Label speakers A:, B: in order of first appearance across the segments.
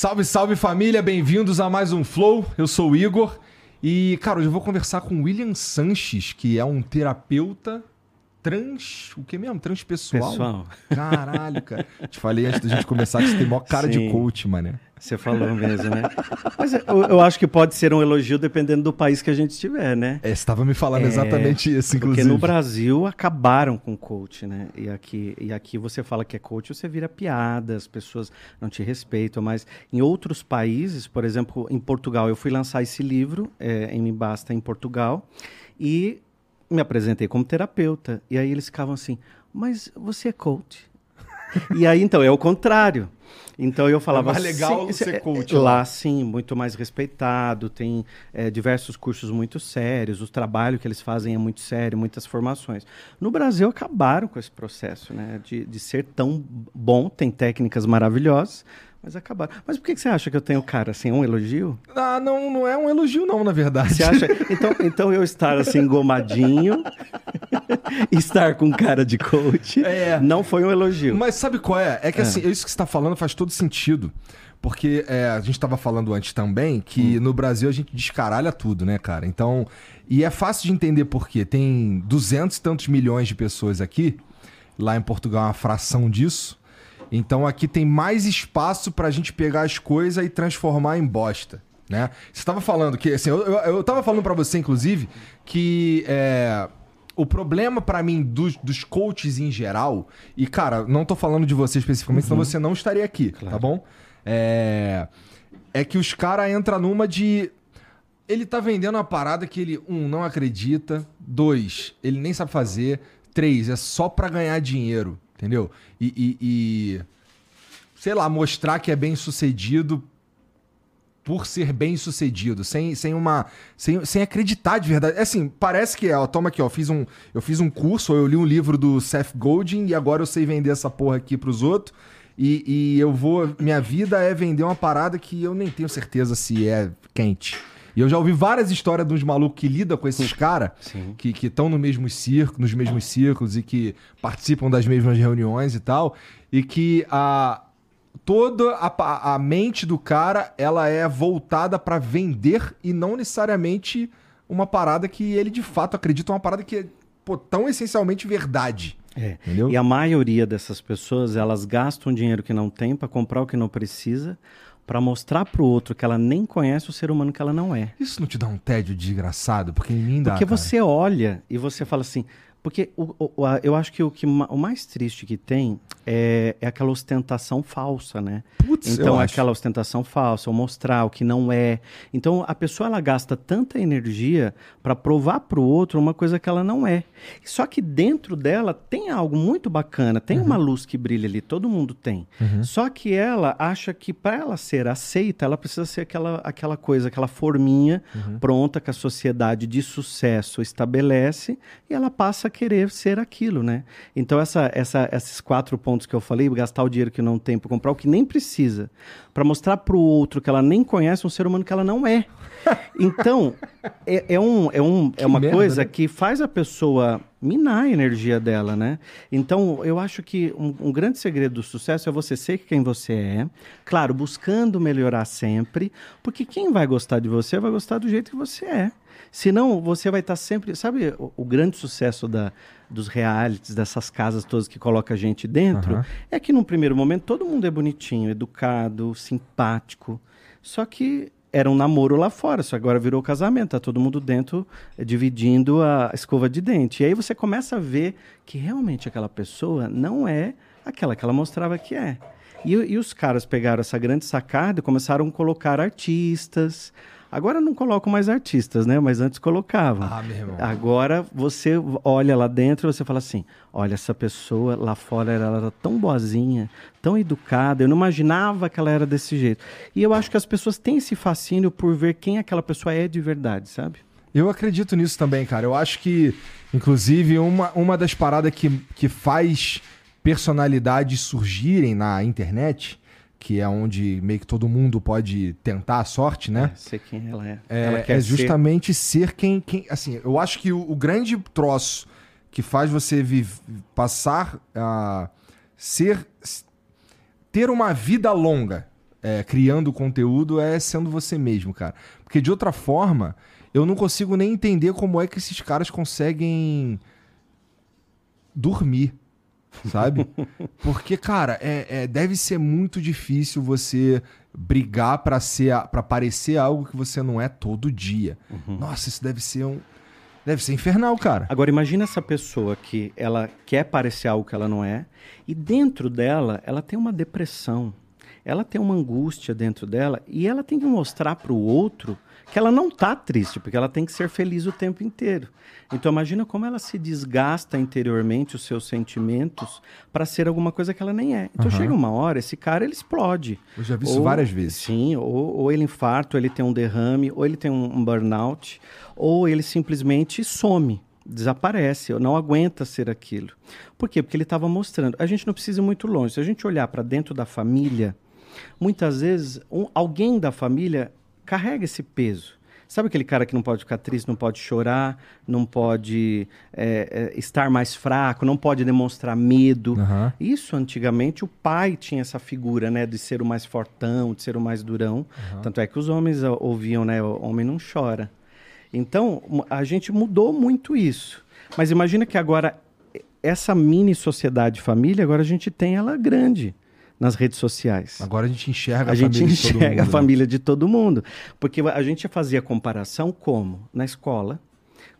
A: Salve, salve família, bem-vindos a mais um Flow. Eu sou o Igor e, cara, hoje eu vou conversar com o William Sanches, que é um terapeuta trans. O que mesmo? Transpessoal?
B: Pessoal.
A: Caralho, cara. Te falei antes da gente começar que você tem maior cara de
B: Sim.
A: coach, mané.
B: Você falou mesmo, né? Mas eu, eu acho que pode ser um elogio dependendo do país que a gente estiver, né?
A: É, você tava me falando
B: É,
A: exatamente isso,
B: Porque
A: inclusive.
B: no Brasil acabaram com coach, né? E aqui, e aqui você fala que é coach, você vira piada, as pessoas não te respeitam. Mas em outros países, por exemplo, em Portugal, eu fui lançar esse livro, é, em Me Basta, em Portugal, e me apresentei como terapeuta. E aí eles ficavam assim, mas você é coach? e aí, então, é o contrário. Então eu falava
A: mais legal
B: "Sim,
A: ser
B: é-
A: coach
B: é-
A: lá."
B: Lá, sim, muito mais respeitado, tem é, diversos cursos muito sérios, o trabalho que eles fazem é muito sério, muitas formações. No Brasil acabaram com esse processo, né? De, de ser tão bom, tem técnicas maravilhosas, mas acabaram. Mas por que, você acha que eu tenho cara assim, um elogio?
A: Ah, não, não é um elogio, não, na verdade.
B: Você acha? Então, então eu estar assim, engomadinho, estar com cara de coach,
A: É.
B: não foi um elogio.
A: Mas sabe qual é? É que assim, isso que você tá falando faz todo sentido. Porque é, a gente tava falando antes também que
B: Hum.
A: no Brasil a gente descaralha tudo, né, cara? Então. E é fácil de entender por quê. Tem duzentos e tantos milhões de pessoas aqui. Lá em Portugal é uma fração disso. Então aqui tem mais espaço pra gente pegar as coisas e transformar em bosta. Né? Você tava falando que, assim, eu, eu, eu tava falando pra você, inclusive, que é, o problema pra mim dos, dos coaches em geral, e cara, não tô falando de você especificamente, senão você não estaria aqui, tá bom? É, é que os caras entram numa de. Ele tá vendendo uma parada que ele, um, não acredita, dois, ele nem sabe fazer, três, é só pra ganhar dinheiro, entendeu? E, e- e, sei lá, mostrar que é bem sucedido por ser bem sucedido, sem, sem uma. Sem, sem acreditar de verdade. É Assim, parece que é, ó, toma aqui, ó, fiz um, eu fiz um curso, ou eu li um livro do Seth Godin e agora eu sei vender essa porra aqui pros outros. E, e eu vou. Minha vida é vender uma parada que eu nem tenho certeza se é quente. E eu já ouvi várias histórias de uns malucos que lidam com esses caras que estão no mesmo círculo, nos mesmos círculos e que participam das mesmas reuniões e tal, e que a toda a, a mente do cara ela é voltada pra vender e não necessariamente uma parada que ele de fato acredita, uma parada que é pô, tão essencialmente verdade.
B: É.
A: Entendeu?
B: E a maioria dessas pessoas, elas gastam dinheiro que não tem para comprar o que não precisa, para mostrar pro outro que ela nem conhece o ser humano que ela não é.
A: Isso não te dá um tédio desgraçado? Porque em mim dá.
B: Porque
A: cara.
B: você olha e você fala assim. Porque o- o- a- eu acho que o, que o mais triste que tem é, é aquela ostentação falsa, né?
A: Putz,
B: então, é
A: acho.
B: aquela ostentação falsa, ou mostrar o que não é. Então, a pessoa ela gasta tanta energia para provar para o outro uma coisa que ela não é. Só que dentro dela tem algo muito bacana, tem
A: Uhum.
B: uma luz que brilha ali, todo mundo tem. Só que ela acha que para ela ser aceita, ela precisa ser aquela, aquela coisa, aquela forminha
A: Uhum.
B: pronta que a sociedade de sucesso estabelece e ela passa a querer ser aquilo, né? Então, essa, essa, esses quatro pontos que eu falei, gastar o dinheiro que não tem para comprar o que nem precisa, para mostrar para o outro que ela nem conhece um ser humano que ela não é. Então, é, é, um, é, um, é uma
A: merda,
B: coisa
A: né?
B: que faz a pessoa minar a energia dela, né? Então, eu acho que um, um grande segredo do sucesso é você ser quem você é, claro, buscando melhorar sempre, porque quem vai gostar de você vai gostar do jeito que você é. Senão, você vai estar sempre. Sabe o, o grande sucesso da, dos realities, dessas casas todas que coloca a gente dentro?
A: Aham.
B: É que num primeiro momento todo mundo é bonitinho, educado, simpático. Só que era um namoro lá fora, só agora virou casamento, tá todo mundo dentro eh, dividindo a escova de dente. E aí você começa a ver que realmente aquela pessoa não é aquela que ela mostrava que é. E, e os caras pegaram essa grande sacada e começaram a colocar artistas. Agora não colocam mais artistas, né? Mas antes colocavam.
A: Ah, meu irmão.
B: Agora você olha lá dentro e você fala assim: olha, essa pessoa lá fora ela era tão boazinha, tão educada, eu não imaginava que ela era desse jeito. E eu acho que as pessoas têm esse fascínio por ver quem aquela pessoa é de verdade, sabe?
A: Eu acredito nisso também, cara. Eu acho que, inclusive, uma, uma das paradas que, que faz personalidades surgirem na internet, que é onde meio que todo mundo pode tentar a sorte, né?
B: É, sei quem ela é.
A: É,
B: ela
A: é
B: ser-
A: justamente ser, quem, quem. Assim, eu acho que o, o grande troço que faz você passar a ser. ter uma vida longa é, criando conteúdo é sendo você mesmo, cara. Porque de outra forma, eu não consigo nem entender como é que esses caras conseguem dormir, sabe? Porque, cara, é, é deve ser muito difícil você brigar para ser para parecer algo que você não é todo dia. Uhum. Nossa, isso deve ser um deve ser infernal, cara.
B: Agora imagina essa pessoa que ela quer parecer algo que ela não é e dentro dela ela tem uma depressão, ela tem uma angústia dentro dela e ela tem que mostrar para o outro que ela não está triste, porque ela tem que ser feliz o tempo inteiro. Então imagina como ela se desgasta interiormente os seus sentimentos para ser alguma coisa que ela nem é. Então uhum. chega uma hora, esse cara ele explode.
A: Eu já vi isso ou, várias vezes.
B: Sim, ou, ou ele infarta, ou ele tem um derrame, ou ele tem um, um burnout, ou ele simplesmente some desaparece, não aguenta ser aquilo. Por quê? Porque ele estava mostrando. A gente não precisa ir muito longe. Se a gente olhar para dentro da família, muitas vezes um, alguém da família carrega esse peso. Sabe aquele cara que não pode ficar triste, não pode chorar, não pode é, é, estar mais fraco, não pode demonstrar medo? Uhum. Isso antigamente o pai tinha essa figura, né, de ser o mais fortão, de ser o mais durão. Uhum. Tanto é que os homens ouviam, né, o homem não chora. Então a gente mudou muito isso. Mas imagina que agora essa mini sociedade família, agora a gente tem ela grande nas redes sociais.
A: Agora a gente enxerga
B: a, a gente enxerga a né? família de todo mundo, porque a gente fazia comparação como na escola,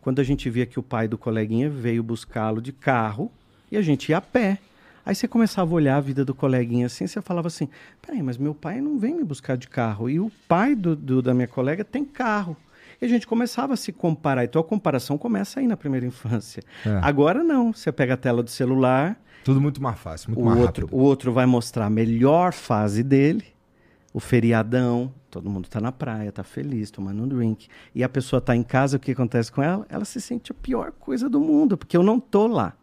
B: quando a gente via que o pai do coleguinha veio buscá-lo de carro e a gente ia a pé. Aí você começava a olhar a vida do coleguinha assim, você falava assim: peraí, mas meu pai não vem me buscar de carro. E o pai do, do, da minha colega tem carro. E a gente começava a se comparar. Então a comparação começa aí na primeira infância. É. Agora não. Você pega a tela do celular,
A: tudo muito mais fácil, muito
B: o
A: mais
B: outro,
A: rápido.
B: O outro vai mostrar a melhor fase dele, o feriadão, todo mundo está na praia, está feliz, tomando um drink. E a pessoa está em casa, o que acontece com ela? Ela se sente a pior coisa do mundo, porque eu não tô lá.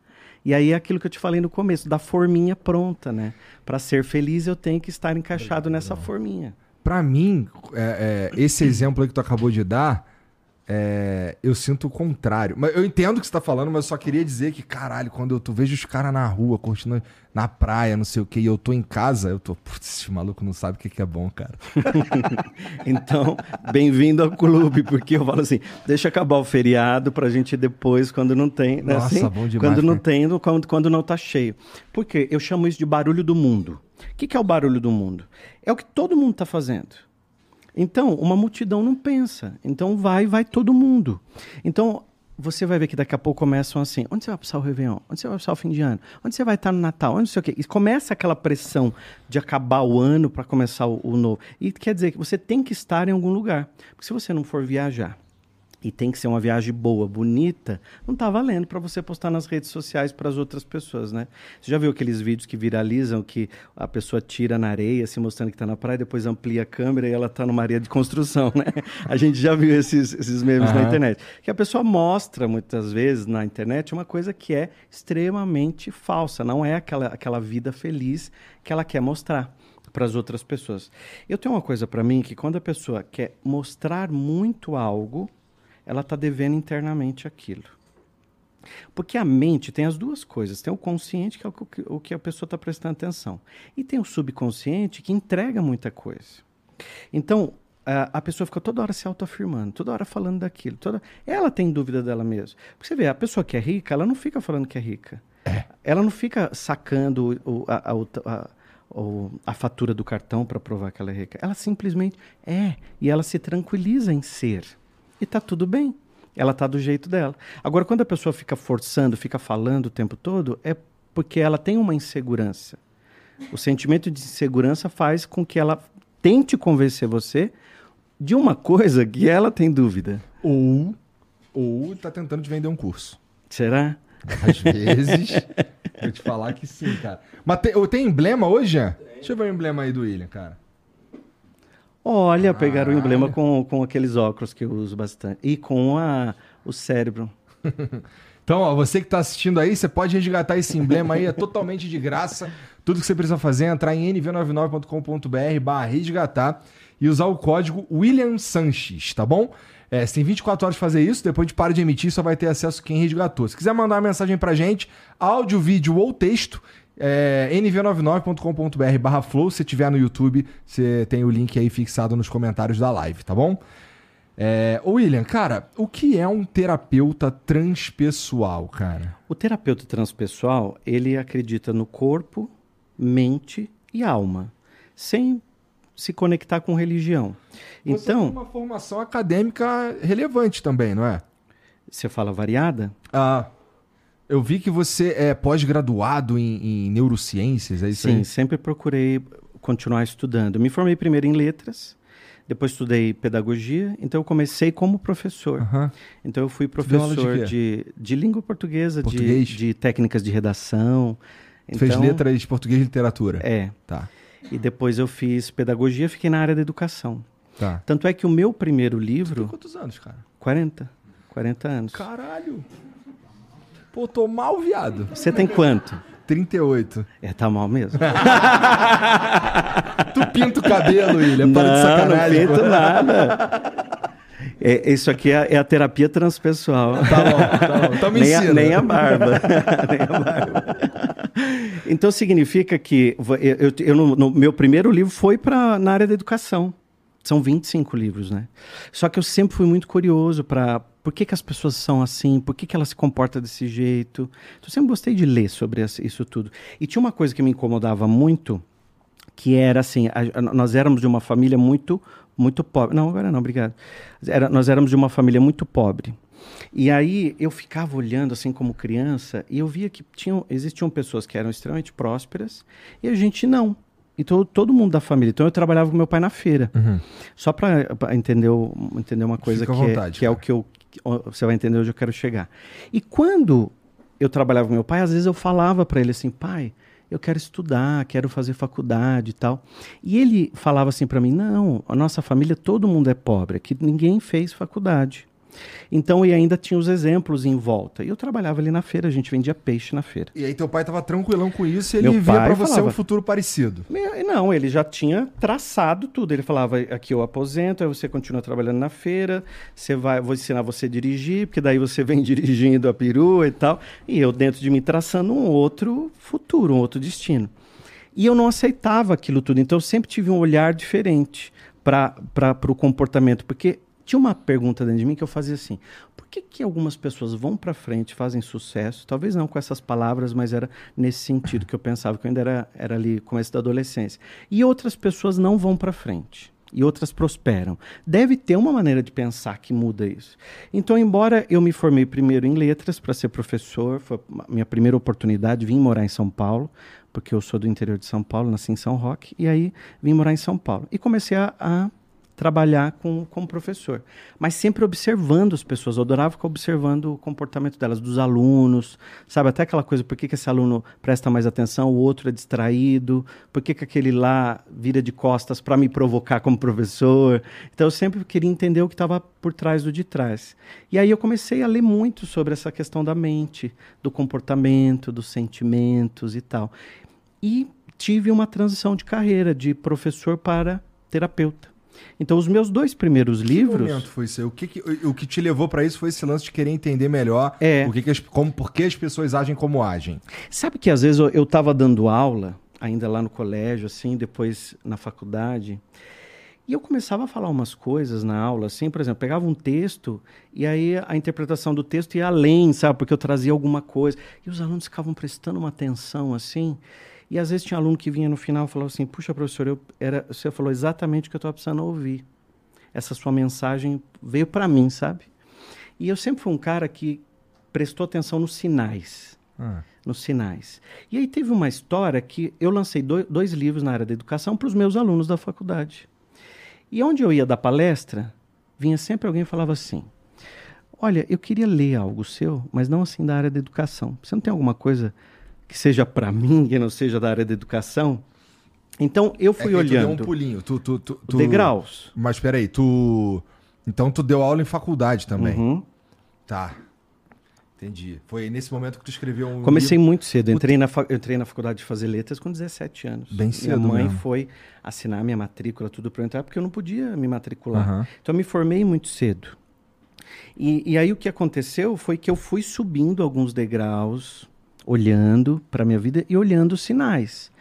B: E aí é aquilo que eu te falei no começo, da forminha pronta, né? Para ser feliz eu tenho que estar encaixado nessa forminha.
A: Para mim, é, é, esse exemplo aí que tu acabou de dar é, eu sinto o contrário. Mas eu entendo o que você tá falando, mas eu só queria dizer que, caralho, quando eu tu vejo os caras na rua, curtindo na praia, não sei o que, e eu tô em casa, eu tô, putz, esse maluco não sabe o que, que é bom, cara.
B: então, bem-vindo ao clube, porque eu falo assim, deixa acabar o feriado pra gente depois, quando não tem, né?
A: Nossa,
B: assim,
A: bom demais.
B: Quando não tem, quando, quando não tá cheio. Por quê? Eu chamo isso de barulho do mundo. O que, que é o barulho do mundo? É o que todo mundo tá fazendo. Então, uma multidão não pensa. Então, vai, vai todo mundo. Então, você vai ver que daqui a pouco começam assim: onde você vai passar o Réveillon? Onde você vai passar o fim de ano? Onde você vai estar no Natal? Onde sei o quê? E começa aquela pressão de acabar o ano para começar o, o novo. E quer dizer que você tem que estar em algum lugar. Porque se você não for viajar, e tem que ser uma viagem boa, bonita, não está valendo para você postar nas redes sociais para as outras pessoas, né? Você já viu aqueles vídeos que viralizam que a pessoa tira na areia, se mostrando que está na praia, depois amplia a câmera e ela está numa areia de construção, né? A gente já viu esses, esses memes uhum. na internet. Que a pessoa mostra muitas vezes na internet uma coisa que é extremamente falsa, não é aquela, aquela vida feliz que ela quer mostrar para as outras pessoas. Eu tenho uma coisa para mim que quando a pessoa quer mostrar muito algo, ela está devendo internamente aquilo. Porque a mente tem as duas coisas. Tem o consciente, que é o que a pessoa está prestando atenção. E tem o subconsciente, que entrega muita coisa. Então, a, pessoa fica toda hora se autoafirmando, toda hora falando daquilo. Toda... Ela tem dúvida dela mesma. Porque você vê, a pessoa que é rica, ela não fica falando que é rica. É. Ela não fica sacando o, a, a, a, a fatura do cartão para provar que ela é rica. Ela simplesmente é. E ela se tranquiliza em ser e tá tudo bem. Ela tá do jeito dela. Agora, quando a pessoa fica forçando, fica falando o tempo todo, é porque ela tem uma insegurança. O sentimento de insegurança faz com que ela tente convencer você de uma coisa que ela tem dúvida.
A: Ou, ou tá tentando te vender um curso.
B: Será?
A: Às vezes. vou te falar que sim, cara. Mas tem, tem emblema hoje, Jean? Deixa eu ver o emblema aí do William, cara.
B: Olha, pegaram o emblema com, com aqueles óculos que eu uso bastante. E com a, o cérebro.
A: então, ó, você que está assistindo aí, você pode resgatar esse emblema aí, é totalmente de graça. Tudo que você precisa fazer é entrar em nv99.com.br barra resgatar e usar o código William Sanches, tá bom? É, você tem 24 horas de fazer isso, depois de para de emitir, só vai ter acesso quem resgatou. Se quiser mandar uma mensagem pra gente, áudio, vídeo ou texto, É, nv99.com.br barra flow. Se tiver no YouTube, você tem o link aí fixado nos comentários da live, tá bom? É, William, cara, o que é um terapeuta transpessoal, cara?
B: O terapeuta transpessoal, ele acredita no corpo, mente e alma, sem se conectar com religião.
A: Você
B: então,
A: tem uma formação acadêmica relevante também, não é?
B: Você fala variada?
A: Ah, eu vi que você é pós-graduado em, em, neurociências, é isso
B: Sim,
A: aí?
B: sempre procurei continuar estudando. Me formei primeiro em letras, depois estudei pedagogia, então eu comecei como professor.
A: Uhum.
B: Então eu fui professor de, de, de, língua portuguesa, de, de, técnicas de redação.
A: Fez então, letras de português e literatura?
B: É.
A: Tá.
B: E depois eu fiz pedagogia, fiquei na área da educação.
A: Tá.
B: Tanto é que o meu primeiro livro. Tem
A: quantos anos, cara?
B: 40. 40 anos.
A: Caralho! Pô, tô mal, viado.
B: Você tem quanto?
A: 38.
B: É, tá mal mesmo.
A: tu pinta o cabelo, William,
B: não,
A: para de sacanagem.
B: Não pinto nada. É, isso aqui é, é, a terapia transpessoal.
A: Tá bom, tá bom. Então me
B: nem,
A: ensina.
B: A, nem a barba. nem a barba. Então significa que eu, eu, eu no, no, meu primeiro livro foi para na área da educação. São 25 livros, né? Só que eu sempre fui muito curioso para por que, que as pessoas são assim, por que, que elas se comportam desse jeito. Então, eu sempre gostei de ler sobre isso tudo. E tinha uma coisa que me incomodava muito, que era assim, a, a, nós éramos de uma família muito, muito pobre. Não, agora não, obrigado. Era, nós éramos de uma família muito pobre. E aí eu ficava olhando assim como criança e eu via que tinham, existiam pessoas que eram extremamente prósperas e a gente não. Então, todo mundo da família. Então, eu trabalhava com meu pai na feira.
A: Uhum.
B: Só para entender, entender uma coisa
A: Fica
B: que,
A: vontade,
B: é, que é o que eu. Você vai entender onde eu quero chegar. E quando eu trabalhava com meu pai, às vezes eu falava para ele assim, pai, eu quero estudar, quero fazer faculdade e tal. E ele falava assim para mim: não, a nossa família, todo mundo é pobre, que ninguém fez faculdade. Então, e ainda tinha os exemplos em volta. E eu trabalhava ali na feira, a gente vendia peixe na feira.
A: E aí teu pai estava tranquilão com isso e ele Meu via para você falava, um futuro parecido.
B: Não, ele já tinha traçado tudo. Ele falava, aqui eu aposento, aí você continua trabalhando na feira, você vai, vou ensinar você a dirigir, porque daí você vem dirigindo a perua e tal. E eu dentro de mim traçando um outro futuro, um outro destino. E eu não aceitava aquilo tudo. Então eu sempre tive um olhar diferente para o comportamento, porque tinha uma pergunta dentro de mim que eu fazia assim: por que, que algumas pessoas vão para frente, fazem sucesso? Talvez não com essas palavras, mas era nesse sentido que eu pensava, que eu ainda era, era ali começo da adolescência. E outras pessoas não vão para frente. E outras prosperam. Deve ter uma maneira de pensar que muda isso. Então, embora eu me formei primeiro em letras para ser professor, foi a minha primeira oportunidade, vim morar em São Paulo, porque eu sou do interior de São Paulo, nasci em São Roque, e aí vim morar em São Paulo. E comecei a, a trabalhar com, como professor. Mas sempre observando as pessoas. Eu adorava ficar observando o comportamento delas, dos alunos, sabe? Até aquela coisa, por que, que esse aluno presta mais atenção, o outro é distraído, por que, que aquele lá vira de costas para me provocar como professor. Então eu sempre queria entender o que estava por trás do de trás. E aí eu comecei a ler muito sobre essa questão da mente, do comportamento, dos sentimentos e tal. E tive uma transição de carreira de professor para terapeuta. Então, os meus dois primeiros livros.
A: Que momento foi isso? O que, que o que te levou para isso foi esse lance de querer entender melhor
B: é.
A: o que, que as, como, por que as pessoas agem como agem.
B: Sabe que às vezes eu estava dando aula, ainda lá no colégio, assim, depois na faculdade. E eu começava a falar umas coisas na aula, assim, por exemplo, pegava um texto e aí a interpretação do texto ia além, sabe? Porque eu trazia alguma coisa. E os alunos ficavam prestando uma atenção, assim. E às vezes tinha aluno que vinha no final e falava assim: Puxa, professor, eu era, você falou exatamente o que eu estava precisando ouvir. Essa sua mensagem veio para mim, sabe? E eu sempre fui um cara que prestou atenção nos sinais.
A: Ah.
B: Nos sinais. E aí teve uma história que eu lancei dois, dois livros na área da educação para os meus alunos da faculdade. E onde eu ia dar palestra, vinha sempre alguém e falava assim: Olha, eu queria ler algo seu, mas não assim da área da educação. Você não tem alguma coisa que seja para mim, que não seja da área da educação. Então eu fui
A: é
B: olhando.
A: Tu deu um pulinho, tu, tu, tu, tu...
B: degraus.
A: Mas espera aí, tu então tu deu aula em faculdade também.
B: Uhum.
A: Tá. Entendi. Foi nesse momento que tu escreveu um
B: Comecei
A: livro...
B: muito cedo. Entrei na, fa... entrei na faculdade de fazer letras com 17 anos.
A: Bem cedo
B: Minha mãe
A: mesmo.
B: foi assinar minha matrícula, tudo para entrar, porque eu não podia me matricular.
A: Uhum.
B: Então eu me formei muito cedo. E, e aí o que aconteceu foi que eu fui subindo alguns degraus olhando para a minha vida e olhando os sinais.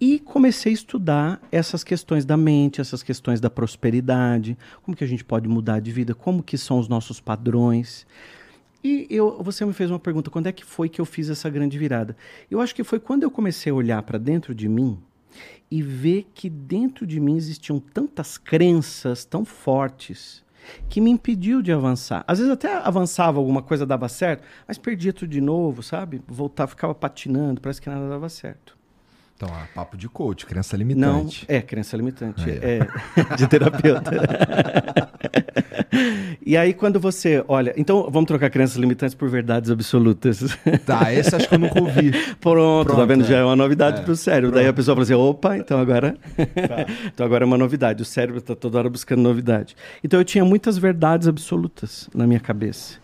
B: E comecei a estudar essas questões da mente, essas questões da prosperidade, como que a gente pode mudar de vida, como que são os nossos padrões. E eu, você me fez uma pergunta, quando é que foi que eu fiz essa grande virada? Eu acho que foi quando eu comecei a olhar para dentro de mim e ver que dentro de mim existiam tantas crenças tão fortes que me impediu de avançar. Às vezes até avançava, alguma coisa dava certo, mas perdia tudo de novo, sabe? Voltava, ficava patinando, parece que nada dava certo.
A: Então, ah, papo de coach, crença limitante.
B: Não, é, crença limitante. É, é de terapeuta. e aí, quando você olha. Então, vamos trocar crenças limitantes por verdades absolutas.
A: Tá, esse acho que eu nunca ouvi.
B: Pronto, Pronto tá vendo? É. Já é uma novidade é. pro cérebro. Pronto. Daí a pessoa fala assim: opa, então agora. Tá. então agora é uma novidade. O cérebro está toda hora buscando novidade. Então, eu tinha muitas verdades absolutas na minha cabeça.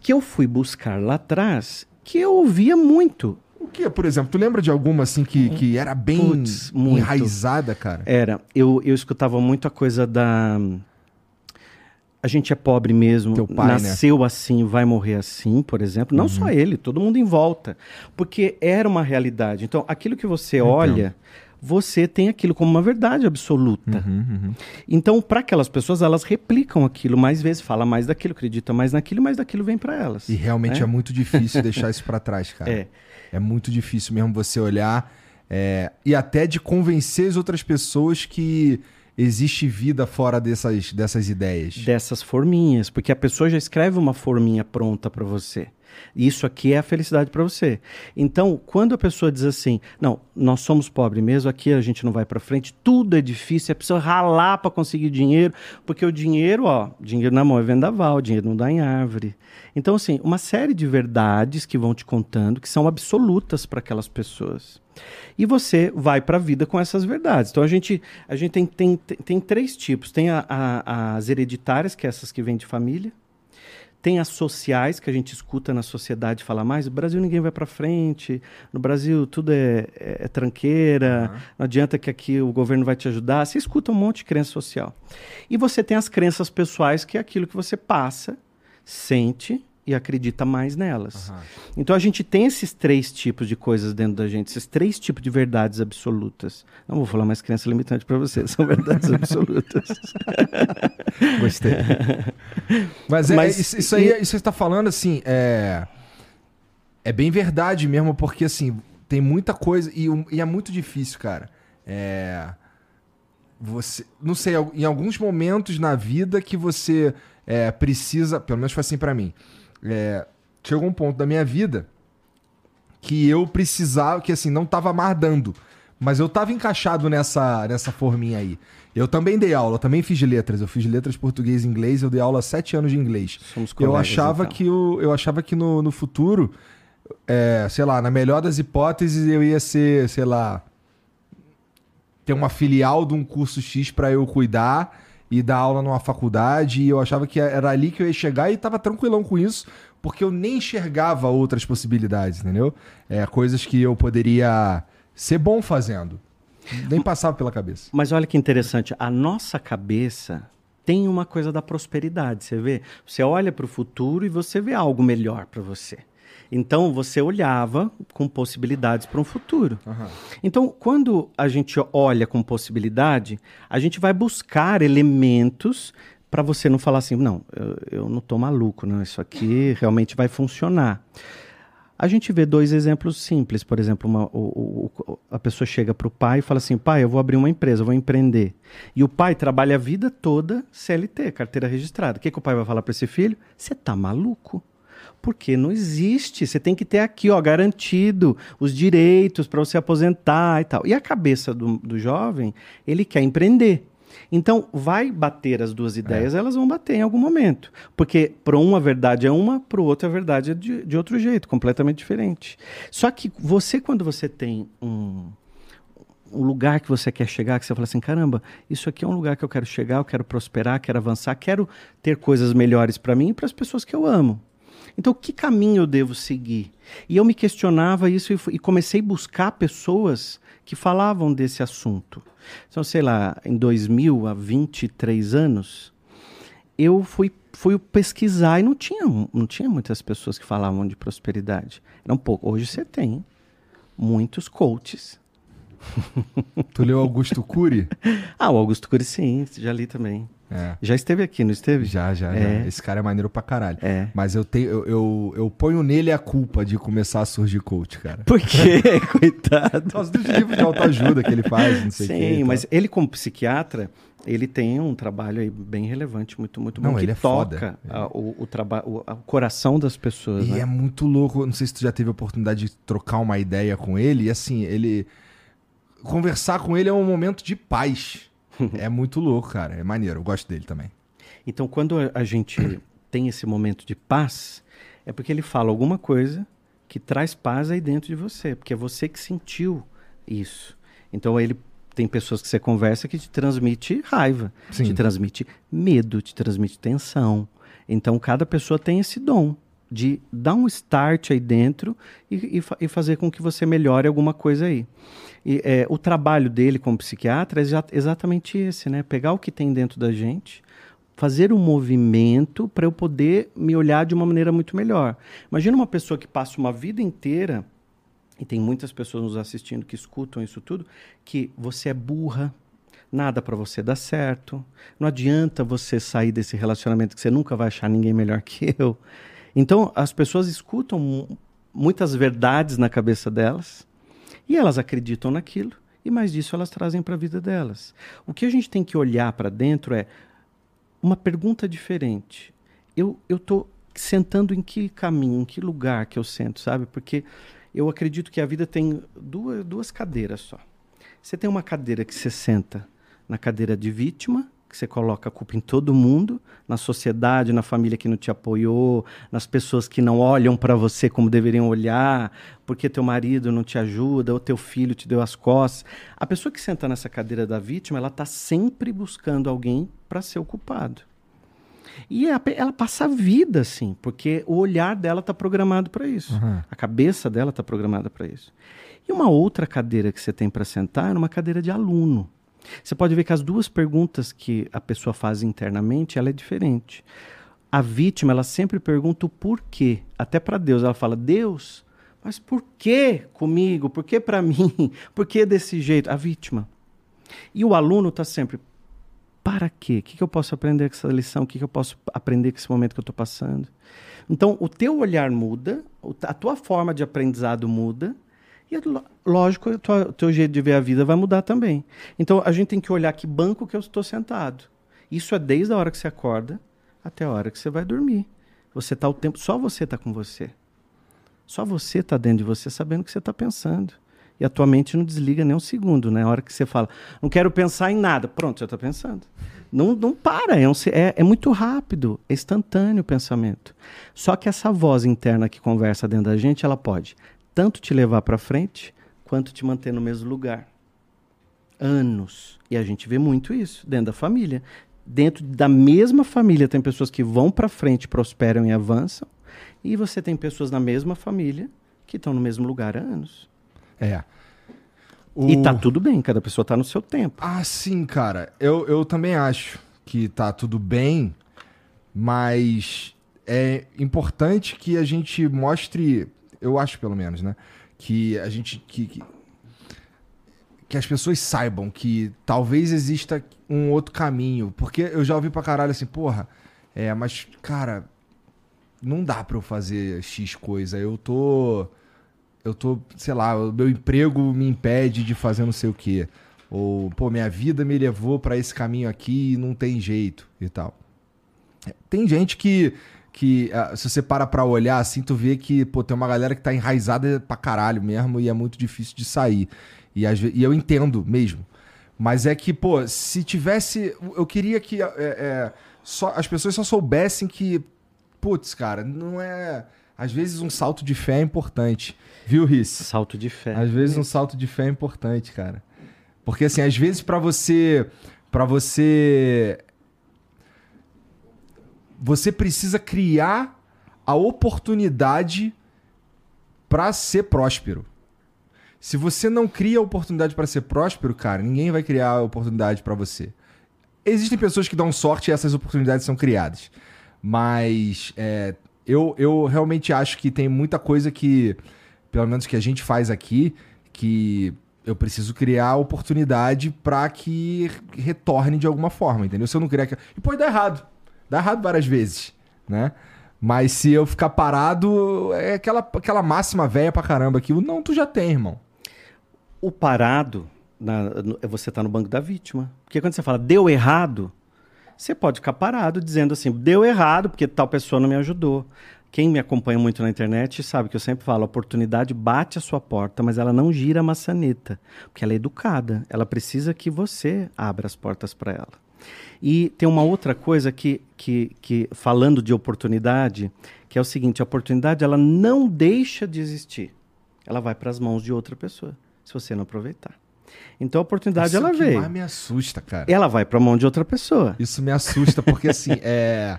B: Que eu fui buscar lá atrás, que eu ouvia muito
A: o que, por exemplo? Tu lembra de alguma assim que, que era bem Puts, enraizada, cara?
B: Era. Eu, eu escutava muito a coisa da. A gente é pobre mesmo, Teu pai, né? nasceu né? assim, vai morrer assim, por exemplo. Não uhum. só ele, todo mundo em volta. Porque era uma realidade. Então, aquilo que você então. olha, você tem aquilo como uma verdade absoluta. Uhum, uhum. Então, para aquelas pessoas, elas replicam aquilo mais vezes, fala mais daquilo, acredita mais naquilo, mais daquilo vem para elas.
A: E realmente né? é muito difícil deixar isso para trás, cara. É. É muito difícil mesmo você olhar é, e até de convencer as outras pessoas que existe vida fora dessas, dessas ideias.
B: Dessas forminhas, porque a pessoa já escreve uma forminha pronta para você. Isso aqui é a felicidade para você. Então, quando a pessoa diz assim, não, nós somos pobres mesmo, aqui a gente não vai para frente, tudo é difícil, é preciso ralar para conseguir dinheiro, porque o dinheiro, ó, dinheiro na mão é vendaval, dinheiro não dá em árvore. Então, assim, uma série de verdades que vão te contando que são absolutas para aquelas pessoas. E você vai para a vida com essas verdades. Então a gente, a gente tem, tem, tem três tipos: tem a, a, as hereditárias, que é essas que vêm de família, tem as sociais, que a gente escuta na sociedade falar mais. No Brasil ninguém vai para frente. No Brasil tudo é, é, é tranqueira. Uhum. Não adianta que aqui o governo vai te ajudar. Você escuta um monte de crença social. E você tem as crenças pessoais, que é aquilo que você passa, sente e acredita mais nelas. Uhum. Então a gente tem esses três tipos de coisas dentro da gente, esses três tipos de verdades absolutas. Não vou falar mais crença limitante para você, são verdades absolutas.
A: Gostei. Mas, é, Mas isso, aí, e... isso você está falando assim, é é bem verdade mesmo, porque assim tem muita coisa e, e é muito difícil, cara. É você, não sei, em alguns momentos na vida que você é, precisa, pelo menos foi assim para mim é, chegou um ponto da minha vida que eu precisava, que assim, não tava mais dando. Mas eu tava encaixado nessa, nessa forminha aí. Eu também dei aula, eu também fiz letras. Eu fiz letras português e inglês, eu dei aula há sete anos de inglês. Somos colegas, eu achava então. que o, eu achava que no, no futuro, é, sei lá, na melhor das hipóteses, eu ia ser, sei lá, ter uma filial de um curso X para eu cuidar e dar aula numa faculdade, e eu achava que era ali que eu ia chegar e tava tranquilão com isso, porque eu nem enxergava outras possibilidades, entendeu? É, coisas que eu poderia ser bom fazendo. Nem passava pela cabeça.
B: Mas olha que interessante, a nossa cabeça tem uma coisa da prosperidade, você vê? Você olha para o futuro e você vê algo melhor para você. Então você olhava com possibilidades para um futuro. Uhum. Então, quando a gente olha com possibilidade, a gente vai buscar elementos para você não falar assim, não, eu, eu não estou maluco, não, isso aqui realmente vai funcionar. A gente vê dois exemplos simples. Por exemplo, uma, o, o, a pessoa chega para o pai e fala assim: pai, eu vou abrir uma empresa, eu vou empreender. E o pai trabalha a vida toda CLT, carteira registrada. O que, que o pai vai falar para esse filho? Você tá maluco? Porque não existe. Você tem que ter aqui, ó, garantido os direitos para você aposentar e tal. E a cabeça do, do jovem, ele quer empreender. Então, vai bater as duas ideias, é. elas vão bater em algum momento. Porque para uma verdade é uma, para o outro a verdade é de, de outro jeito, completamente diferente. Só que você, quando você tem um, um lugar que você quer chegar, que você fala assim, caramba, isso aqui é um lugar que eu quero chegar, eu quero prosperar, quero avançar, quero ter coisas melhores para mim e para as pessoas que eu amo. Então, que caminho eu devo seguir? E eu me questionava isso e, e comecei a buscar pessoas que falavam desse assunto. Então, sei lá, em 2000, há 23 anos, eu fui, fui pesquisar e não tinha, não tinha muitas pessoas que falavam de prosperidade. Era um pouco. Hoje você tem muitos coaches.
A: Tu leu Augusto Cury?
B: ah, o Augusto Cury sim, já li também.
A: É.
B: Já esteve aqui, não esteve?
A: Já, já,
B: É.
A: já. Esse cara é maneiro pra caralho.
B: É.
A: Mas eu, tenho, eu, eu, eu ponho nele a culpa de começar a surgir coach, cara.
B: Por quê? Coitado.
A: Por causa dos livros de autoajuda que ele faz, não sei o
B: Sim,
A: quê. tal.
B: mas ele como psiquiatra, ele tem um trabalho aí bem relevante, muito, muito bom,
A: Não,
B: que
A: ele é
B: toca a- o, o, o, a- o coração das pessoas.
A: E
B: né?
A: é muito louco. Não sei se tu já teve a oportunidade de trocar uma ideia com ele. E assim, ele. Conversar com ele é um momento de paz. é muito louco, cara. É maneiro. Eu gosto dele também.
B: Então, quando a- gente tem esse momento de paz, é porque ele fala alguma coisa que traz paz aí dentro de você, porque é você que sentiu isso. Então, ele tem pessoas que você conversa que te transmite raiva,
A: Sim.
B: te transmite medo, te transmite tensão. Então, cada pessoa tem esse dom de dar um start aí dentro e, e e fazer com que você melhore alguma coisa aí. E, é, o trabalho dele como psiquiatra é exa- exatamente esse, né? Pegar o que tem dentro da gente, fazer um movimento para eu poder me olhar de uma maneira muito melhor. Imagina uma pessoa que passa uma vida inteira, e tem muitas pessoas nos assistindo que escutam isso tudo, que você é burra, nada para você dar certo, não adianta você sair desse relacionamento que você nunca vai achar ninguém melhor que eu. Então, as pessoas escutam mu- muitas verdades na cabeça delas e elas acreditam naquilo e mais disso elas trazem para a vida delas. O que a gente tem que olhar para dentro é uma pergunta diferente. Eu eu tô sentando em que caminho, em que lugar que eu sento, sabe? Porque eu acredito que a vida tem duas, duas cadeiras só. Você tem uma cadeira que você senta na cadeira de vítima, que você coloca a culpa em todo mundo, na sociedade, na família que não te apoiou, nas pessoas que não olham para você como deveriam olhar, porque teu marido não te ajuda, ou teu filho te deu as costas. A pessoa que senta nessa cadeira da vítima, ela está sempre buscando alguém para ser o culpado. E pe- ela passa a vida assim, porque o olhar dela está programado para isso.
A: Uhum.
B: A cabeça dela está programada para isso. E uma outra cadeira que você tem para sentar é uma cadeira de aluno. Você pode ver que as duas perguntas que a pessoa faz internamente, ela é diferente. A vítima, ela sempre pergunta o porquê. Até para Deus, ela fala: "Deus, mas por que comigo? Por que para mim? Por que desse jeito?" A vítima. E o aluno está sempre para quê? O que, que eu posso aprender com essa lição? O que, que eu posso aprender com esse momento que eu estou passando? Então, o teu olhar muda, a tua forma de aprendizado muda, e, lógico, o teu jeito de ver a vida vai mudar também. Então, a gente tem que olhar que banco que eu estou sentado. Isso é desde a hora que você acorda até a hora que você vai dormir. Você está o tempo, só você está com você. Só você está dentro de você sabendo o que você está pensando. E a tua mente não desliga nem um segundo, né? A hora que você fala, não quero pensar em nada. Pronto, já está pensando. Não, não para, é, um é, é muito rápido, é instantâneo o pensamento. Só que essa voz interna que conversa dentro da gente, ela pode tanto te levar para frente, quanto te manter no mesmo lugar. Anos. E a gente vê muito isso dentro da família. Dentro da mesma família, tem pessoas que vão para frente, prosperam e avançam. E você tem pessoas na mesma família que estão no mesmo lugar há anos.
A: É.
B: E
A: O-
B: tá tudo bem, cada pessoa tá no seu tempo.
A: Ah, sim, cara. Eu, eu também acho que tá tudo bem, mas é importante que a gente mostre, eu acho pelo menos, né? Que a gente. Que, que, que as pessoas saibam que talvez exista um outro caminho. Porque eu já ouvi pra caralho assim, porra, é, mas, cara, não dá pra eu fazer X coisa. Eu tô. Eu tô, sei lá, meu emprego me impede de fazer não sei o quê. Ou, pô, minha vida me levou pra esse caminho aqui e não tem jeito e tal. Tem gente que, que ah, se você para pra olhar assim, tu vê que, pô, tem uma galera que tá enraizada pra caralho mesmo e é muito difícil de sair. E, às ve- e eu entendo mesmo. Mas é que, pô, se tivesse. Eu queria que é, é, só, as pessoas só soubessem que, putz, cara, não é. Às vezes um salto de fé é importante. Viu, Riz?
B: Salto de fé.
A: Às vezes um salto de fé é importante, cara. Porque assim, às vezes pra você para você você precisa criar a oportunidade pra ser próspero. Se você não cria a oportunidade pra ser próspero, cara, ninguém vai criar a oportunidade pra você. existem pessoas que dão sorte e essas oportunidades são criadas. Mas é, eu, eu realmente acho que tem muita coisa que, pelo menos que a gente faz aqui, que eu preciso criar oportunidade para que retorne de alguma forma, entendeu? Se eu não criar. E pode dar errado. Dá errado várias vezes, né? Mas se eu ficar parado, é aquela, aquela máxima velha pra caramba que não, tu já tem, irmão.
B: O parado, na, no, é você tá no banco da vítima. Porque quando você fala deu errado, você pode ficar parado dizendo assim, deu errado porque tal pessoa não me ajudou. Quem me acompanha muito na internet sabe que eu sempre falo: a oportunidade bate a sua porta, mas ela não gira a maçaneta, porque ela é educada. Ela precisa que você abra as portas para ela. E tem uma outra coisa que, que, que, falando de oportunidade, que é o seguinte: a oportunidade ela não deixa de existir. Ela vai para as mãos de outra pessoa, se você não aproveitar. Então a oportunidade
A: Isso
B: ela
A: é que
B: veio.
A: mais me assusta, cara.
B: Ela vai para a mão de outra pessoa.
A: Isso me assusta porque assim, é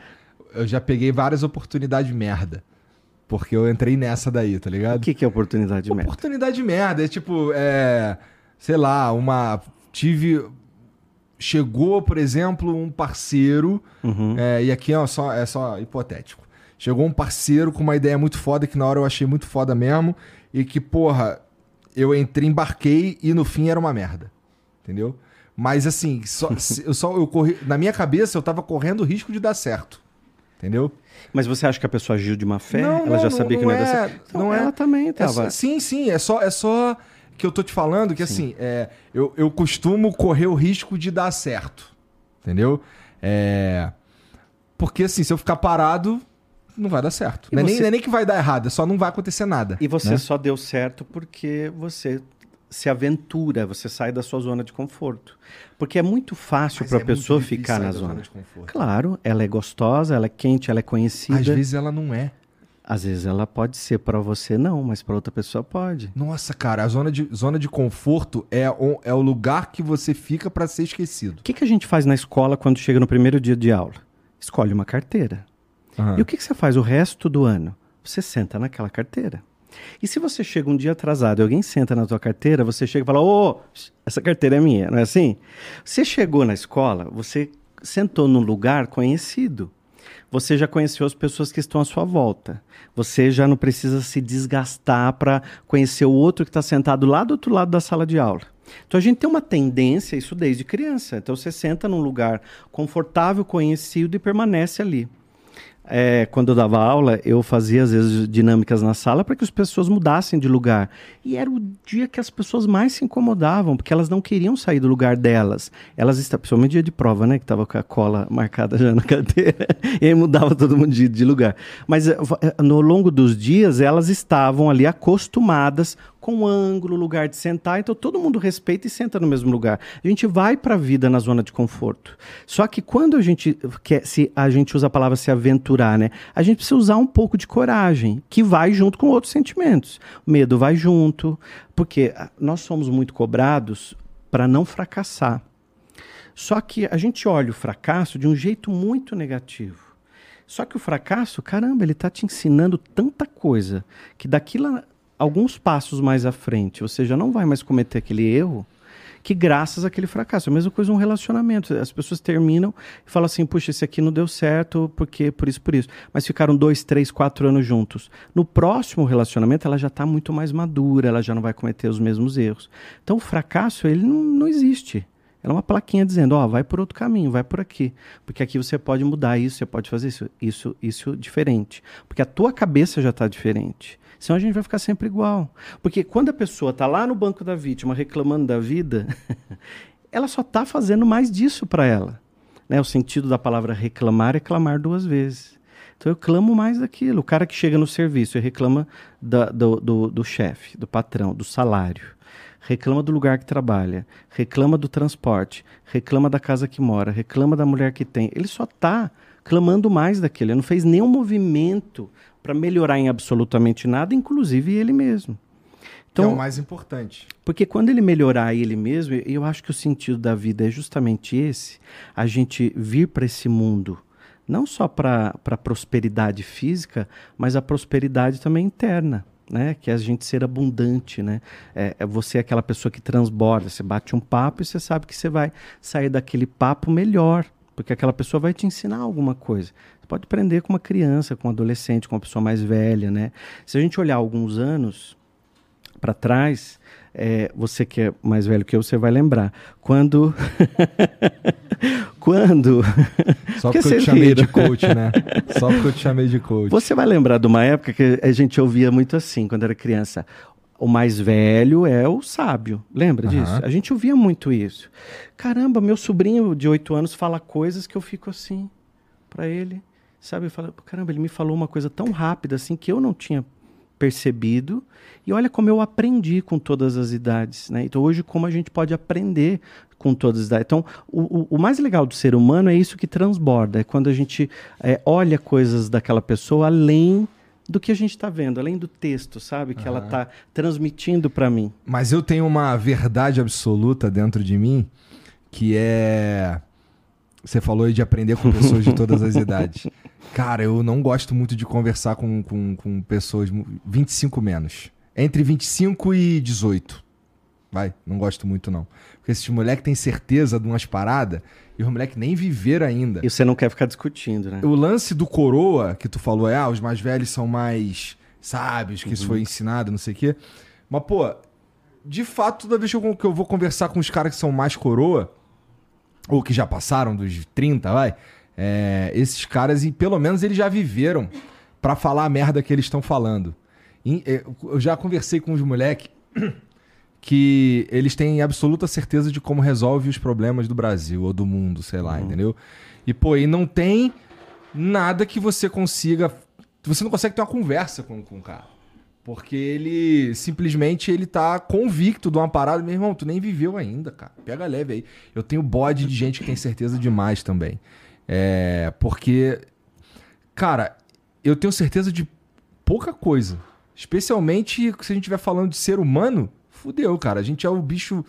A: eu já peguei várias oportunidades merda. Porque eu entrei nessa daí, tá ligado?
B: O que, que é oportunidade merda?
A: Oportunidade merda. É tipo, é. Sei lá, uma. Tive. Chegou, por exemplo, um parceiro.
B: Uhum.
A: É, e aqui é só, é só hipotético. Chegou um parceiro com uma ideia muito foda que na hora eu achei muito foda mesmo. E que, porra, eu entrei, embarquei e no fim era uma merda. Entendeu? Mas assim, só, eu só eu corri. Na minha cabeça eu tava correndo o risco de dar certo. Entendeu?
B: Mas você acha que a pessoa agiu de má fé?
A: Não,
B: ela
A: não,
B: já
A: não-
B: sabia que
A: não
B: não ia dar
A: é-
B: certo?
A: não é.
B: ela também
A: É
B: estava.
A: só- sim, sim, é só, é só que eu tô te falando que assim, é, eu, eu costumo correr o risco de dar certo. Entendeu? É, porque assim, se eu ficar parado, não vai dar certo. Não é, nem,
B: você-
A: não é nem que vai dar errado, é só não vai acontecer nada.
B: E você
A: né?
B: só deu certo porque você se aventura, você sai da sua zona de conforto. Porque é muito fácil para a
A: é
B: pessoa ficar na
A: da
B: zona.
A: de conforto.
B: Claro, ela é gostosa, ela é quente, ela é conhecida.
A: Às vezes ela não é.
B: Às vezes ela pode ser para você não, mas para outra pessoa pode.
A: Nossa, cara, a zona de, zona de conforto é o, é o lugar que você fica pra ser esquecido.
B: O que, que a gente faz na escola quando chega no primeiro dia de aula? Escolhe uma carteira.
A: Aham.
B: E o que, que você faz o resto do ano? Você senta naquela carteira. E se você chega um dia atrasado e alguém senta na tua carteira, você chega e fala: Ô, essa carteira é minha, não é assim? Você chegou na escola, você sentou num lugar conhecido. Você já conheceu as pessoas que estão à sua volta. Você já não precisa se desgastar para conhecer o outro que está sentado lá do outro lado da sala de aula. Então a gente tem uma tendência, isso desde criança. Então você senta num lugar confortável, conhecido e permanece ali. É, quando eu dava aula, eu fazia às vezes dinâmicas na sala para que as pessoas mudassem de lugar. E era o dia que as pessoas mais se incomodavam, porque elas não queriam sair do lugar delas. Elas estavam, principalmente dia de prova, né? Que estava com a cola marcada já na cadeira. e aí mudava todo mundo de, de lugar. Mas eh, eh, no longo dos dias, elas estavam ali acostumadas com ângulo, lugar de sentar, então todo mundo respeita e senta no mesmo lugar. A gente vai para a vida na zona de conforto. Só que quando a gente quer, se a gente usa a palavra se aventurar, né? A gente precisa usar um pouco de coragem, que vai junto com outros sentimentos. O medo vai junto, porque ah, nós somos muito cobrados para não fracassar. Só que a gente olha o fracasso de um jeito muito negativo. Só que o fracasso, caramba, ele está te ensinando tanta coisa que daqui lá, alguns passos mais à frente, você já não vai mais cometer aquele erro que graças àquele fracasso. A mesma coisa um relacionamento. As pessoas terminam e falam assim, puxa, esse aqui não deu certo porque por isso, por isso. Mas ficaram dois, três, quatro anos juntos. No próximo relacionamento, ela já está muito mais madura, ela já não vai cometer os mesmos erros. Então, o fracasso, ele não, não existe. Ela é uma plaquinha dizendo, ó, vai por outro caminho, vai por aqui. Porque aqui você pode mudar isso, você pode fazer isso, isso, isso diferente. Porque a tua cabeça já está diferente. Senão a gente vai ficar sempre igual. Porque quando a pessoa está lá no banco da vítima reclamando da vida, ela só está fazendo mais disso para ela. Né? O sentido da palavra reclamar é clamar duas vezes. Então eu clamo mais daquilo. O cara que chega no serviço e reclama da- do, do, do chefe, do patrão, do salário, reclama do lugar que trabalha, reclama do transporte, reclama da casa que mora, reclama da mulher que tem. Ele só está clamando mais daquilo. Ele não fez nenhum movimento para melhorar em absolutamente nada, inclusive ele mesmo.
A: que é
B: Então,
A: o mais importante.
B: porque quando ele melhorar ele mesmo, eu acho que o sentido da vida é justamente esse: a gente vir para esse mundo, não só para a prosperidade física, mas a prosperidade também interna. né? Que é a gente ser abundante, né? É, é você aquela pessoa que transborda. Você bate um papo e você sabe que você vai sair daquele papo melhor, porque aquela pessoa vai te ensinar alguma coisa. Você pode aprender com uma criança, com um adolescente, com uma pessoa mais velha, né? Se a gente olhar alguns anos para trás, é, você que é mais velho que eu, você vai lembrar. Quando. Quando.
A: Só porque, porque eu te chamei de coach, né? Só porque eu te chamei de coach.
B: Você vai lembrar de uma época que a gente ouvia muito assim, quando era criança. O mais velho é o sábio. Lembra uhum. disso? A gente ouvia muito isso. Caramba, meu sobrinho de oito anos fala coisas que eu fico assim para ele. Sabe? Fala, caramba, ele me falou uma coisa tão rápida assim que eu não tinha percebido. E olha como eu aprendi com todas as idades. Né? Então, hoje, como a gente pode aprender com todas as idades. Então, o, o, o mais legal do ser humano é isso que transborda. É quando a gente é, olha coisas daquela pessoa além do que a gente está vendo, além do texto, sabe? Que uhum. ela está transmitindo para mim.
A: Mas eu tenho uma verdade absoluta dentro de mim que é. Você falou aí de aprender com pessoas de todas as idades. Cara, eu não gosto muito de conversar com, com, com pessoas 25 menos. Entre 25 e 18. Vai, não gosto muito não. Porque esses moleques têm certeza de umas paradas e os moleques nem viveram ainda.
B: E você não quer ficar discutindo, né?
A: O lance do coroa, que tu falou, é, ah, os mais velhos são mais sábios, que uhum. isso foi ensinado, não sei o quê. Mas, pô, de fato, toda vez que eu, vou conversar com os caras que são mais coroa, ou que já passaram dos 30, vai, é, esses caras, e pelo menos eles já viveram para falar a merda que eles estão falando. É, eu já conversei com os moleques que eles têm absoluta certeza de como resolve os problemas do Brasil ou do mundo, sei lá, uhum. entendeu? E, pô, e não tem nada que você consiga. Você não consegue ter uma conversa com, com o cara. Porque ele simplesmente ele tá convicto de uma parada. Meu irmão, tu nem viveu ainda, cara. Pega leve aí. Eu tenho bode de gente que tem certeza demais também. É, porque, cara, eu tenho certeza de pouca coisa. Especialmente se a gente estiver falando de ser humano, fudeu, cara. A gente é o bicho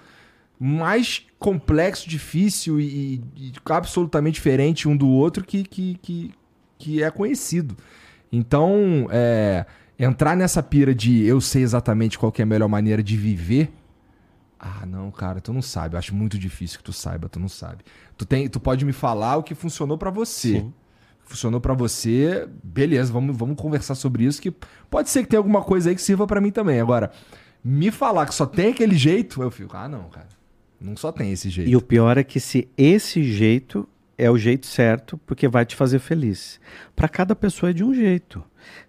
A: mais complexo, difícil e, e absolutamente diferente um do outro que, que, que, que é conhecido. Então, é, entrar nessa pira de eu sei exatamente qual é a melhor maneira de viver. Ah, não, cara, tu não sabe. Eu acho muito difícil que tu saiba, tu não sabe. Tu, tem, tu pode me falar o que funcionou para você. Sim. Funcionou para você, beleza, vamos, vamos conversar sobre isso. Que pode ser que tenha alguma coisa aí que sirva para mim também. Agora, me falar que só tem aquele jeito, eu fico, ah, não, cara. Não só tem esse jeito.
B: E o pior é que se esse jeito é o jeito certo, porque vai te fazer feliz. Para cada pessoa é de um jeito.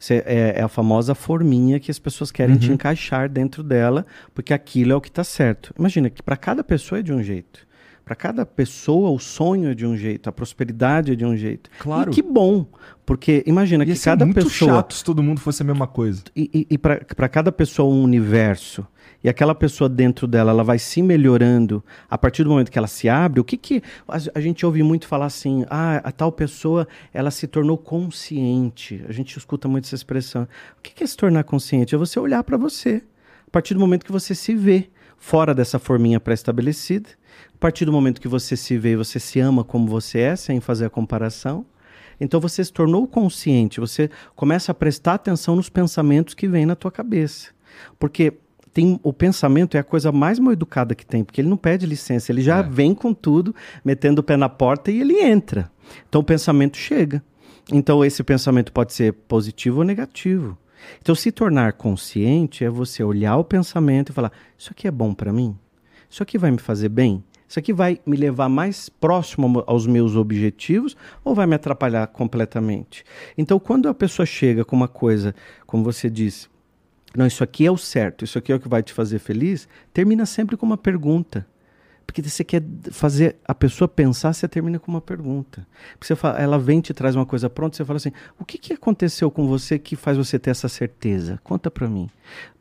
B: É, é, a famosa forminha que as pessoas querem uhum. te encaixar dentro dela, porque aquilo é o que está certo. Imagina que para cada pessoa é de um jeito. Para cada pessoa, o sonho é de um jeito, a prosperidade é de um jeito.
A: Claro.
B: E que bom, porque imagina Ia que cada muito pessoa.
A: chato se todo mundo fosse a mesma coisa.
B: E, e, e para cada pessoa, um universo. E aquela pessoa dentro dela, ela vai se melhorando a partir do momento que ela se abre. O que que. A, a gente ouve muito falar assim, ah, a tal pessoa, ela se tornou consciente. A gente escuta muito essa expressão. O que, que é se tornar consciente? É você olhar para você. A partir do momento que você se vê fora dessa forminha pré-estabelecida a partir do momento que você se vê, você se ama como você é, sem fazer a comparação. Então você se tornou consciente, você começa a prestar atenção nos pensamentos que vêm na tua cabeça. Porque tem, o pensamento é a coisa mais mal educada que tem, porque ele não pede licença, ele já é. vem com tudo, metendo o pé na porta e ele entra. Então o pensamento chega. Então esse pensamento pode ser positivo ou negativo. Então se tornar consciente é você olhar o pensamento e falar: isso aqui é bom para mim? Isso aqui vai me fazer bem? Isso aqui vai me levar mais próximo aos meus objetivos ou vai me atrapalhar completamente? Então, quando a pessoa chega com uma coisa, como você disse, não, isso aqui é o certo, isso aqui é o que vai te fazer feliz, termina sempre com uma pergunta. Porque você quer fazer a pessoa pensar, você termina com uma pergunta. Porque você fala, ela vem te traz uma coisa pronta, você fala assim: o que, que aconteceu com você que faz você ter essa certeza? Conta para mim.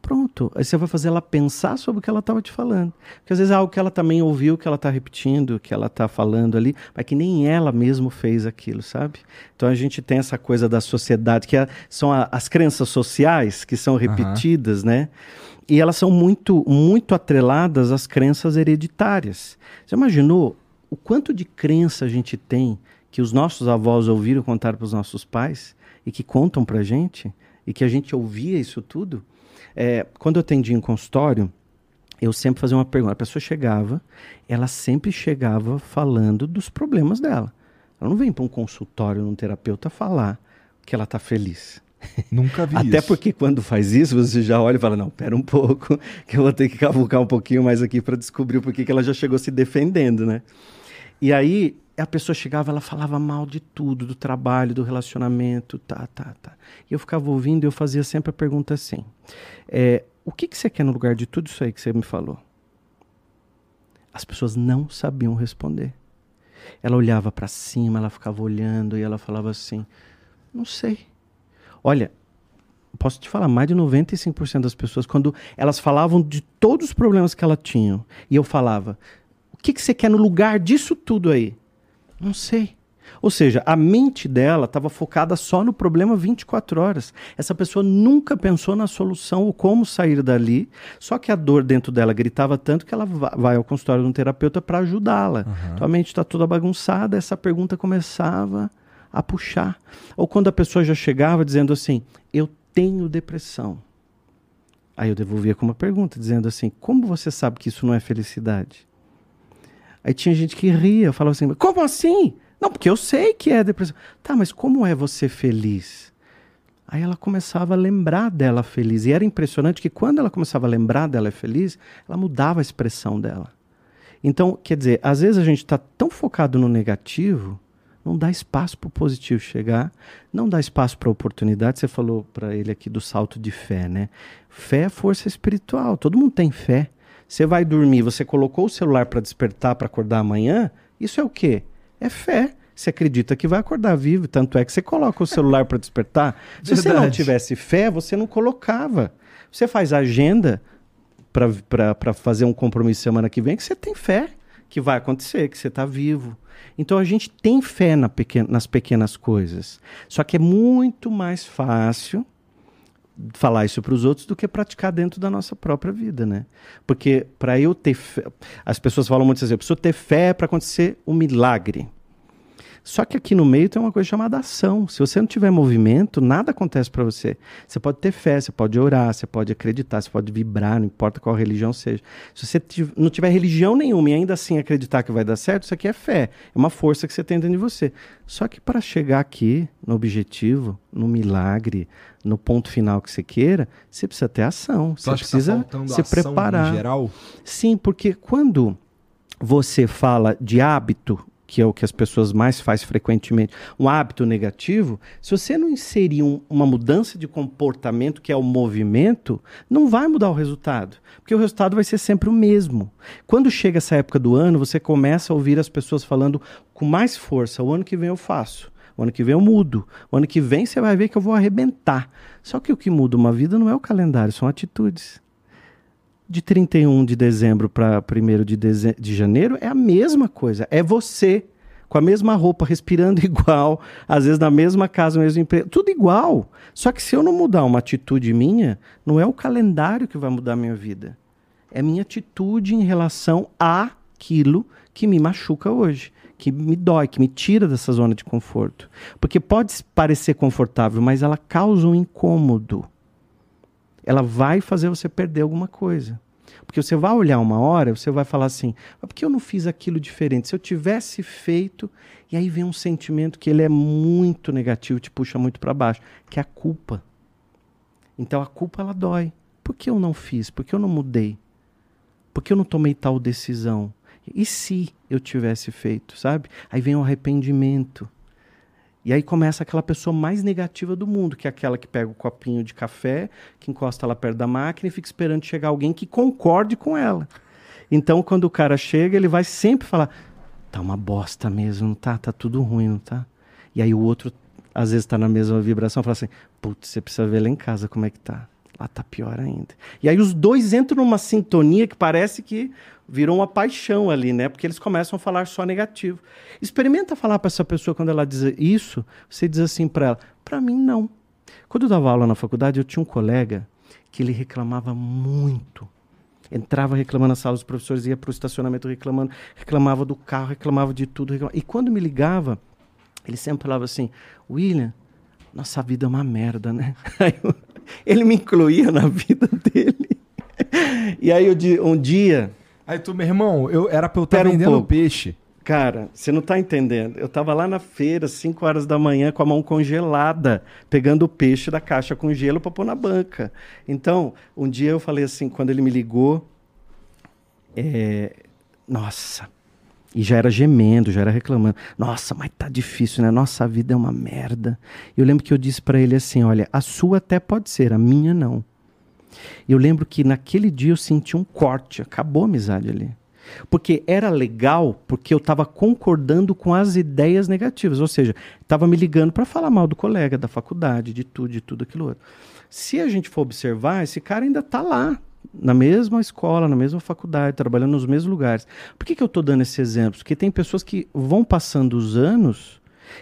B: Pronto. Aí você vai fazer ela pensar sobre o que ela estava te falando. Porque às vezes é algo que ela também ouviu, que ela está repetindo, que ela está falando ali, mas que nem ela mesmo fez aquilo, sabe? Então a gente tem essa coisa da sociedade, que é, são a, as crenças sociais que são repetidas, uhum. né? E elas são muito, muito atreladas às crenças hereditárias. Você imaginou o quanto de crença a gente tem que os nossos avós ouviram contar para os nossos pais e que contam para a gente? e que a gente ouvia isso tudo, é, quando eu atendia em consultório, eu sempre fazia uma pergunta. A pessoa chegava, ela sempre chegava falando dos problemas dela. Ela não vem para um consultório, num terapeuta, falar que ela está feliz.
A: Nunca vi
B: Até
A: isso.
B: porque quando faz isso, você já olha e fala: não, pera um pouco, que eu vou ter que cavucar um pouquinho mais aqui para descobrir o porquê que ela já chegou se defendendo, né? E aí a pessoa chegava, ela falava mal de tudo, do trabalho, do relacionamento, tá, tá, tá. E eu ficava ouvindo e eu fazia sempre a pergunta assim: é, o que, que você quer no lugar de tudo isso aí que você me falou? As pessoas não sabiam responder. Ela olhava para cima, ela ficava olhando e ela falava assim: não sei. Olha, posso te falar, mais de 95% das pessoas, quando elas falavam de todos os problemas que ela tinha, e eu falava: o que, que você quer no lugar disso tudo aí? Não sei. Ou seja, a mente dela estava focada só no problema 24 horas. Essa pessoa nunca pensou na solução ou como sair dali. Só que a dor dentro dela gritava tanto que ela vai ao consultório de um terapeuta para ajudá-la. Uhum. Então a mente está toda bagunçada, essa pergunta começava a puxar. Ou quando a pessoa já chegava dizendo assim: Eu tenho depressão. Aí eu devolvia com uma pergunta, dizendo assim: Como você sabe que isso não é felicidade? Aí tinha gente que ria, falava assim: Como assim? Não, porque eu sei que é depressão. Tá, mas como é você feliz? Aí ela começava a lembrar dela feliz. E era impressionante que quando ela começava a lembrar dela feliz, ela mudava a expressão dela. Então, quer dizer, às vezes a gente está tão focado no negativo, não dá espaço para o positivo chegar, não dá espaço para a oportunidade. Você falou para ele aqui do salto de fé, né? Fé é força espiritual. Todo mundo tem fé. Você vai dormir, você colocou o celular para despertar, para acordar amanhã, isso é o quê? É fé. Você acredita que vai acordar vivo, tanto é que você coloca o celular para despertar. Se você não tivesse fé, você não colocava. Você faz agenda para fazer um compromisso semana que vem que você tem fé que vai acontecer, que você está vivo. Então a gente tem fé na nas pequenas coisas. Só que é muito mais fácil falar isso para os outros do que praticar dentro da nossa própria vida, né? Porque para eu ter fé, as pessoas falam muito assim, eu preciso ter fé para acontecer um milagre. Só que aqui no meio tem uma coisa chamada ação. Se você não tiver movimento, nada acontece para você. Você pode ter fé, você pode orar, você pode acreditar, você pode vibrar, não importa qual religião seja. Se você não tiver religião nenhuma e ainda assim acreditar que vai dar certo, isso aqui é fé. É uma força que você tem dentro de você. Só que para chegar aqui, no objetivo, no milagre, no ponto final que você queira, você precisa ter ação. Você, você precisa
A: tá
B: se preparar. Sim, porque quando você fala de hábito que é o que as pessoas mais fazem frequentemente, um hábito negativo, se você não inserir um, uma mudança de comportamento, que é o movimento, não vai mudar o resultado. Porque o resultado vai ser sempre o mesmo. Quando chega essa época do ano, você começa a ouvir as pessoas falando com mais força: o ano que vem eu faço. O ano que vem eu mudo. O ano que vem você vai ver que eu vou arrebentar. Só que o que muda uma vida não é o calendário, são atitudes de 31 de dezembro para 1 de, deze de janeiro é a mesma coisa. É você, com a mesma roupa, respirando igual, às vezes na mesma casa, no mesmo emprego, tudo igual. Só que se eu não mudar uma atitude minha, não é o calendário que vai mudar a minha vida. É minha atitude em relação àquilo que me machuca hoje, que me dói, que me tira dessa zona de conforto. Porque pode parecer confortável, mas ela causa um incômodo ela vai fazer você perder alguma coisa. Porque você vai olhar uma hora, você vai falar assim: mas por que eu não fiz aquilo diferente? Se eu tivesse feito. E aí vem um sentimento que ele é muito negativo, te puxa muito para baixo, que é a culpa. Então a culpa ela dói. Por que eu não fiz? Por que eu não mudei? Por que eu não tomei tal decisão? E se eu tivesse feito, sabe? Aí vem o arrependimento. E aí começa aquela pessoa mais negativa do mundo, que é aquela que pega o copinho de café, que encosta lá perto da máquina e fica esperando chegar alguém que concorde com ela. Então, quando o cara chega, ele vai sempre falar: tá uma bosta mesmo, não tá? Tá tudo ruim, não tá? E aí o outro, às vezes, tá na mesma vibração, fala assim: putz, você precisa ver lá em casa como é que tá. Lá tá pior ainda. E aí os dois entram numa sintonia que parece que virou uma paixão ali, né? Porque eles começam a falar só negativo. Experimenta falar para essa pessoa quando ela diz isso, você diz assim para ela: "Para mim não". Quando eu dava aula na faculdade, eu tinha um colega que ele reclamava muito. Entrava reclamando na sala, os professores ia para o estacionamento reclamando, reclamava do carro, reclamava de tudo. Reclamava. E quando me ligava, ele sempre falava assim: William, nossa vida é uma merda, né? Eu, ele me incluía na vida dele. E aí eu, um dia.
A: Aí tu, meu irmão, eu era pra eu estar tá vendendo um peixe.
B: Cara, você não tá entendendo. Eu tava lá na feira, 5 horas da manhã, com a mão congelada, pegando o peixe da caixa com gelo para pôr na banca. Então, um dia eu falei assim, quando ele me ligou, é... nossa, e já era gemendo, já era reclamando. Nossa, mas tá difícil, né? Nossa vida é uma merda. Eu lembro que eu disse para ele assim: olha, a sua até pode ser, a minha não. Eu lembro que naquele dia eu senti um corte, acabou a amizade ali. Porque era legal, porque eu estava concordando com as ideias negativas, ou seja, estava me ligando para falar mal do colega, da faculdade, de tudo, de tudo aquilo outro. Se a gente for observar, esse cara ainda está lá, na mesma escola, na mesma faculdade, trabalhando nos mesmos lugares. Por que, que eu estou dando esse exemplo? Porque tem pessoas que vão passando os anos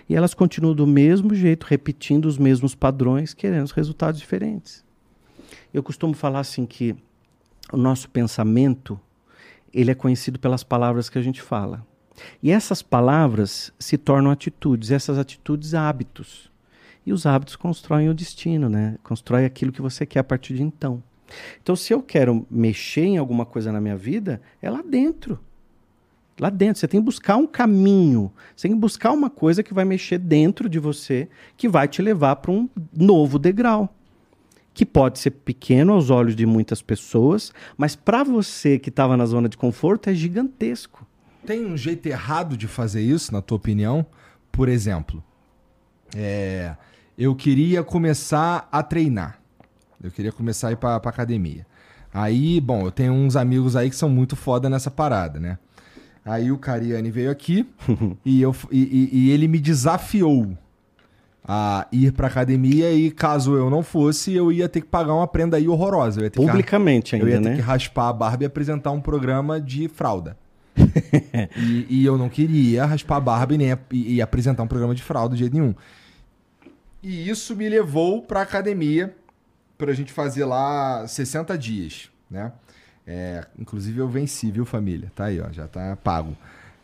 B: e elas continuam do mesmo jeito, repetindo os mesmos padrões, querendo resultados diferentes. Eu costumo falar assim que o nosso pensamento ele é conhecido pelas palavras que a gente fala. E essas palavras se tornam atitudes, essas atitudes hábitos. E os hábitos constroem o destino, né? Constrói aquilo que você quer a partir de então. Então, se eu quero mexer em alguma coisa na minha vida, é lá dentro. Lá dentro. Você tem que buscar um caminho. Você tem que buscar uma coisa que vai mexer dentro de você, que vai te levar para um novo degrau. Que pode ser pequeno aos olhos de muitas pessoas, mas para você que estava na zona de conforto é gigantesco.
A: Tem um jeito errado de fazer isso, na tua opinião? Por exemplo, é, eu queria começar a treinar. Eu queria começar a ir pra, pra academia. Aí, bom, eu tenho uns amigos aí que são muito foda nessa parada, né? Aí o Cariani veio aqui e, eu, e, e, e, ele me desafiou a ir pra academia e caso eu não fosse, eu ia ter que pagar uma prenda aí horrorosa. Eu ia ter
B: Publicamente
A: que,
B: ainda,
A: Eu ia
B: né?
A: ter que raspar a barba e apresentar um programa de fralda. e, e, eu não queria raspar a barba e nem e, e apresentar um programa de fralda de jeito nenhum. E isso me levou pra academia pra gente fazer lá 60 dias, né? É, inclusive eu venci, viu, família? Tá aí, ó, já tá pago.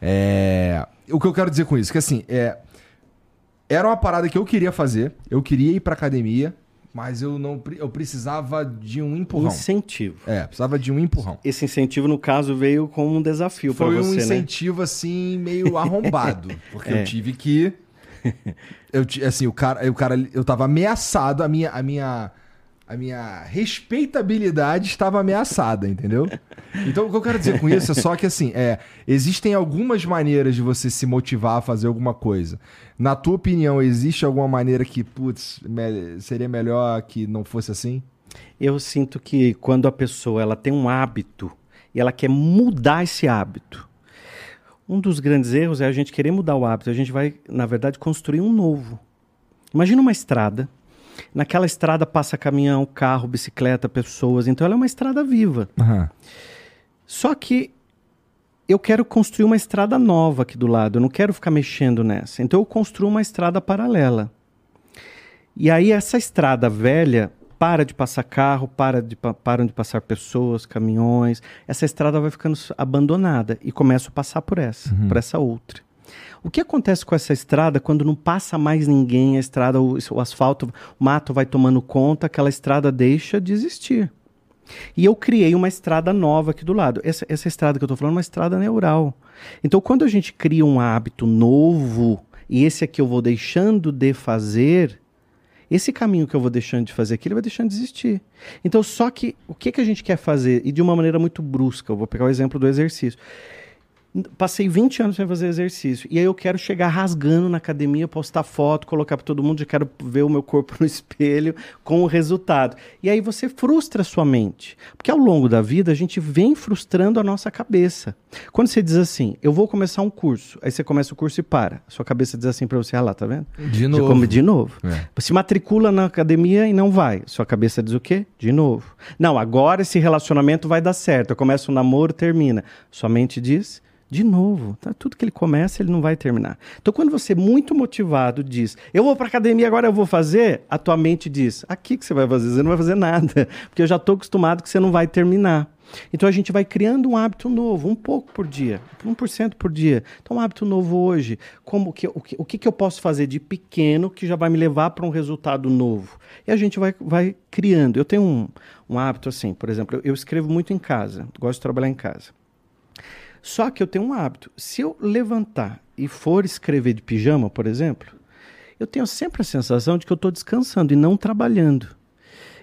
A: É, o que eu quero dizer com isso? Que assim, é, era uma parada que eu queria fazer, eu queria ir pra academia, mas eu não eu precisava de um empurrão.
B: Incentivo.
A: É, precisava de um empurrão.
B: Esse incentivo, no caso, veio como um desafio para você,
A: Foi
B: um
A: né? incentivo, né? assim, meio arrombado. porque é. eu tive que... Eu, assim, o cara, o cara, eu tava ameaçado, a minha, a minha a minha respeitabilidade estava ameaçada, entendeu? Então o que eu quero dizer com isso é só que assim, é, existem algumas maneiras de você se motivar a fazer alguma coisa. Na tua opinião, existe alguma maneira que, putz, me seria melhor que não fosse assim?
B: Eu sinto que quando a pessoa ela tem um hábito e ela quer mudar esse hábito, um dos grandes erros é a gente querer mudar o hábito. A gente vai, na verdade, construir um novo. Imagina uma estrada Naquela estrada passa caminhão, carro, bicicleta, pessoas. Então ela é uma estrada viva. Uhum. Só que eu quero construir uma estrada nova aqui do lado. Eu não quero ficar mexendo nessa. Então eu construo uma estrada paralela. E aí essa estrada velha para de passar carro, para de, param de passar pessoas, caminhões. Essa estrada vai ficando abandonada e começo a passar por essa, uhum. por essa outra. O que acontece com essa estrada quando não passa mais ninguém, a estrada, o, o asfalto, o mato vai tomando conta, aquela estrada deixa de existir. E eu criei uma estrada nova aqui do lado. Essa, essa estrada que eu estou falando é uma estrada neural. Então, quando a gente cria um hábito novo, e esse aqui eu vou deixando de fazer, esse caminho que eu vou deixando de fazer aqui, ele vai deixando de existir. Então, só que o que, que a gente quer fazer? E de uma maneira muito brusca, eu vou pegar o exemplo do exercício. Passei 20 anos sem fazer exercício. E aí eu quero chegar rasgando na academia, postar foto, colocar para todo mundo, eu quero ver o meu corpo no espelho com o resultado. E aí você frustra a sua mente. Porque ao longo da vida a gente vem frustrando a nossa cabeça. Quando você diz assim, eu vou começar um curso, aí você começa o curso e para. A sua cabeça diz assim para você, ah lá, tá vendo?
A: De novo. Come
B: de novo. É. Se matricula na academia e não vai. Sua cabeça diz o quê? De novo. Não, agora esse relacionamento vai dar certo. Eu começo um namoro, termina. Sua mente diz De novo, tá? tudo que ele começa, ele não vai terminar. Então, quando você, muito motivado, diz, eu vou para academia, agora eu vou fazer, a tua mente diz, aqui que você vai fazer, você não vai fazer nada, porque eu já estou acostumado que você não vai terminar. Então a gente vai criando um hábito novo, um pouco por dia, 1% por dia. Então um hábito novo hoje, como que, o, que, o que, eu posso fazer de pequeno que já vai me levar para um resultado novo? E a gente vai, vai criando. Eu tenho um, um hábito assim, por exemplo, eu, eu escrevo muito em casa, gosto de trabalhar em casa. Só que eu tenho um hábito. Se eu levantar e for escrever de pijama, por exemplo, eu tenho sempre a sensação de que eu estou descansando e não trabalhando.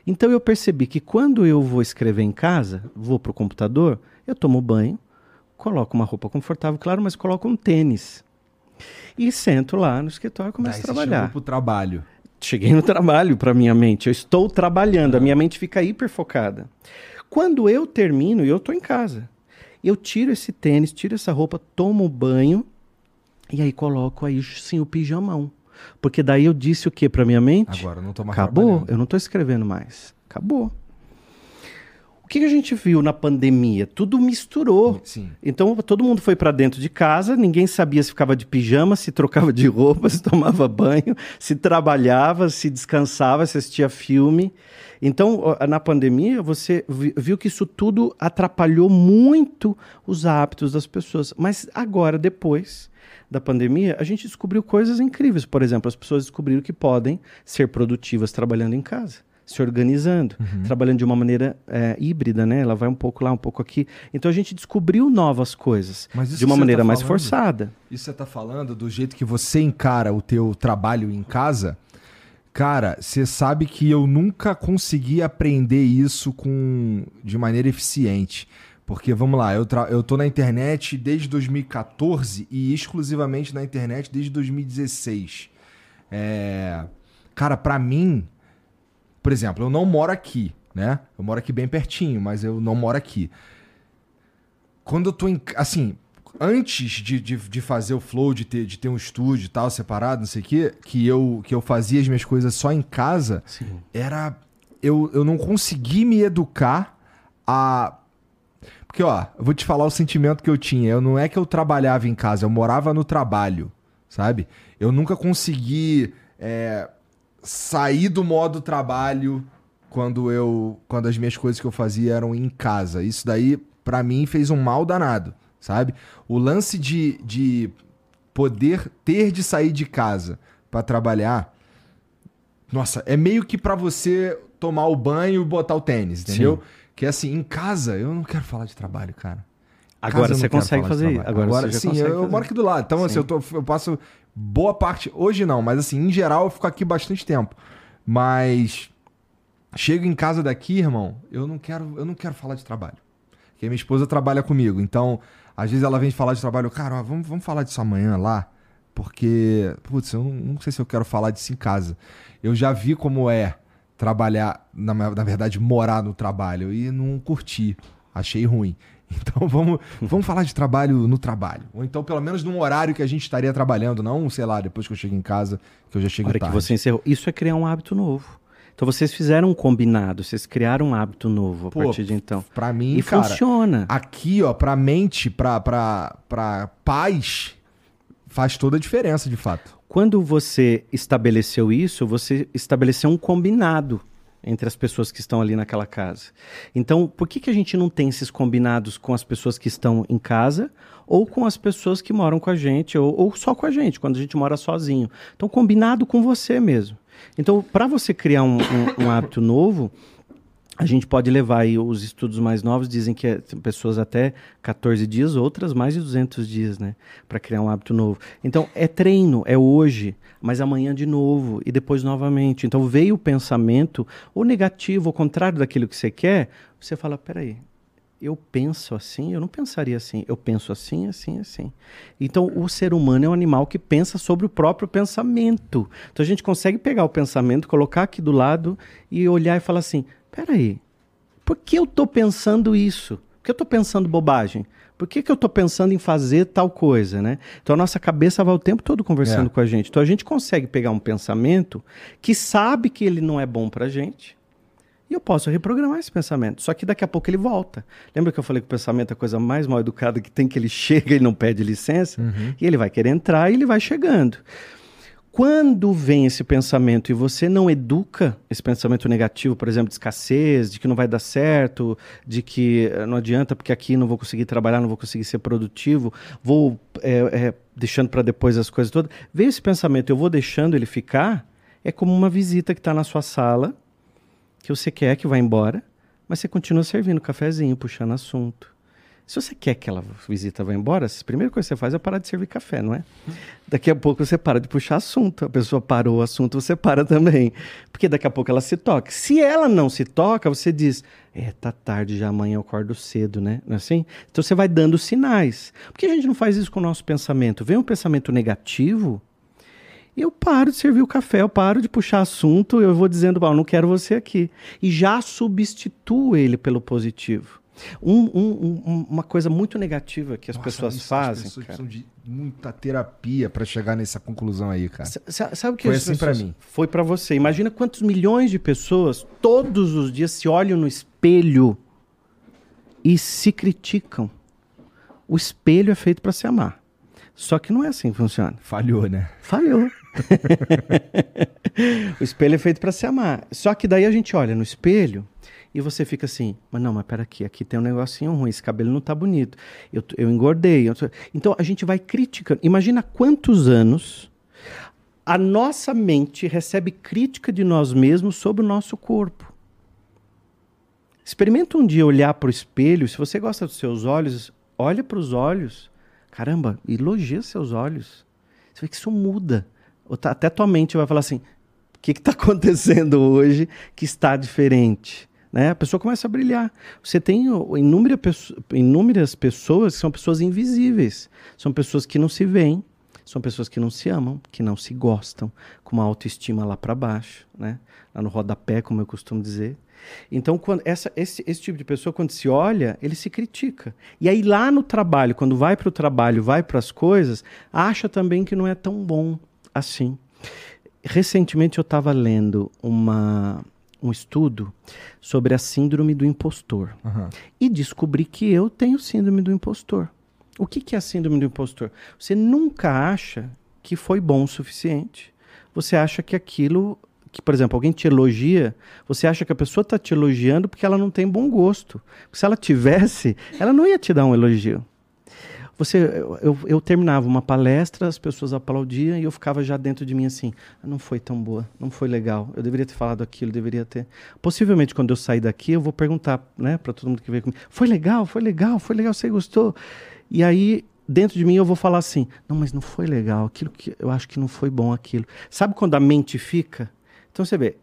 B: Então eu percebi que quando eu vou escrever em casa, vou para o computador, eu tomo banho, coloco uma roupa confortável, claro, mas coloco um tênis. E sento lá no escritório e começo Daí a trabalhar.
A: Para o trabalho.
B: Cheguei no trabalho para minha mente. Eu estou trabalhando, a minha mente fica hiper focada. Quando eu termino, eu estou em casa, eu tiro esse tênis, tiro essa roupa, tomo banho e aí coloco aí sim o pijamão. Porque daí eu disse o que para minha mente?
A: Agora não tô mais
B: Acabou, eu não estou escrevendo mais. Acabou. O que, a gente viu na pandemia? Tudo misturou.
A: Sim.
B: Então todo mundo foi para dentro de casa, ninguém sabia se ficava de pijama, se trocava de roupa, se tomava banho, se trabalhava, se descansava, se assistia filme. Então, na pandemia, você viu que isso tudo atrapalhou muito os hábitos das pessoas. Mas agora, depois, da pandemia, a gente descobriu coisas incríveis. Por exemplo, as pessoas descobriram que podem ser produtivas trabalhando em casa se organizando, uhum. trabalhando de uma maneira é, híbrida, né? Ela vai um pouco lá, um pouco aqui. Então a gente descobriu novas coisas de uma maneira tá mais falando, forçada.
A: Isso você está falando do jeito que você encara o teu trabalho em casa. Cara, você sabe que eu nunca consegui aprender isso com de maneira eficiente. Porque, vamos lá, eu, eu tô na internet desde 2014 e exclusivamente na internet desde 2016. É... Cara, para mim, por exemplo, eu não moro aqui, né? Eu moro aqui bem pertinho, mas eu não moro aqui. Quando eu tô em. Assim, antes de, de, de, fazer o flow, de ter, de ter um estúdio e tal, separado, não sei o quê, que eu, que eu fazia as minhas coisas só em casa, Sim. era. Eu, eu não consegui me educar a porque, ó, eu vou te falar o sentimento que eu tinha. Eu não é que eu trabalhava em casa, eu morava no trabalho, sabe? Eu nunca consegui é, sair do modo trabalho quando eu. Quando as minhas coisas que eu fazia eram em casa. Isso daí, para mim, fez um mal danado, sabe? O lance de, de poder ter de sair de casa para trabalhar. Nossa, é meio que para você tomar o banho e botar o tênis, entendeu? Sim. Que é assim, em casa, eu não quero falar de trabalho, cara.
B: Agora você consegue fazer.
A: Agora, Agora sim, eu, eu, moro aqui do lado. Então, sim. assim, eu, tô, eu passo boa parte. Hoje não, mas assim, em geral, eu fico aqui bastante tempo. Mas chego em casa daqui, irmão, eu não quero, eu não quero falar de trabalho. Porque minha esposa trabalha comigo. Então, às vezes ela vem falar de trabalho, cara, ó, vamos, vamos falar disso amanhã lá. Porque, putz, eu não, não sei se eu quero falar disso em casa. Eu já vi como é trabalhar, na, na verdade, morar no trabalho e não curti. Achei ruim. Então vamos, vamos falar de trabalho no trabalho. Ou então, pelo menos num horário que a gente estaria trabalhando, não, sei lá, depois que eu chego em casa, que eu já chego
B: Hora
A: tarde.
B: que você encerrou. Isso é criar um hábito novo. Então vocês fizeram um combinado, vocês criaram um hábito novo a Pô, partir de então.
A: Pra mim,
B: e
A: cara,
B: funciona.
A: Aqui, ó, pra mente, pra, pra, pra paz, faz toda a diferença, de fato.
B: Quando você estabeleceu isso, você estabeleceu um combinado entre as pessoas que estão ali naquela casa. Então, por que, que a gente não tem esses combinados com as pessoas que estão em casa ou com as pessoas que moram com a gente ou, ou só com a gente, quando a gente mora sozinho? Então, combinado com você mesmo. Então, para você criar um, um, um hábito novo, a gente pode levar aí os estudos mais novos dizem que é, pessoas até 14 dias, outras mais de 200 dias, né, para criar um hábito novo. Então é treino, é hoje, mas amanhã de novo e depois novamente. Então veio o pensamento ou negativo, ao contrário daquilo que você quer, você fala, peraí, eu penso assim, eu não pensaria assim, eu penso assim, assim, assim. Então, o ser humano é um animal que pensa sobre o próprio pensamento. Então, a gente consegue pegar o pensamento, colocar aqui do lado e olhar e falar assim: peraí, por que eu estou pensando isso? Por que eu estou pensando bobagem? Por que, que eu estou pensando em fazer tal coisa, né? Então a nossa cabeça vai o tempo todo conversando é. com a gente. Então a gente consegue pegar um pensamento que sabe que ele não é bom para a gente E eu posso reprogramar esse pensamento. Só que daqui a pouco ele volta. Lembra que eu falei que o pensamento é a coisa mais mal educada que tem, que ele chega e não pede licença?
A: Uhum.
B: E ele vai querer entrar e ele vai chegando. Quando vem esse pensamento e você não educa esse pensamento negativo, por exemplo, de escassez, de que não vai dar certo, de que eh, não adianta porque aqui não vou conseguir trabalhar, não vou conseguir ser produtivo, vou é, é, deixando para depois as coisas todas. Vem esse pensamento, eu vou deixando ele ficar, é como uma visita que está na sua sala, que você quer que vá embora, mas você continua servindo cafezinho, puxando assunto. Se você quer que aquela visita vá embora, a primeira coisa que você faz é parar de servir café, não é? Daqui a pouco você para de puxar assunto. A pessoa parou o assunto, você para também. Porque daqui a pouco ela se toca. Se ela não se toca, você diz: É, tá tarde já, amanhã eu acordo cedo, né? Não é assim? Então você vai dando sinais. Por que a gente não faz isso com o nosso pensamento? Vem um pensamento negativo, eu paro de servir o café, eu paro de puxar assunto, eu vou dizendo, oh, não quero você aqui. E já substituo ele pelo positivo. Um, um, uma coisa muito negativa que as Nossa, pessoas isso, fazem. As pessoas
A: cara. precisam de muita terapia para chegar nessa conclusão aí, cara. S
B: sabe o que
A: foi assim para mim?
B: Foi para você. Imagina quantos milhões de pessoas todos os dias se olham no espelho e se criticam. O espelho é feito para se amar. Só que não é assim que funciona.
A: Falhou, né?
B: Falhou. o espelho é feito para se amar. Só que daí a gente olha no espelho e você fica assim, mas não, mas pera aqui, aqui tem um negocinho ruim, esse cabelo não tá bonito, eu, eu engordei. Eu. Então a gente vai criticando. Imagina quantos anos a nossa mente recebe crítica de nós mesmos sobre o nosso corpo. Experimenta um dia olhar para o espelho, se você gosta dos seus olhos, olha para os olhos. Caramba, elogia seus olhos. Você vê que isso muda. Tá, até tua mente vai falar assim: o que está acontecendo hoje que está diferente? Né? A pessoa começa a brilhar. Você tem inúmeras, pessoas que são pessoas invisíveis. São pessoas que não se veem, são pessoas que não se amam, que não se gostam, com uma autoestima lá para baixo, né? lá no rodapé, como eu costumo dizer. Então, quando essa, esse, esse tipo de pessoa, quando se olha, ele se critica. E aí, lá no trabalho, quando vai para o trabalho, vai para as coisas, acha também que não é tão bom assim. Recentemente, eu estava lendo uma, um estudo sobre a síndrome do impostor. Uhum. E descobri que eu tenho síndrome do impostor. O que, que é a síndrome do impostor? Você nunca acha que foi bom o suficiente. Você acha que aquilo. Que, por exemplo, alguém te elogia, você acha que a pessoa está te elogiando porque ela não tem bom gosto. Porque se ela tivesse, ela não ia te dar um elogio. Você, eu, eu, eu, terminava uma palestra, as pessoas aplaudiam e eu ficava já dentro de mim assim, não foi tão boa, não foi legal, eu deveria ter falado aquilo, deveria ter. Possivelmente quando eu sair daqui eu vou perguntar, né, para todo mundo que veio comigo, foi legal, foi legal, foi legal, você gostou? E aí dentro de mim eu vou falar assim, não, mas não foi legal, aquilo que eu acho que não foi bom aquilo. Sabe quando a mente fica? Então você vê,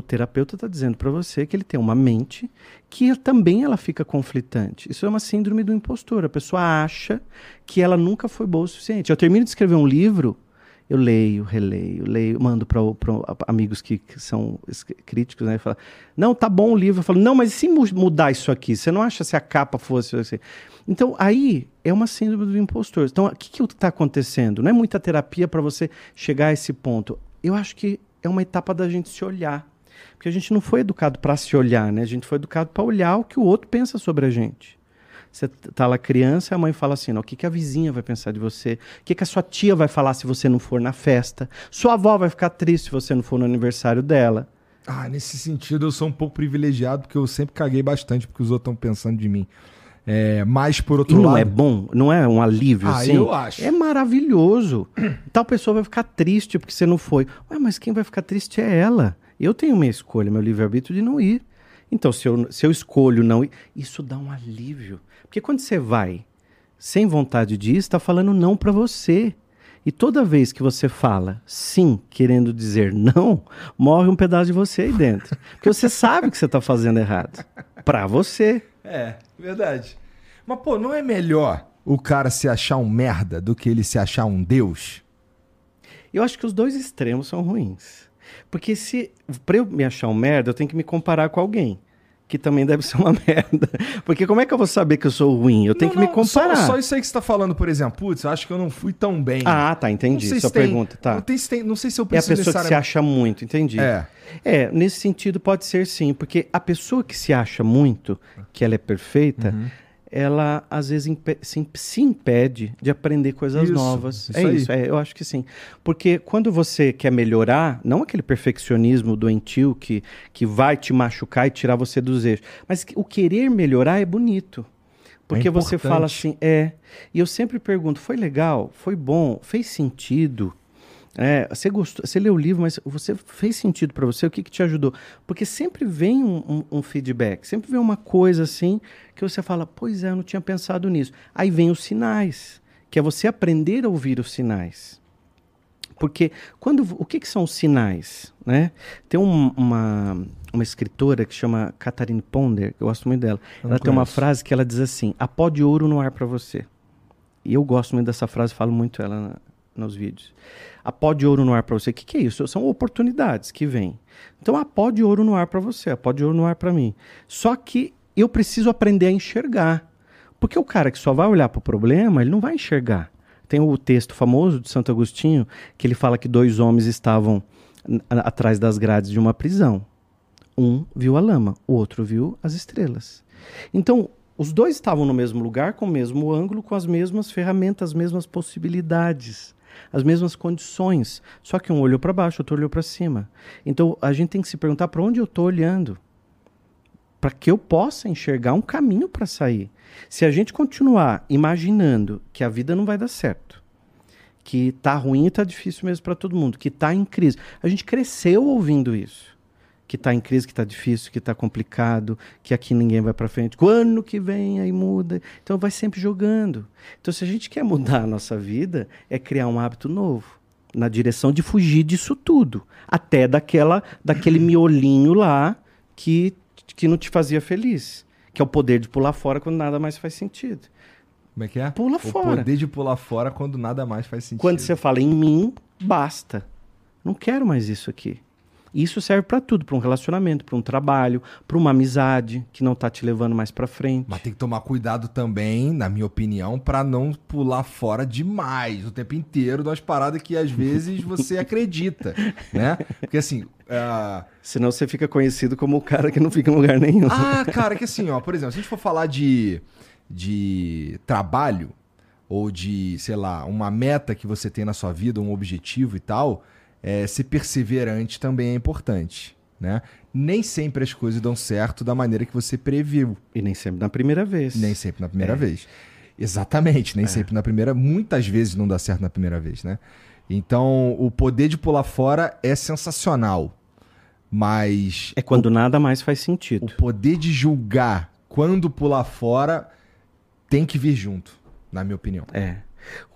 B: o terapeuta está dizendo para você que ele tem uma mente que também ela fica conflitante. Isso é uma síndrome do impostor. A pessoa acha que ela nunca foi boa o suficiente. Eu termino de escrever um livro, eu leio, releio, leio, mando para amigos que, que, são críticos, né? Fala, não, tá bom o livro. Eu falo, não, mas e se mudar isso aqui? Você não acha se a capa fosse assim? Então, aí é uma síndrome do impostor. Então, o que está acontecendo? Não é muita terapia para você chegar a esse ponto. Eu acho que é uma etapa da gente se olhar. Porque a gente não foi educado para se olhar, né? A gente foi educado para olhar o que o outro pensa sobre a gente. Você tá lá criança, a mãe fala assim: o que, que a vizinha vai pensar de você? O que, que a sua tia vai falar se você não for na festa? Sua avó vai ficar triste se você não for no aniversário dela.
A: Ah, nesse sentido eu sou um pouco privilegiado porque eu sempre caguei bastante porque os outros estão pensando de mim. É, mas por outro
B: e
A: não
B: lado. Não é bom? Não é um alívio
A: ah,
B: assim?
A: Eu acho.
B: É maravilhoso. Tal pessoa vai ficar triste porque você não foi. Ué, mas quem vai ficar triste é ela. Eu tenho minha escolha, meu livre-arbítrio de não ir. Então, se eu, se eu escolho não ir, isso dá um alívio. Porque quando você vai sem vontade de ir, está falando não para você. E toda vez que você fala sim, querendo dizer não, morre um pedaço de você aí dentro. Porque você sabe que você está fazendo errado. Para você.
A: É, verdade. Mas, pô, não é melhor o cara se achar um merda do que ele se achar um deus?
B: Eu acho que os dois extremos são ruins. Porque se para eu me achar um merda, eu tenho que me comparar com alguém. que também deve ser uma merda. Porque como é que eu vou saber que eu sou ruim? Eu tenho
A: Não,
B: que me
A: não, só-
B: comparar.
A: Só, isso aí que você tá falando, por exemplo. Putz, eu acho que eu não fui tão bem.
B: Ah, tá, entendi.
A: Não sei
B: Sua
A: se tem-
B: pergunta, tá.
A: Não, tem, se tem- não sei se eu
B: É a
A: preciso
B: pessoa que se
A: necessariamente-
B: acha muito, entendi.
A: É.
B: É, nesse sentido pode ser sim, porque a pessoa que se acha muito, que ela é perfeita,
A: Uhum.
B: Ela às vezes impe- se, imp- se impede de aprender coisas
A: Isso,
B: novas.
A: isso
B: é
A: aí.
B: isso, é, eu acho que sim. Porque quando você quer melhorar, não aquele perfeccionismo doentio que, que vai te machucar e tirar você dos eixos, mas o querer melhorar é bonito. Porque você
A: importante.
B: fala assim, é. E eu sempre pergunto, foi legal? Foi bom? Fez sentido? É, você gostou, você leu o livro, mas você fez sentido para você? O que, que te ajudou? Porque sempre vem um, um- um feedback, sempre vem uma coisa assim que você fala, pois é, eu não tinha pensado nisso. Aí vem os sinais, que é você aprender a ouvir os sinais. Porque quando o que, que são os sinais, né? Tem um- uma uma escritora que chama Catherine Ponder, que eu gosto muito dela.
A: Eu
B: Ela tem uma frase que ela diz assim: "Há pó de ouro no ar para você". E eu gosto muito dessa frase, falo muito ela nos vídeos. Há pó de ouro no ar para você. O que, que é isso? São oportunidades que vêm. Então há pó de ouro no ar para você, há pó de ouro no ar para mim. Só que eu preciso aprender a enxergar. Porque o cara que só vai olhar para o problema, ele não vai enxergar. Tem o texto famoso de Santo Agostinho, que ele fala que dois homens estavam a- atrás das grades de uma prisão. Um viu a lama, o outro viu as estrelas. Então, os dois estavam no mesmo lugar, com o mesmo ângulo, com as mesmas ferramentas, as mesmas possibilidades, as mesmas condições. Só que um olhou para baixo, outro olhou para cima. Então, a gente tem que se perguntar para onde eu estou olhando para que eu possa enxergar um caminho para sair. Se a gente continuar imaginando que a vida não vai dar certo, que tá ruim e tá difícil mesmo para todo mundo, que tá em crise. A gente cresceu ouvindo isso. Que tá em crise, que tá difícil, que tá complicado, que aqui ninguém vai para frente. Quando que vem aí muda. Então vai sempre jogando. Então se a gente quer mudar a nossa vida, é criar um hábito novo na direção de fugir disso tudo, até daquela daquele miolinho lá que que não te fazia feliz, que é o poder de pular fora quando nada mais faz sentido.
A: Como é que é?
B: Pula
A: o
B: fora.
A: poder de pular fora quando nada mais faz sentido.
B: Quando você fala em mim, basta. Não quero mais isso aqui. Isso serve para tudo, para um relacionamento, para um trabalho, para uma amizade que não tá te levando mais para frente.
A: Mas tem que tomar cuidado também, na minha opinião, pra não pular fora demais o tempo inteiro das paradas que às vezes você acredita, né? Porque assim, ah,
B: Senão você fica conhecido como o cara que não fica em lugar nenhum.
A: Ah, cara, que assim, ó, por exemplo, se a gente for falar de, de trabalho, ou de, sei lá, uma meta que você tem na sua vida, um objetivo e tal, é, ser perseverante também é importante, né? Nem sempre as coisas dão certo da maneira que você previu,
B: E nem sempre na primeira vez.
A: nem sempre na primeira vez. Exatamente, nem sempre na primeira, muitas vezes não dá certo na primeira vez, né? Então, o poder de pular fora é sensacional, mas
B: É quando nada mais faz sentido.
A: o poder de julgar quando pular fora tem que vir junto, na minha opinião.
B: É.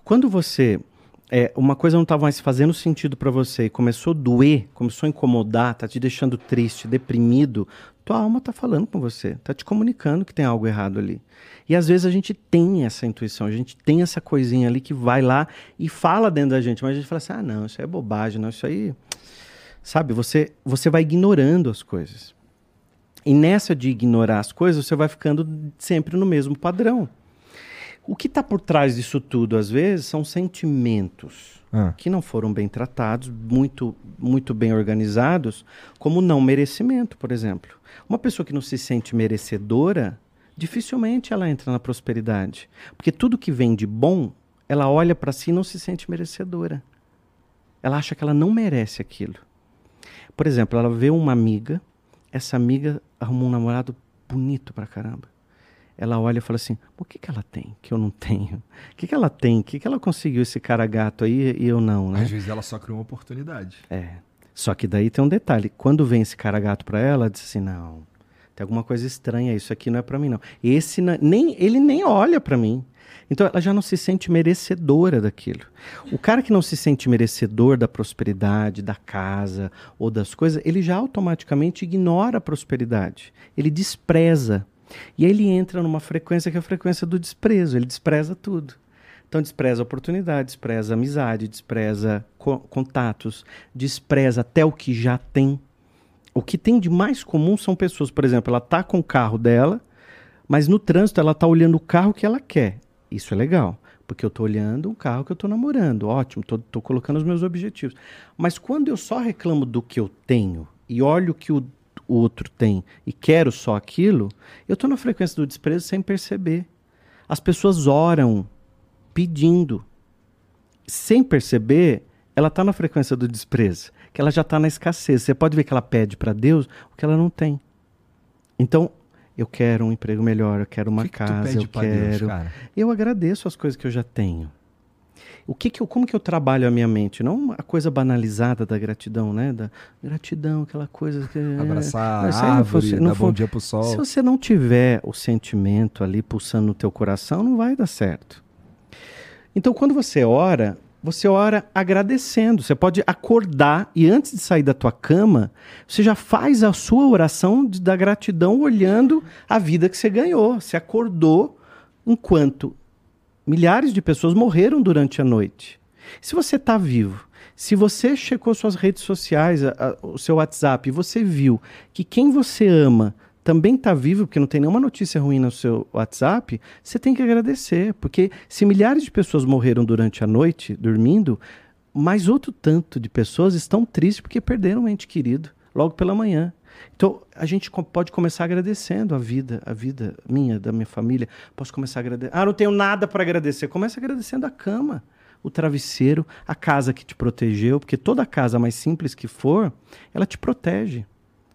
B: Quando você. É, uma coisa não estava mais fazendo sentido para você e começou a doer, começou a incomodar, tá te deixando triste, deprimido, tua alma tá falando com você, tá te comunicando que tem algo errado ali. E às vezes a gente tem essa intuição, a gente tem essa coisinha ali que vai lá e fala dentro da gente, mas a gente fala assim: ah, não, isso aí é bobagem, não, isso aí. Sabe, você, você vai ignorando as coisas. E nessa de ignorar as coisas, você vai ficando sempre no mesmo padrão. O que está por trás disso tudo, às vezes, são sentimentos
A: Ah.
B: que não foram bem tratados, muito, muito bem organizados, como não merecimento, por exemplo. Uma pessoa que não se sente merecedora, dificilmente ela entra na prosperidade. Porque tudo que vem de bom, ela olha para si e não se sente merecedora. Ela acha que ela não merece aquilo. Por exemplo, ela vê uma amiga, essa amiga arrumou um namorado bonito pra caramba. Ela olha e fala assim: o que, que ela tem que eu não tenho? O que, que ela tem? O que, que ela conseguiu esse cara gato aí e eu não, né?
A: Às vezes ela só criou uma oportunidade.
B: É. Só que daí tem um detalhe. Quando vem esse cara gato pra ela, ela diz assim: não, tem alguma coisa estranha, isso aqui não é pra mim, não. Esse nem, ele nem olha pra mim. Então ela já não se sente merecedora daquilo. O cara que não se sente merecedor da prosperidade, da casa ou das coisas, ele já automaticamente ignora a prosperidade. Ele despreza. E aí ele entra numa frequência que é a frequência do desprezo. Ele despreza tudo. Então despreza oportunidade, despreza amizade, despreza co- contatos, despreza até o que já tem. o que tem de mais comum são pessoas, por exemplo, ela tá com o carro dela, mas no trânsito ela tá olhando o carro que ela quer. Isso é legal, porque eu tô olhando um carro que eu tô namorando. Ótimo, tô, tô colocando os meus objetivos. Mas quando eu só reclamo do que eu tenho e olho o que o, o outro tem e quero só aquilo, eu tô na frequência do desprezo sem perceber. As pessoas oram pedindo. Sem perceber, ela está na frequência do desprezo, que ela já está na escassez. Você pode ver que ela pede para Deus o que ela não tem. Então, eu quero um emprego melhor, eu quero uma
A: que que
B: casa, eu quero.
A: Deus,
B: eu agradeço as coisas que eu já tenho. O que, que eu, como que eu trabalho a minha mente? Não a coisa banalizada da gratidão, né? Da gratidão, aquela coisa que
A: abraçar a árvore, fosse, dar for, bom dia pro sol.
B: Se você não tiver o sentimento ali pulsando no teu coração, não vai dar certo. Então, quando você ora, você ora agradecendo. Você pode acordar e antes de sair da tua cama, você já faz a sua oração de, da gratidão olhando a vida que você ganhou. Você acordou enquanto milhares de pessoas morreram durante a noite. Se você está vivo, se você checou suas redes sociais, a, a, o seu WhatsApp, e você viu que quem você ama também está vivo, porque não tem nenhuma notícia ruim no seu WhatsApp, você tem que agradecer. Porque se milhares de pessoas morreram durante a noite, dormindo, mais outro tanto de pessoas estão tristes porque perderam um ente querido logo pela manhã. Então, a gente pode começar agradecendo a vida, a vida minha, da minha família. Posso começar a agradecer. Ah, não tenho nada para agradecer. Comece agradecendo a cama, o travesseiro, a casa que te protegeu, porque toda casa, mais simples que for, ela te protege.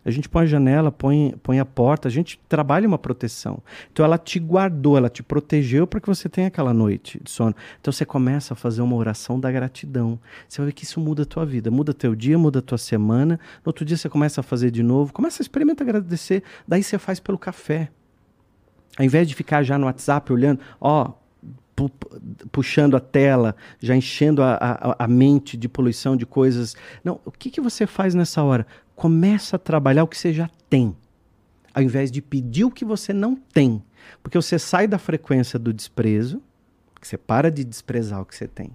B: A gente põe a janela, põe, põe a porta, a gente trabalha uma proteção. Então ela te guardou, ela te protegeu para que você tenha aquela noite de sono. Então você começa a fazer uma oração da gratidão. Você vai ver que isso muda a tua vida, muda teu dia, muda a tua semana. No outro dia você começa a fazer de novo, começa a experimentar agradecer. Daí você faz pelo café. Ao invés de ficar já no WhatsApp olhando, ó, puxando a tela, já enchendo a, a, a, mente de poluição de coisas. Não, o que, que você faz nessa hora? Começa a trabalhar o que você já tem, ao invés de pedir o que você não tem. Porque você sai da frequência do desprezo, você para de desprezar o que você tem,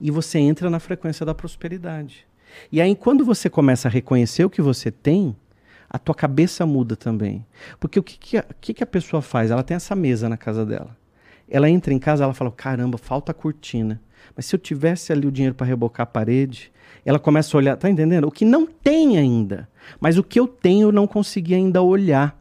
B: e você entra na frequência da prosperidade. E aí, quando você começa a reconhecer o que você tem, a tua cabeça muda também. Porque o que, que, a, que, que a pessoa faz? Ela tem essa mesa na casa dela. Ela entra em casa, ela fala: caramba, falta cortina. Mas se eu tivesse ali o dinheiro para rebocar a parede, ela começa a olhar, tá entendendo? O que não tem ainda, mas o que eu tenho eu não consegui ainda olhar.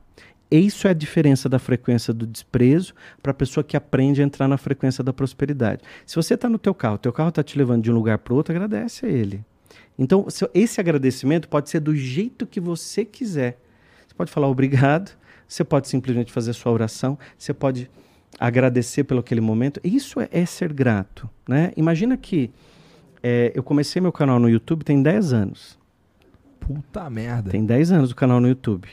B: Isso é a diferença da frequência do desprezo para a pessoa que aprende a entrar na frequência da prosperidade. Se você está no teu carro, teu carro está te levando de um lugar para outro, agradece a ele. Então, esse agradecimento pode ser do jeito que você quiser. Você pode falar obrigado, você pode simplesmente fazer sua oração, você pode agradecer pelo aquele momento. Isso é, é ser grato. Né? Imagina que é, eu comecei meu canal no YouTube tem 10 anos.
A: Puta merda.
B: Tem 10 anos o canal no YouTube.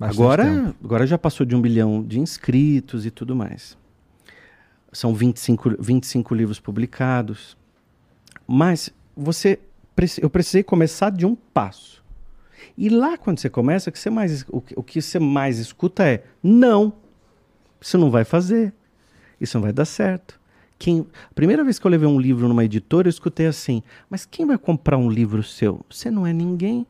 B: agora, agora já passou de um bilhão de inscritos e tudo mais. São 25, 25 livros publicados. Mas você eu precisei começar de um passo. E lá quando você começa, o que você mais, o, o que você mais escuta é não. Isso não vai fazer. Isso não vai dar certo. Quem, a primeira vez que eu levei um livro numa editora, eu escutei assim: Mas quem vai comprar um livro seu? Você não é ninguém.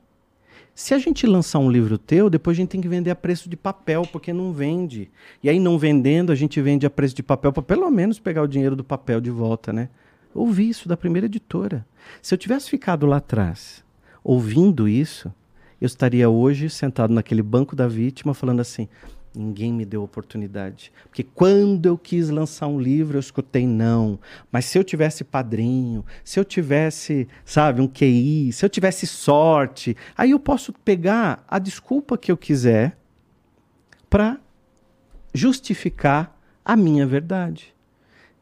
B: Se a gente lançar um livro teu, depois a gente tem que vender a preço de papel, porque não vende. E aí, não vendendo, a gente vende a preço de papel para pelo menos pegar o dinheiro do papel de volta, né? Ouvi isso da primeira editora. Se eu tivesse ficado lá atrás ouvindo isso, eu estaria hoje sentado naquele banco da vítima falando assim: Ninguém me deu oportunidade. Porque quando eu quis lançar um livro, eu escutei não. Mas se eu tivesse padrinho, se eu tivesse, sabe, um QI, se eu tivesse sorte, aí eu posso pegar a desculpa que eu quiser para justificar a minha verdade.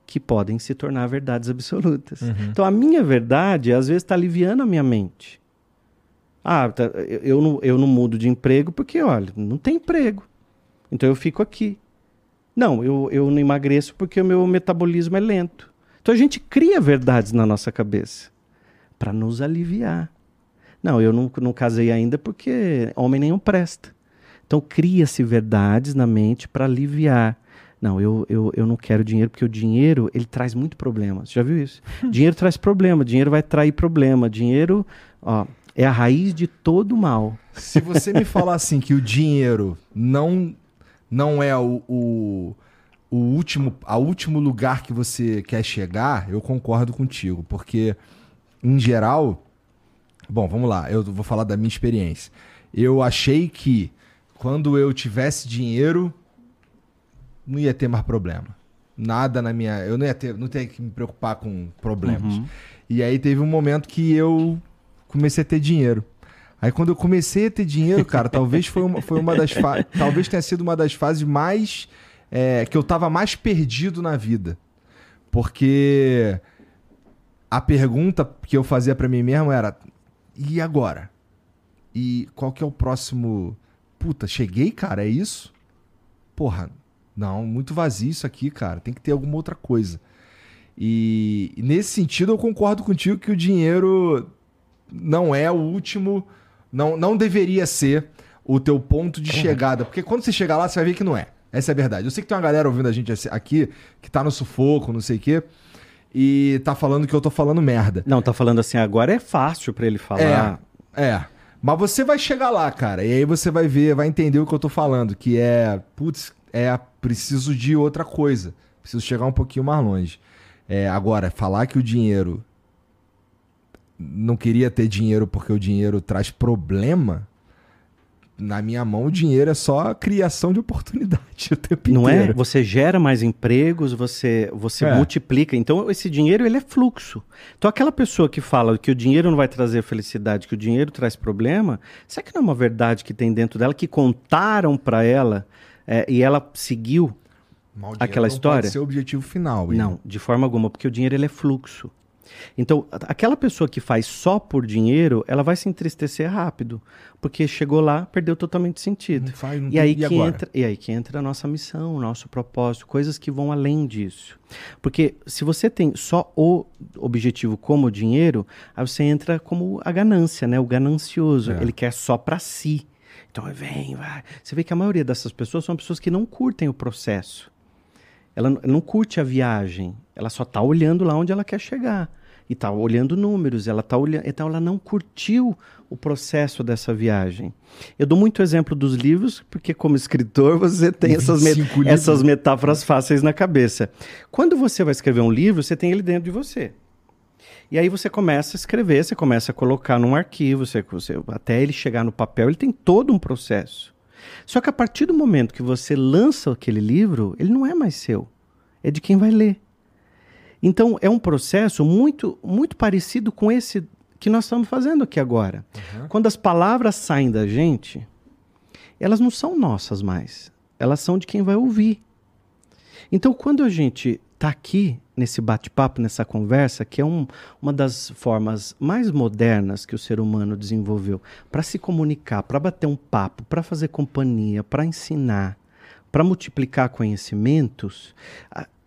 B: Que podem se tornar verdades absolutas. Uhum. Então a minha verdade, às vezes, está aliviando a minha mente. Ah, tá, eu, não, eu não mudo de emprego porque, olha, não tem emprego. Então eu fico aqui. Não, eu, eu não emagreço porque o meu metabolismo é lento. Então a gente cria verdades na nossa cabeça para nos aliviar. Não, eu não, não casei ainda porque homem nenhum presta. Então cria-se verdades na mente para aliviar. Não, eu, eu, eu não quero dinheiro porque o dinheiro ele traz muito problema. Você já viu isso? dinheiro traz problema, dinheiro vai trair problema. Dinheiro, ó, É a raiz de todo mal.
A: Se você me falar assim que o dinheiro não não é o, o, o último a último lugar que você quer chegar, eu concordo contigo, porque em geral, bom, vamos lá, eu vou falar da minha experiência. Eu achei que quando eu tivesse dinheiro não ia ter mais problema. Nada na minha, eu não ia ter, não ter que me preocupar com problemas.
B: Uhum.
A: E aí teve um momento que eu comecei a ter dinheiro. Aí quando eu comecei a ter dinheiro, cara, talvez foi uma, foi uma das talvez tenha sido uma das fases mais é, que eu tava mais perdido na vida. Porque a pergunta que eu fazia pra mim mesmo era: e agora? E qual que é o próximo? Puta, cheguei, cara, é isso? Porra, não, muito vazio isso aqui, cara. Tem que ter alguma outra coisa. E nesse sentido eu concordo contigo que o dinheiro não é o último, não, não deveria ser o teu ponto de chegada. Porque quando você chegar lá, você vai ver que não é. Essa é a verdade. Eu sei que tem uma galera ouvindo a gente aqui que tá no sufoco, não sei o quê, e tá falando que eu tô falando merda.
B: Não, tá falando assim, agora é fácil pra ele falar.
A: É, é. Mas você vai chegar lá, cara, e aí você vai ver, vai entender o que eu tô falando, que é, putz, é preciso de outra coisa. Preciso chegar um pouquinho mais longe. É, agora, falar que o dinheiro não queria ter dinheiro porque o dinheiro traz problema, na minha mão o dinheiro é só criação de oportunidade o tempo
B: Não é?
A: inteiro.
B: Você gera mais empregos, você, você
A: É.
B: multiplica. Então, esse dinheiro, ele é fluxo. Então, aquela pessoa que fala que o dinheiro não vai trazer felicidade, que o dinheiro traz problema, será que não é uma verdade que tem dentro dela, que contaram pra ela é, e ela seguiu?
A: Dinheiro
B: aquela
A: não
B: história?
A: Pode ser o objetivo final.
B: Não, de forma alguma, porque o dinheiro ele é fluxo. Então, aquela pessoa que faz só por dinheiro, ela vai se entristecer rápido, porque chegou lá, perdeu totalmente sentido.
A: Não faz, não
B: E
A: tem-
B: aí, que
A: agora?
B: entra, e aí que entra a nossa missão, o nosso propósito, coisas que vão além disso. Porque se você tem só o objetivo como o dinheiro, aí você entra como a ganância, né? O ganancioso.
A: É.
B: Ele quer só para si. Então vem, vai. Você vê que a maioria dessas pessoas são pessoas que não curtem o processo. Ela, não- ela não curte a viagem. Ela só está olhando lá onde ela quer chegar. E está olhando números. Ela tá olhando. Então ela não curtiu o processo dessa viagem. Eu dou muito exemplo dos livros, porque como escritor você tem essas, met-
A: 25 livros.
B: essas metáforas fáceis na cabeça. Quando você vai escrever um livro, você tem ele dentro de você. E aí você começa a escrever, você começa a colocar num arquivo, você, você- até ele chegar no papel, ele tem todo um processo. Só que a partir do momento que você lança aquele livro, ele não é mais seu, é de quem vai ler. Então é um processo muito muito parecido com esse que nós estamos fazendo aqui agora. Quando as palavras saem da gente, elas não são nossas mais, elas são de quem vai ouvir. Então, quando a gente está aqui nesse bate-papo, nessa conversa, que é um- uma das formas mais modernas que o ser humano desenvolveu para se comunicar, para bater um papo, para fazer companhia, para ensinar, para multiplicar conhecimentos,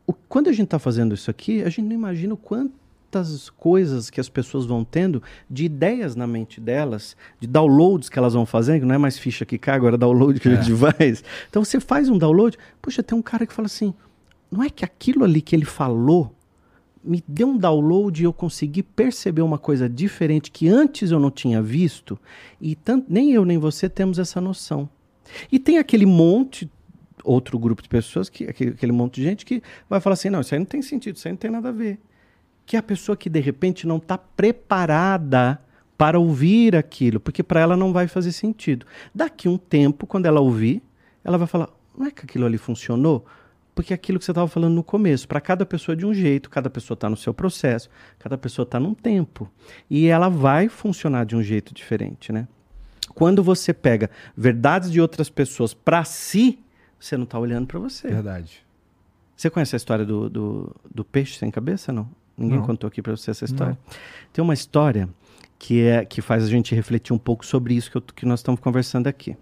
B: o- quando a gente está fazendo isso aqui, a gente não imagina o quantas coisas que as pessoas vão tendo de ideias na mente delas, de downloads que elas vão fazendo, que não é mais ficha que cai, agora é download que a gente faz. Então você faz um download, puxa, tem um cara que fala assim, não é que aquilo ali que ele falou me deu um download e eu consegui perceber uma coisa diferente que antes eu não tinha visto e tant- nem eu nem você temos essa noção. E tem aquele monte, outro grupo de pessoas, que, aquele, monte de gente que vai falar assim: não, isso aí não tem sentido, isso aí não tem nada a ver. Que é a pessoa que de repente não está preparada para ouvir aquilo, porque para ela não vai fazer sentido. Daqui um tempo, quando ela ouvir, ela vai falar: não é que aquilo ali funcionou? Porque aquilo que você estava falando no começo, para cada pessoa é de um jeito, cada pessoa está no seu processo, cada pessoa está num tempo. E ela vai funcionar de um jeito diferente, né? Quando você pega verdades de outras pessoas para si, você não está olhando para você.
A: Verdade.
B: Você conhece a história do, do, do peixe sem cabeça, não? Ninguém
A: Não.
B: contou aqui para você essa história. Tem uma história que, é, que faz a gente refletir um pouco sobre isso que, eu- que nós estamos conversando aqui.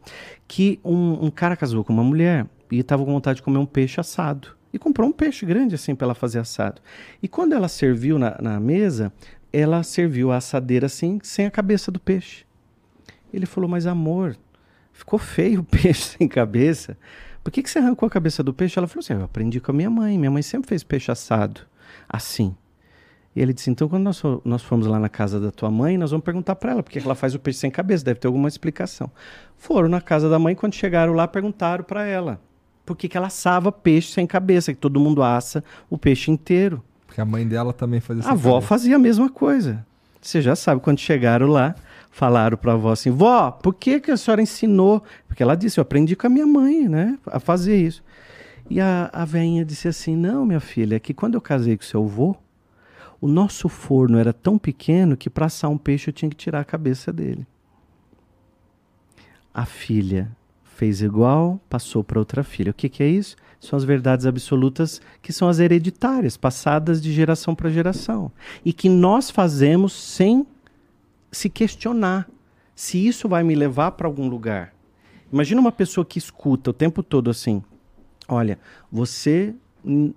B: Que um, um cara casou com uma mulher e estava com vontade de comer um peixe assado. E comprou um peixe grande assim para ela fazer assado. E quando ela serviu na, na mesa, ela serviu a assadeira assim, sem a cabeça do peixe. Ele falou, mas amor, ficou feio o peixe sem cabeça. Por que, que você arrancou a cabeça do peixe? Ela falou assim, eu aprendi com a minha mãe. Minha mãe sempre fez peixe assado assim. E ele disse: Então, quando nós, nós formos lá na casa da tua mãe, nós vamos perguntar para ela porque ela faz o peixe sem cabeça. Deve ter alguma explicação. Foram na casa da mãe, quando chegaram lá, perguntaram para ela por que, que ela assava peixe sem cabeça, que todo mundo assa o peixe inteiro.
A: Porque a mãe dela também fazia
B: A avó
A: cabeça.
B: fazia a mesma coisa. Você já sabe, quando chegaram lá, falaram para a avó assim: Vó, por que, que a senhora ensinou? Porque ela disse: Eu aprendi com a minha mãe, né, a fazer isso. E a, a velhinha disse assim: Não, minha filha, é que quando eu casei com seu avô, o nosso forno era tão pequeno que para assar um peixe eu tinha que tirar a cabeça dele. A filha fez igual, passou para outra filha. O que, que é isso? São as verdades absolutas que são as hereditárias, passadas de geração para geração. E que nós fazemos sem se questionar se isso vai me levar para algum lugar. Imagina uma pessoa que escuta o tempo todo assim: olha, você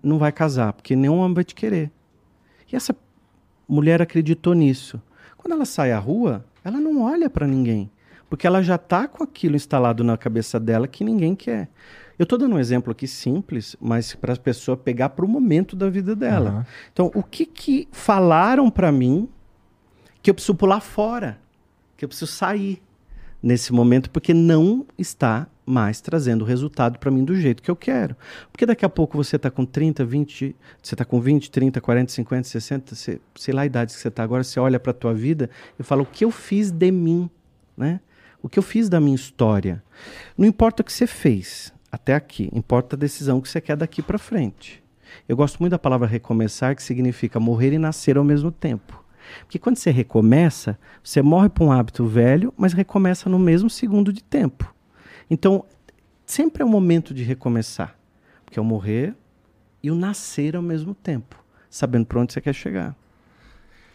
B: não vai casar, porque nenhum homem vai te querer. E essa mulher acreditou nisso. Quando ela sai à rua, ela não olha para ninguém, porque ela já está com aquilo instalado na cabeça dela que ninguém quer. Eu estou dando um exemplo aqui simples, mas para a pessoa pegar para o momento da vida dela. Uhum. Então, o que, que falaram para mim que eu preciso pular fora, que eu preciso sair nesse momento, porque não está mais trazendo resultado para mim do jeito que eu quero. Porque daqui a pouco você está com 30, 20, você está com 20, 30, 40, 50, 60, sei, sei lá a idade que você está agora, você olha para a tua vida e fala o que eu fiz de mim, né? O que eu fiz da minha história. Não importa o que você fez até aqui, importa a decisão que você quer daqui para frente. Eu gosto muito da palavra recomeçar, que significa morrer e nascer ao mesmo tempo. Porque quando você recomeça, você morre para um hábito velho, mas recomeça no mesmo segundo de tempo. Então, sempre é o momento de recomeçar. Porque é o morrer e o nascer ao mesmo tempo, sabendo para onde você quer chegar.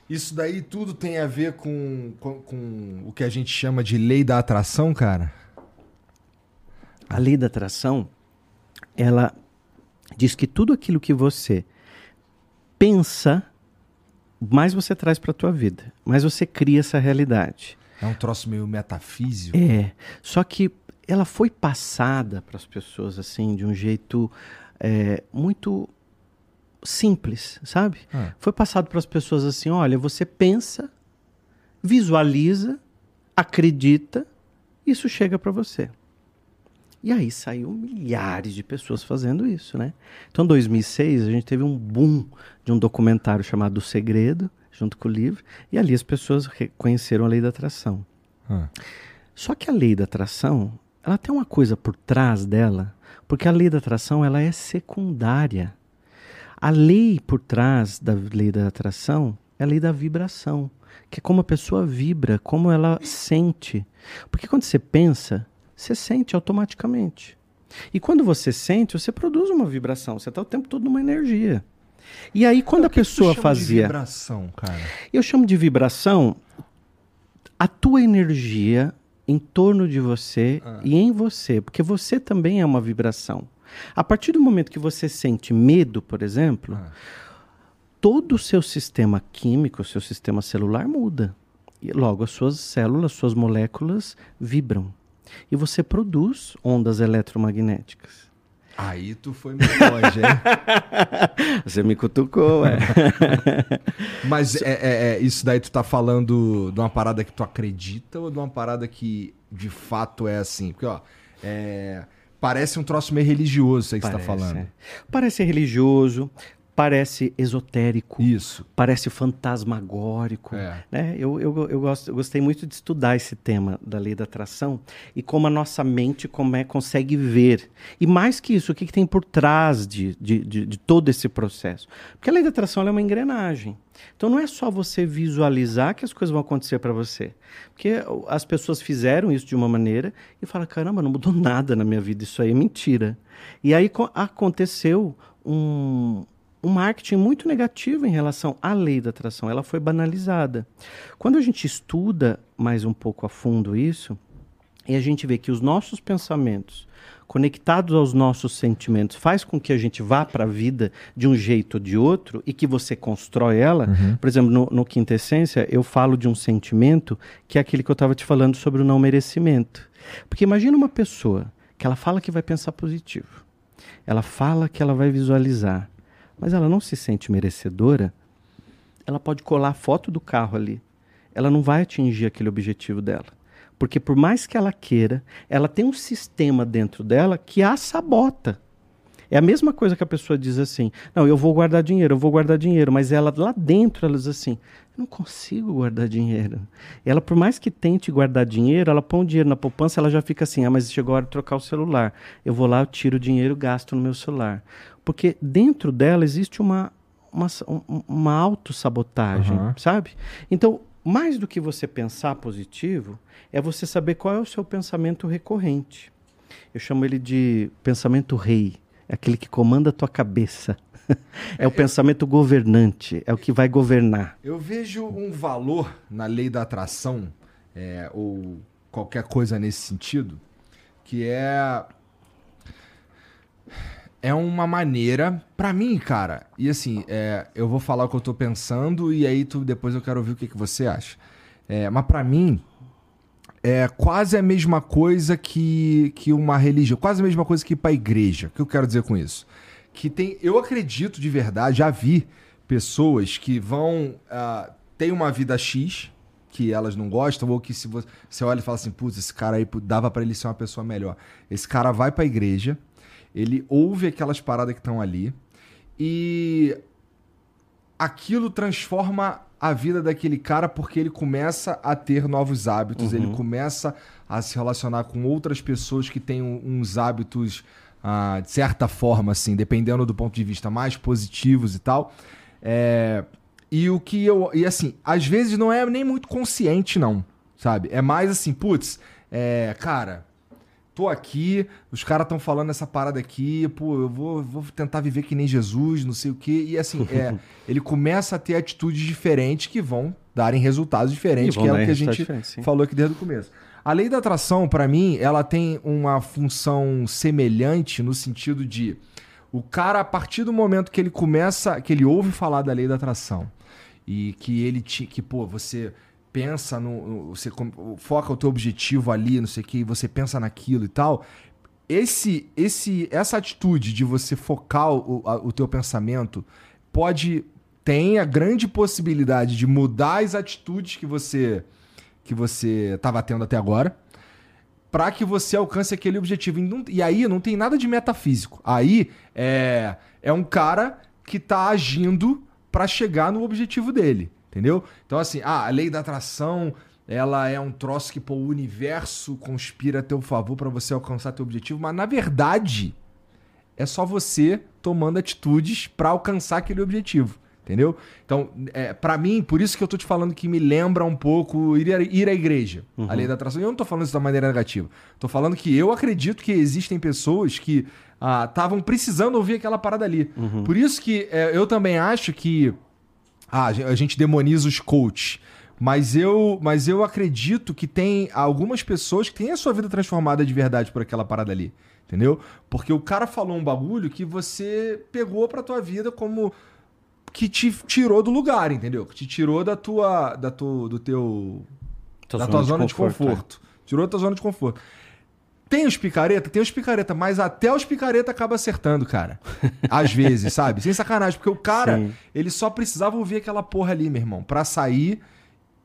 A: Isso daí tudo tem a ver com, com, com, o que a gente chama de lei da atração, cara?
B: A lei da atração, ela diz que tudo aquilo que você pensa, mais você traz para a tua vida, mais você cria essa realidade.
A: É um troço meio metafísico.
B: É, só que ela foi passada para as pessoas assim de um jeito é, muito simples, sabe? Ah. Foi passado para as pessoas assim: olha, você pensa, visualiza, acredita, isso chega para você. E aí saiu milhares de pessoas fazendo isso, né? Então, em 2006, a gente teve um boom de um documentário chamado O Segredo, junto com o livro, e ali as pessoas reconheceram a lei da atração. Ah. Só que a lei da atração, ela tem uma coisa por trás dela, porque a lei da atração ela é secundária. A lei por trás da lei da atração é a lei da vibração, que é como a pessoa vibra, como ela sente. Porque quando você pensa, você sente automaticamente. E quando você sente, você produz uma vibração, você está o tempo todo numa energia. E aí, quando a pessoa fazia.
A: De vibração, cara?
B: Eu chamo de vibração a tua energia em torno de você ah. e em você, porque você também é uma vibração. A partir do momento que você sente medo, por exemplo, ah. todo o seu sistema químico, o seu sistema celular muda. E logo as suas células, suas moléculas vibram. E você produz ondas eletromagnéticas.
A: Aí tu foi meio longe, hein?
B: Você me cutucou, é.
A: Mas é, é, é, isso daí tu tá falando de uma parada que tu acredita ou de uma parada que de fato é assim? Porque, ó, é, parece um troço meio religioso isso aí que parece, você tá falando. É.
B: Parece religioso, parece esotérico,
A: isso,
B: parece fantasmagórico. É. Né? Eu, eu, eu, gosto, eu gostei muito de estudar esse tema da lei da atração e como a nossa mente como é, consegue ver. E mais que isso, o que, que tem por trás de, de, de, de, todo esse processo? Porque a lei da atração é uma engrenagem. Então não é só você visualizar que as coisas vão acontecer para você. Porque as pessoas fizeram isso de uma maneira e falam: caramba, não mudou nada na minha vida, isso aí é mentira. E aí aconteceu um um marketing muito negativo em relação à lei da atração. Ela foi banalizada. Quando a gente estuda mais um pouco a fundo isso, e a gente vê que os nossos pensamentos conectados aos nossos sentimentos faz com que a gente vá para a vida de um jeito ou de outro e que você constrói ela. Uhum. Por exemplo, no, no Quinta Essência, eu falo de um sentimento que é aquele que eu estava te falando sobre o não merecimento. Porque imagina uma pessoa que ela fala que vai pensar positivo. Ela fala que ela vai visualizar mas ela não se sente merecedora, ela pode colar a foto do carro ali. Ela não vai atingir aquele objetivo dela. Porque por mais que ela queira, ela tem um sistema dentro dela que a sabota. É a mesma coisa que a pessoa diz assim: Não, eu vou guardar dinheiro, eu vou guardar dinheiro. Mas ela lá dentro, ela diz assim: Eu não consigo guardar dinheiro. Ela, por mais que tente guardar dinheiro, ela põe o dinheiro na poupança, ela já fica assim: Ah, mas chegou a hora de trocar o celular. Eu vou lá, eu tiro o dinheiro gasto no meu celular. Porque dentro dela existe uma, uma, uma autossabotagem, uhum. sabe? Então, mais do que você pensar positivo, é você saber qual é o seu pensamento recorrente. Eu chamo ele de pensamento rei é aquele que comanda a tua cabeça. é o pensamento governante, é o que vai governar.
A: Eu vejo um valor na lei da atração, é, ou qualquer coisa nesse sentido, que é. É uma maneira, para mim, cara, e assim, é, eu vou falar o que eu tô pensando e aí tu, depois eu quero ouvir o que, que você acha. É, mas para mim, é quase a mesma coisa que, que uma religião, quase a mesma coisa que ir para a igreja. O que eu quero dizer com isso? Que tem, eu acredito de verdade, já vi pessoas que vão uh, tem uma vida X que elas não gostam ou que se você, você olha e fala assim, putz, esse cara aí dava para ele ser uma pessoa melhor. Esse cara vai para a igreja, ele ouve aquelas paradas que estão ali e aquilo transforma a vida daquele cara porque ele começa a ter novos hábitos, uhum. ele começa a se relacionar com outras pessoas que têm uns hábitos, ah, de certa forma, assim, dependendo do ponto de vista mais positivos e tal. É, e o que eu. E assim, às vezes não é nem muito consciente, não, sabe? É mais assim, putz, é, cara, tô aqui, os caras estão falando essa parada aqui, pô, eu vou, vou tentar viver que nem Jesus, não sei o quê. E assim, é, ele começa a ter atitudes diferentes que vão darem resultados diferentes, que é o que a gente falou aqui desde o começo. A lei da atração, para mim, ela tem uma função semelhante no sentido de o cara, a partir do momento que ele começa, que ele ouve falar da lei da atração e que ele te, que pô, você pensa no. Você foca o teu objetivo ali, não sei o que, você pensa naquilo e tal. Esse, esse, essa atitude de você focar o, a, o teu pensamento pode. tem a grande possibilidade de mudar as atitudes que você que você estava tendo até agora para que você alcance aquele objetivo. E, não, e, aí não tem nada de metafísico. Aí é, é um cara que está agindo para chegar no objetivo dele. Entendeu? Então, assim, ah, a lei da atração, ela é um troço que pô, o universo conspira a teu favor para você alcançar teu objetivo, mas na verdade é só você tomando atitudes para alcançar aquele objetivo. Entendeu? Então, é, para mim, por isso que eu tô te falando que me lembra um pouco ir, a, ir à igreja, uhum. a lei da atração. Eu não tô falando isso da maneira negativa. Tô falando que eu acredito que existem pessoas que estavam ah, precisando ouvir aquela parada ali. Uhum. Por isso que é, eu também acho que ah, a gente demoniza os coaches. Mas eu, mas eu acredito que tem algumas pessoas que têm a sua vida transformada de verdade por aquela parada ali. Entendeu? Porque o cara falou um bagulho que você pegou pra tua vida como que te tirou do lugar, entendeu? Que te tirou da tua da tua, do teu tua da tua zona de conforto. De conforto. É. Tirou da tua zona de conforto. Tem os picareta? Tem os picareta, mas até os picareta acaba acertando, cara. Às vezes, sabe? Sem sacanagem. Porque o cara, Sim. ele só precisava ouvir aquela porra ali, meu irmão, pra sair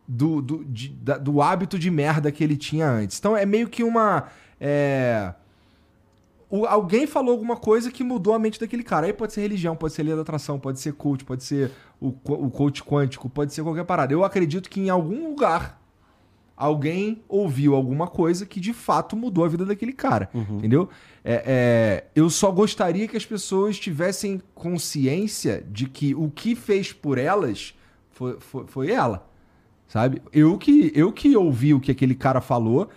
A: do, do, de, da, do hábito de merda que ele tinha antes. Então é meio que uma. É... O, alguém falou alguma coisa que mudou a mente daquele cara. Aí pode ser religião, pode ser lei da atração, pode ser coach, pode ser o, o coach quântico, pode ser qualquer parada. Eu acredito que em algum lugar alguém ouviu alguma coisa que de fato mudou a vida daquele cara, uhum. entendeu? É, é, eu só gostaria que as pessoas tivessem consciência de que o que fez por elas foi, foi, foi ela, sabe? Eu que, eu que ouvi o que aquele cara falou,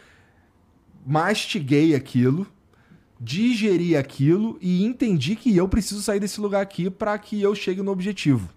A: mastiguei aquilo, digeri aquilo e entendi que eu preciso sair desse lugar aqui para que eu chegue no objetivo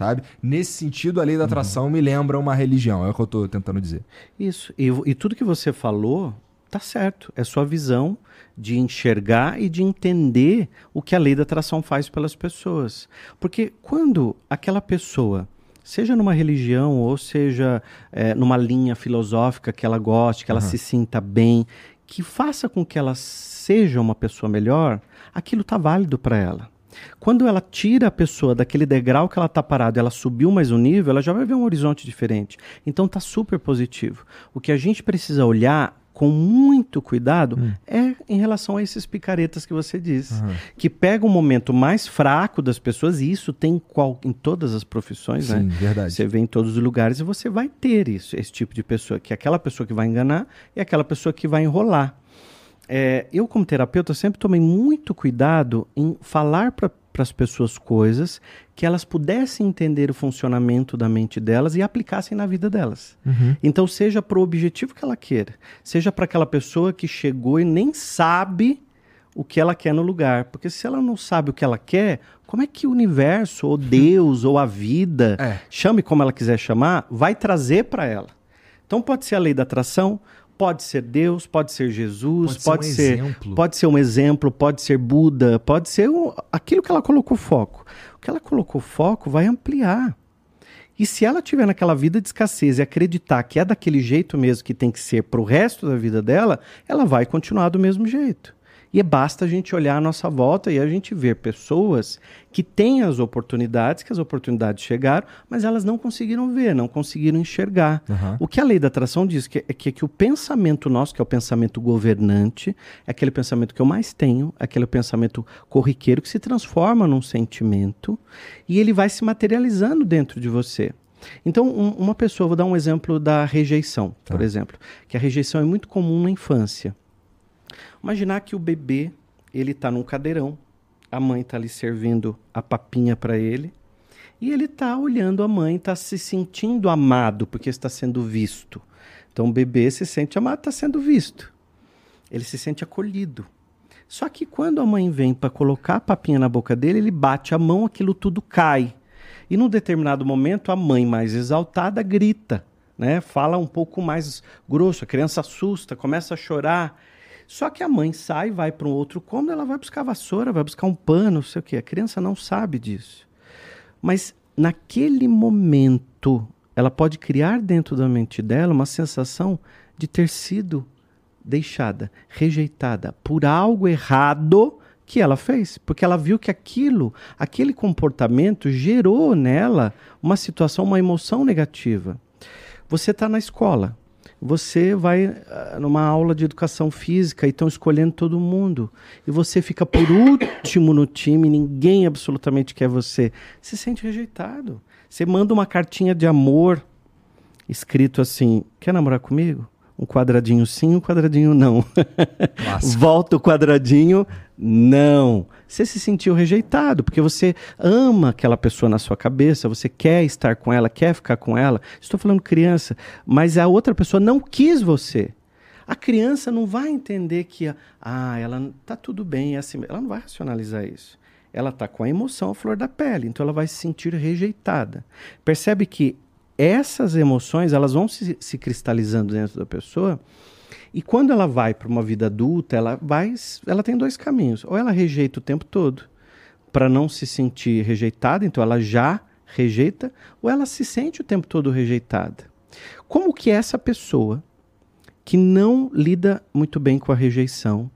A: sabe? Nesse sentido, a lei da atração uhum. me lembra uma religião, é o que eu estou tentando dizer.
B: Isso. E, e, tudo que você falou tá certo. É sua visão de enxergar e de entender o que a lei da atração faz pelas pessoas. Porque quando aquela pessoa, seja numa religião ou seja é, numa linha filosófica que ela goste, que ela uhum. se sinta bem, que faça com que ela seja uma pessoa melhor, aquilo tá válido para ela. Quando ela tira a pessoa daquele degrau que ela está parada, ela subiu mais um nível, ela já vai ver um horizonte diferente. Então tá super positivo. O que a gente precisa olhar com muito cuidado hum. é em relação a esses picaretas que você disse, uhum. que pega um momento mais fraco das pessoas e isso tem qual, em todas as profissões,
A: Sim,
B: né?
A: verdade.
B: Você vê em todos os lugares e você vai ter isso, esse tipo de pessoa, que é aquela pessoa que vai enganar e aquela pessoa que vai enrolar. É, eu, como terapeuta, sempre tomei muito cuidado em falar para as pessoas coisas que elas pudessem entender o funcionamento da mente delas e aplicassem na vida delas. Uhum. Então, seja para o objetivo que ela queira, seja para aquela pessoa que chegou e nem sabe o que ela quer no lugar. Porque se ela não sabe o que ela quer, como é que o universo, ou Deus, ou a vida, é. chame como ela quiser chamar, vai trazer para ela? Então, pode ser a lei da atração, Pode ser Deus, pode ser Jesus, pode, ser, um ser pode ser um exemplo, pode ser Buda, pode ser aquilo que ela colocou foco. O que ela colocou foco vai ampliar. E se ela tiver naquela vida de escassez e acreditar que é daquele jeito mesmo que tem que ser para o resto da vida dela, ela vai continuar do mesmo jeito. E basta a gente olhar à nossa volta e a gente ver pessoas que têm as oportunidades, que as oportunidades chegaram, mas elas não conseguiram ver, não conseguiram enxergar. Uhum. O que a lei da atração diz que é que, é que o pensamento nosso, que é o pensamento governante, é aquele pensamento que eu mais tenho, é aquele pensamento corriqueiro que se transforma num sentimento e ele vai se materializando dentro de você. Então, um, uma pessoa, vou dar um exemplo da rejeição, tá. por exemplo, que a rejeição é muito comum na infância. Imaginar que o bebê, ele está num cadeirão, a mãe está ali servindo a papinha para ele, e ele está olhando a mãe, está se sentindo amado porque está sendo visto. Então o bebê se sente amado, está sendo visto. Ele se sente acolhido. Só que quando a mãe vem para colocar a papinha na boca dele, ele bate a mão, aquilo tudo cai. E num determinado momento, a mãe mais exaltada grita, né? Fala um pouco mais grosso, a criança assusta, começa a chorar. Só que a mãe sai, vai para um outro cômodo, ela vai buscar vassoura, vai buscar um pano, não sei o quê. A criança não sabe disso. Mas naquele momento, ela pode criar dentro da mente dela uma sensação de ter sido deixada, rejeitada por algo errado que ela fez, porque ela viu que aquilo, aquele comportamento gerou nela uma situação, uma emoção negativa. Você está na escola, você vai uh, numa aula de educação física e estão escolhendo todo mundo. E você fica por último no time, ninguém absolutamente quer você. Se sente rejeitado. Você manda uma cartinha de amor escrito assim: Quer namorar comigo? Um quadradinho sim, um quadradinho não. Volta o quadradinho, não. Você se sentiu rejeitado, porque você ama aquela pessoa na sua cabeça, você quer estar com ela, quer ficar com ela. Estou falando criança, mas a outra pessoa não quis você. A criança não vai entender que, ah, ela tá tudo bem, é assim, ela não vai racionalizar isso. Ela está com a emoção à flor da pele, então ela vai se sentir rejeitada. Percebe que essas emoções elas vão se, se cristalizando dentro da pessoa e quando ela vai para uma vida adulta, ela vai, ela tem dois caminhos. Ou ela rejeita o tempo todo para não se sentir rejeitada, então ela já rejeita, ou ela se sente o tempo todo rejeitada. Como que essa pessoa que não lida muito bem com a rejeição,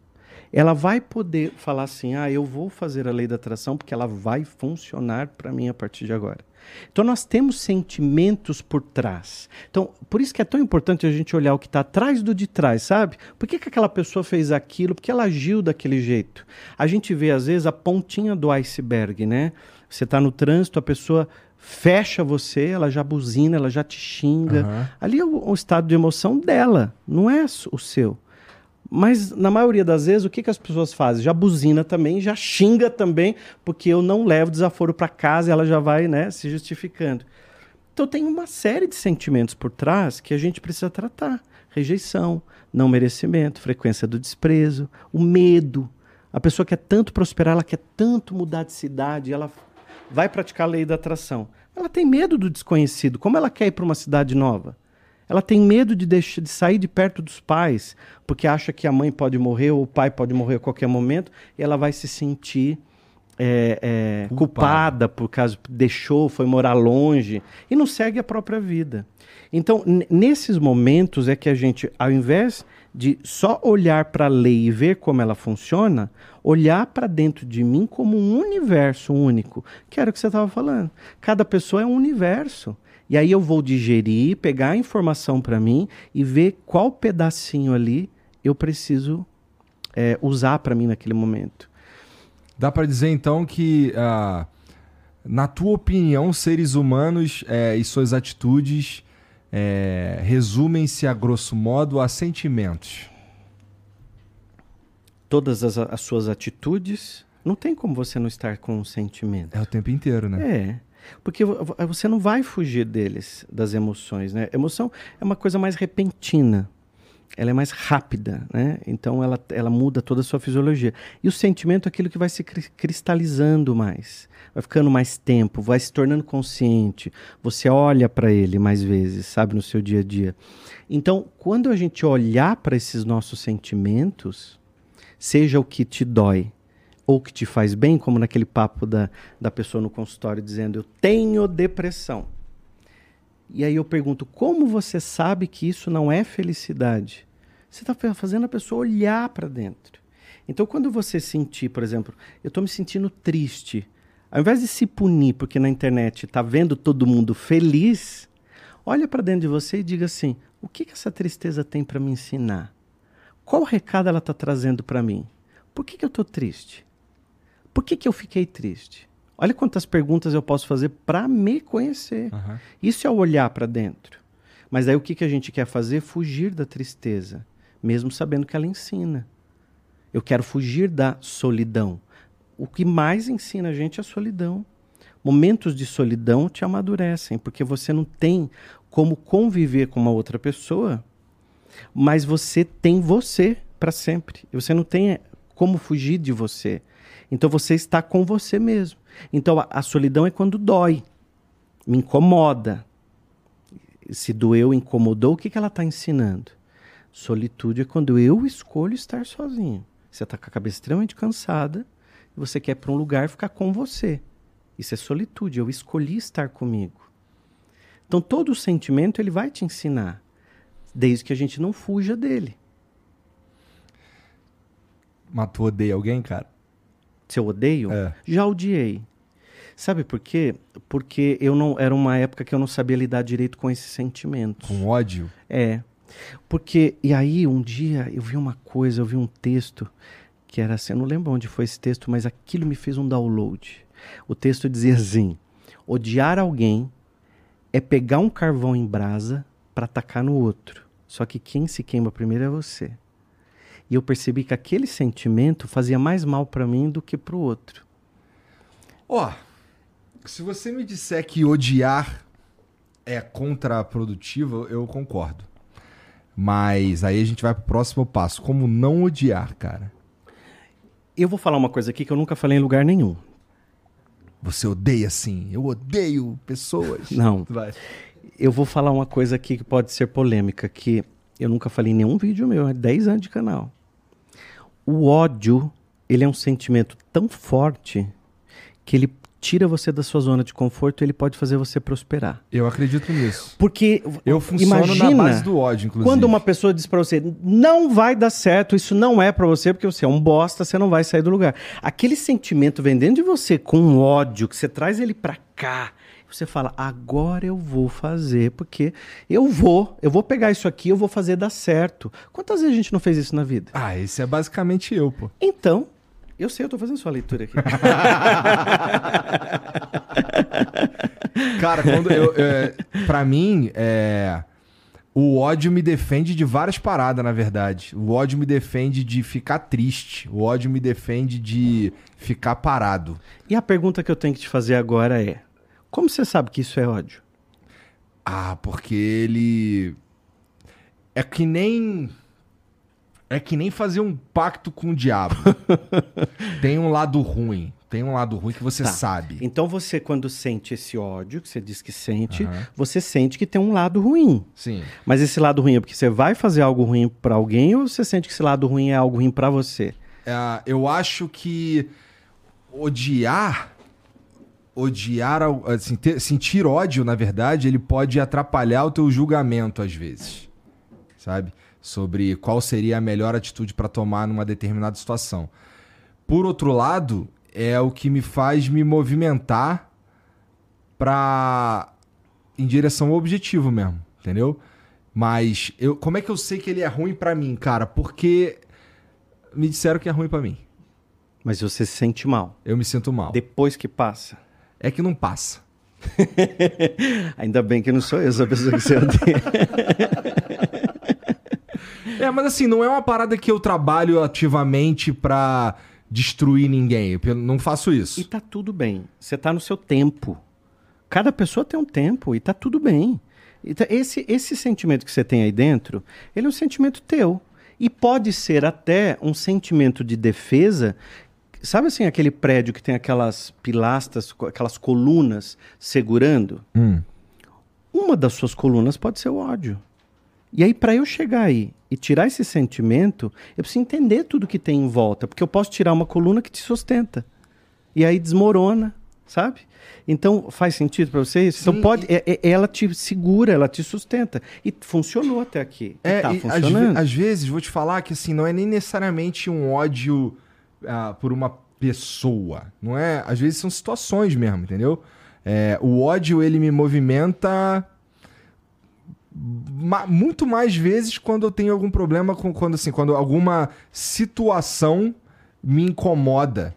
B: ela vai poder falar assim: "Ah, eu vou fazer a lei da atração porque ela vai funcionar para mim a partir de agora". Então nós temos sentimentos por trás. Então, por isso que é tão importante a gente olhar o que está atrás do de trás, sabe? Por que, que aquela pessoa fez aquilo? Por que ela agiu daquele jeito? A gente vê, às vezes, a pontinha do iceberg, né? Você está no trânsito, a pessoa fecha você, ela já buzina, ela já te xinga. Uhum. Ali é o, o estado de emoção dela, não é o seu. Mas na maioria das vezes, o que, que as pessoas fazem? Já buzina também, já xinga também, porque eu não levo desaforo para casa e ela já vai né, se justificando. Então tem uma série de sentimentos por trás que a gente precisa tratar. Rejeição, não merecimento, frequência do desprezo, o medo. A pessoa quer tanto prosperar, ela quer tanto mudar de cidade, ela vai praticar a lei da atração. Ela tem medo do desconhecido. Como ela quer ir para uma cidade nova? Ela tem medo de, deixar, de sair de perto dos pais, porque acha que a mãe pode morrer ou o pai pode morrer a qualquer momento, e ela vai se sentir é, é, culpada por causa deixou, foi morar longe e não segue a própria vida. Então, nesses momentos é que a gente, ao invés de só olhar para a lei e ver como ela funciona, olhar para dentro de mim como um universo único, que era o que você estava falando. Cada pessoa é um universo. E aí eu vou digerir, pegar a informação para mim e ver qual pedacinho ali eu preciso é, usar para mim naquele momento.
A: Dá para dizer então que, uh, na tua opinião, seres humanos é, e suas atitudes é, resumem-se a grosso modo a sentimentos.
B: Todas as, as, suas atitudes, não tem como você não estar com um sentimento.
A: É o tempo inteiro, né?
B: É. Porque você não vai fugir deles, das emoções, né? Emoção é uma coisa mais repentina. Ela é mais rápida, né? Então ela, ela muda toda a sua fisiologia. E o sentimento é aquilo que vai se cristalizando mais vai ficando mais tempo, vai se tornando consciente, você olha para ele mais vezes, sabe, no seu dia a dia. Então, quando a gente olhar para esses nossos sentimentos, seja o que te dói ou que te faz bem, como naquele papo da, da pessoa no consultório dizendo: Eu tenho depressão. E aí eu pergunto: como você sabe que isso não é felicidade? Você está fazendo a pessoa olhar para dentro. Então, quando você sentir, por exemplo, eu estou me sentindo triste, ao invés de se punir porque na internet está vendo todo mundo feliz, olha para dentro de você e diga assim: o que, que essa tristeza tem para me ensinar? Qual recado ela está trazendo para mim? Por que, que eu estou triste? Por que, que eu fiquei triste? Olha quantas perguntas eu posso fazer para me conhecer. Uhum. Isso é o olhar para dentro. Mas aí o que, que a gente quer fazer? Fugir da tristeza, mesmo sabendo que ela ensina. Eu quero fugir da solidão o que mais ensina a gente é a solidão. Momentos de solidão te amadurecem, porque você não tem como conviver com uma outra pessoa, mas você tem você para sempre. E você não tem como fugir de você. Então você está com você mesmo. Então a, a solidão é quando dói, me incomoda. Se doeu, incomodou, o que, que ela está ensinando? Solitude é quando eu escolho estar sozinho. Você está com a cabeça extremamente cansada, você quer para um lugar ficar com você. Isso é solitude, eu escolhi estar comigo. Então todo o sentimento ele vai te ensinar, desde que a gente não fuja dele.
A: Mas tu odeia alguém, cara?
B: Se eu odeio?
A: É.
B: Já odiei. Sabe por quê? Porque eu não era uma época que eu não sabia lidar direito com esses sentimentos.
A: Com ódio?
B: É. Porque e aí um dia eu vi uma coisa, eu vi um texto que era assim, eu não lembro onde foi esse texto, mas aquilo me fez um download. O texto dizia assim: odiar alguém é pegar um carvão em brasa para atacar no outro. Só que quem se queima primeiro é você. E eu percebi que aquele sentimento fazia mais mal para mim do que para o outro.
A: Ó, oh, se você me disser que odiar é contraprodutivo, eu concordo. Mas aí a gente vai pro próximo passo. Como não odiar, cara?
B: Eu vou falar uma coisa aqui que eu nunca falei em lugar nenhum.
A: Você odeia sim. Eu odeio pessoas.
B: Não. Vai. Eu vou falar uma coisa aqui que pode ser polêmica, que eu nunca falei em nenhum vídeo meu, é 10 anos de canal. O ódio, ele é um sentimento tão forte que ele tira você da sua zona de conforto, ele pode fazer você prosperar.
A: Eu acredito nisso.
B: Porque
A: eu funciono imagina, na base do ódio, inclusive.
B: Quando uma pessoa diz para você, não vai dar certo, isso não é para você, porque você é um bosta, você não vai sair do lugar. Aquele sentimento vem dentro de você com ódio, que você traz ele para cá, você fala, agora eu vou fazer, porque eu vou, eu vou pegar isso aqui, eu vou fazer dar certo. Quantas vezes a gente não fez isso na vida?
A: Ah, esse é basicamente eu, pô.
B: Então, eu sei, eu tô fazendo sua leitura aqui.
A: Cara, quando eu. É, pra mim, é. O ódio me defende de várias paradas, na verdade. O ódio me defende de ficar triste. O ódio me defende de ficar parado.
B: E a pergunta que eu tenho que te fazer agora é: como você sabe que isso é ódio?
A: Ah, porque ele. É que nem. É que nem fazer um pacto com o diabo. tem um lado ruim. Tem um lado ruim que você tá. sabe.
B: Então você, quando sente esse ódio, que você diz que sente, uhum. você sente que tem um lado ruim.
A: Sim.
B: Mas esse lado ruim é porque você vai fazer algo ruim para alguém ou você sente que esse lado ruim é algo ruim para você?
A: É, eu acho que odiar odiar, assim, ter, sentir ódio, na verdade, ele pode atrapalhar o teu julgamento às vezes, sabe? sobre qual seria a melhor atitude para tomar numa determinada situação. Por outro lado, é o que me faz me movimentar para em direção ao objetivo mesmo, entendeu? Mas eu, como é que eu sei que ele é ruim para mim, cara? Porque me disseram que é ruim para mim.
B: Mas você se sente mal.
A: Eu me sinto mal.
B: Depois que passa.
A: É que não passa.
B: Ainda bem que não sou eu essa pessoa que você odeia.
A: é, mas assim, não é uma parada que eu trabalho ativamente pra destruir ninguém. Eu não faço isso.
B: E tá tudo bem. Você tá no seu tempo. Cada pessoa tem um tempo e tá tudo bem. Então, esse, esse sentimento que você tem aí dentro, ele é um sentimento teu. E pode ser até um sentimento de defesa Sabe assim aquele prédio que tem aquelas pilastras, aquelas colunas segurando?
A: Hum.
B: Uma das suas colunas pode ser o ódio. E aí, para eu chegar aí e tirar esse sentimento, eu preciso entender tudo que tem em volta, porque eu posso tirar uma coluna que te sustenta. E aí desmorona, sabe? Então, faz sentido para vocês? Então, pode, é, é, ela te segura, ela te sustenta. E funcionou até aqui.
A: É, e tá funcionando. Às, às, vezes, vou te falar que assim, não é nem necessariamente um ódio por uma pessoa. Não é? Às vezes são situações mesmo, entendeu? É, o ódio, ele me movimenta ma muito mais vezes quando eu tenho algum problema com quando assim, quando alguma situação me incomoda.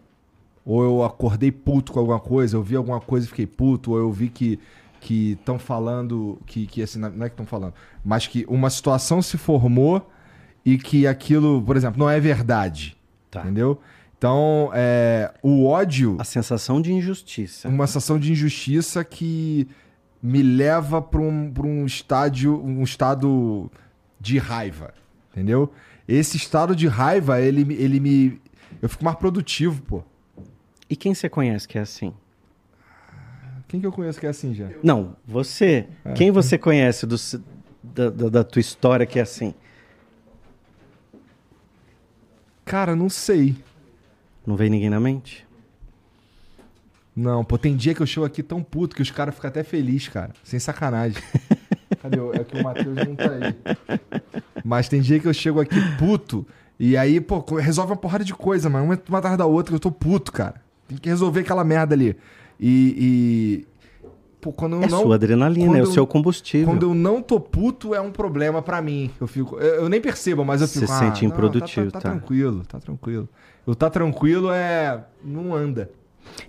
A: Ou eu acordei puto com alguma coisa, eu vi alguma coisa e fiquei puto, ou eu vi que que estão falando que, que assim, não é que estão falando, mas que uma situação se formou e que aquilo, por exemplo, não é verdade. Tá. Entendeu? Então, é, o ódio.
B: A sensação de injustiça.
A: Uma sensação de injustiça que me leva para um, um estádio, um estado de raiva. Entendeu? Esse estado de raiva, ele, ele me. Eu fico mais produtivo, pô.
B: E quem você conhece que é assim?
A: Quem que eu conheço que é assim já?
B: Não, você. É. Quem você conhece do, da, da, da tua história que é assim?
A: Cara, não sei.
B: Não vem ninguém na mente?
A: Não, pô, tem dia que eu chego aqui tão puto que os caras ficam até felizes, cara. Sem sacanagem. Cadê? É que o Matheus não tá aí. Mas tem dia que eu chego aqui puto e aí, pô, resolve uma porrada de coisa, mano. Uma atrás da outra eu tô puto, cara. Tem que resolver aquela merda ali. E. e...
B: Pô, quando eu é não, sua adrenalina, é o seu combustível.
A: Quando eu não tô puto, é um problema para mim. Eu fico. Eu, eu, nem percebo, mas eu fico.
B: Você ah, sente improdutivo,
A: não, tá, tá, tá, tá tranquilo, tá tranquilo. O tá tranquilo é. não anda.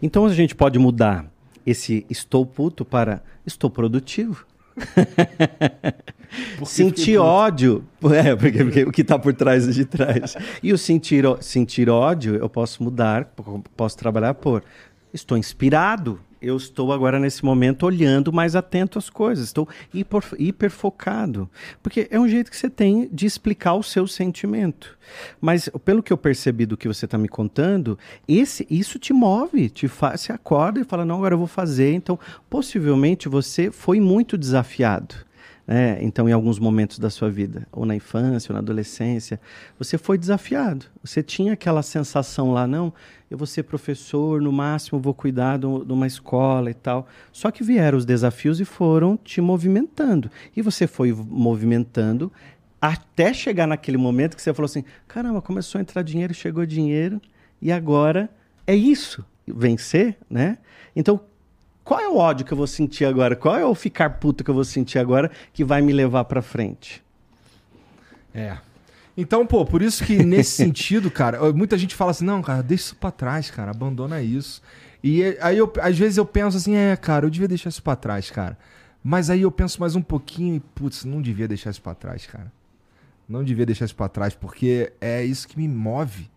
B: Então a gente pode mudar esse estou puto para estou produtivo. sentir ódio. É, porque, porque, o que está por trás é de trás. E o sentir, sentir ódio, eu posso mudar, posso trabalhar por estou inspirado eu estou agora nesse momento olhando mais atento às coisas, estou hiper, hiper focado. Porque é um jeito que você tem de explicar o seu sentimento. Mas pelo que eu percebi do que você está me contando, esse, isso te move, te faz, você acorda e fala, não, agora eu vou fazer. Então, possivelmente você foi muito desafiado. É, então, em alguns momentos da sua vida, ou na infância, ou na adolescência, você foi desafiado. Você tinha aquela sensação lá, não, eu vou ser professor, no máximo vou cuidar de uma escola e tal. Só que vieram os desafios e foram te movimentando. E você foi movimentando até chegar naquele momento que você falou assim: caramba, começou a entrar dinheiro, chegou dinheiro, e agora é isso, vencer, né? Então, qual é o ódio que eu vou sentir agora? Qual é o ficar puto que eu vou sentir agora que vai me levar para frente?
A: É. Então, pô, por isso que nesse sentido, cara, muita gente fala assim: "Não, cara, deixa isso para trás, cara, abandona isso". E aí eu, às vezes eu penso assim: "É, cara, eu devia deixar isso para trás, cara". Mas aí eu penso mais um pouquinho e putz, não devia deixar isso para trás, cara. Não devia deixar isso para trás porque é isso que me move.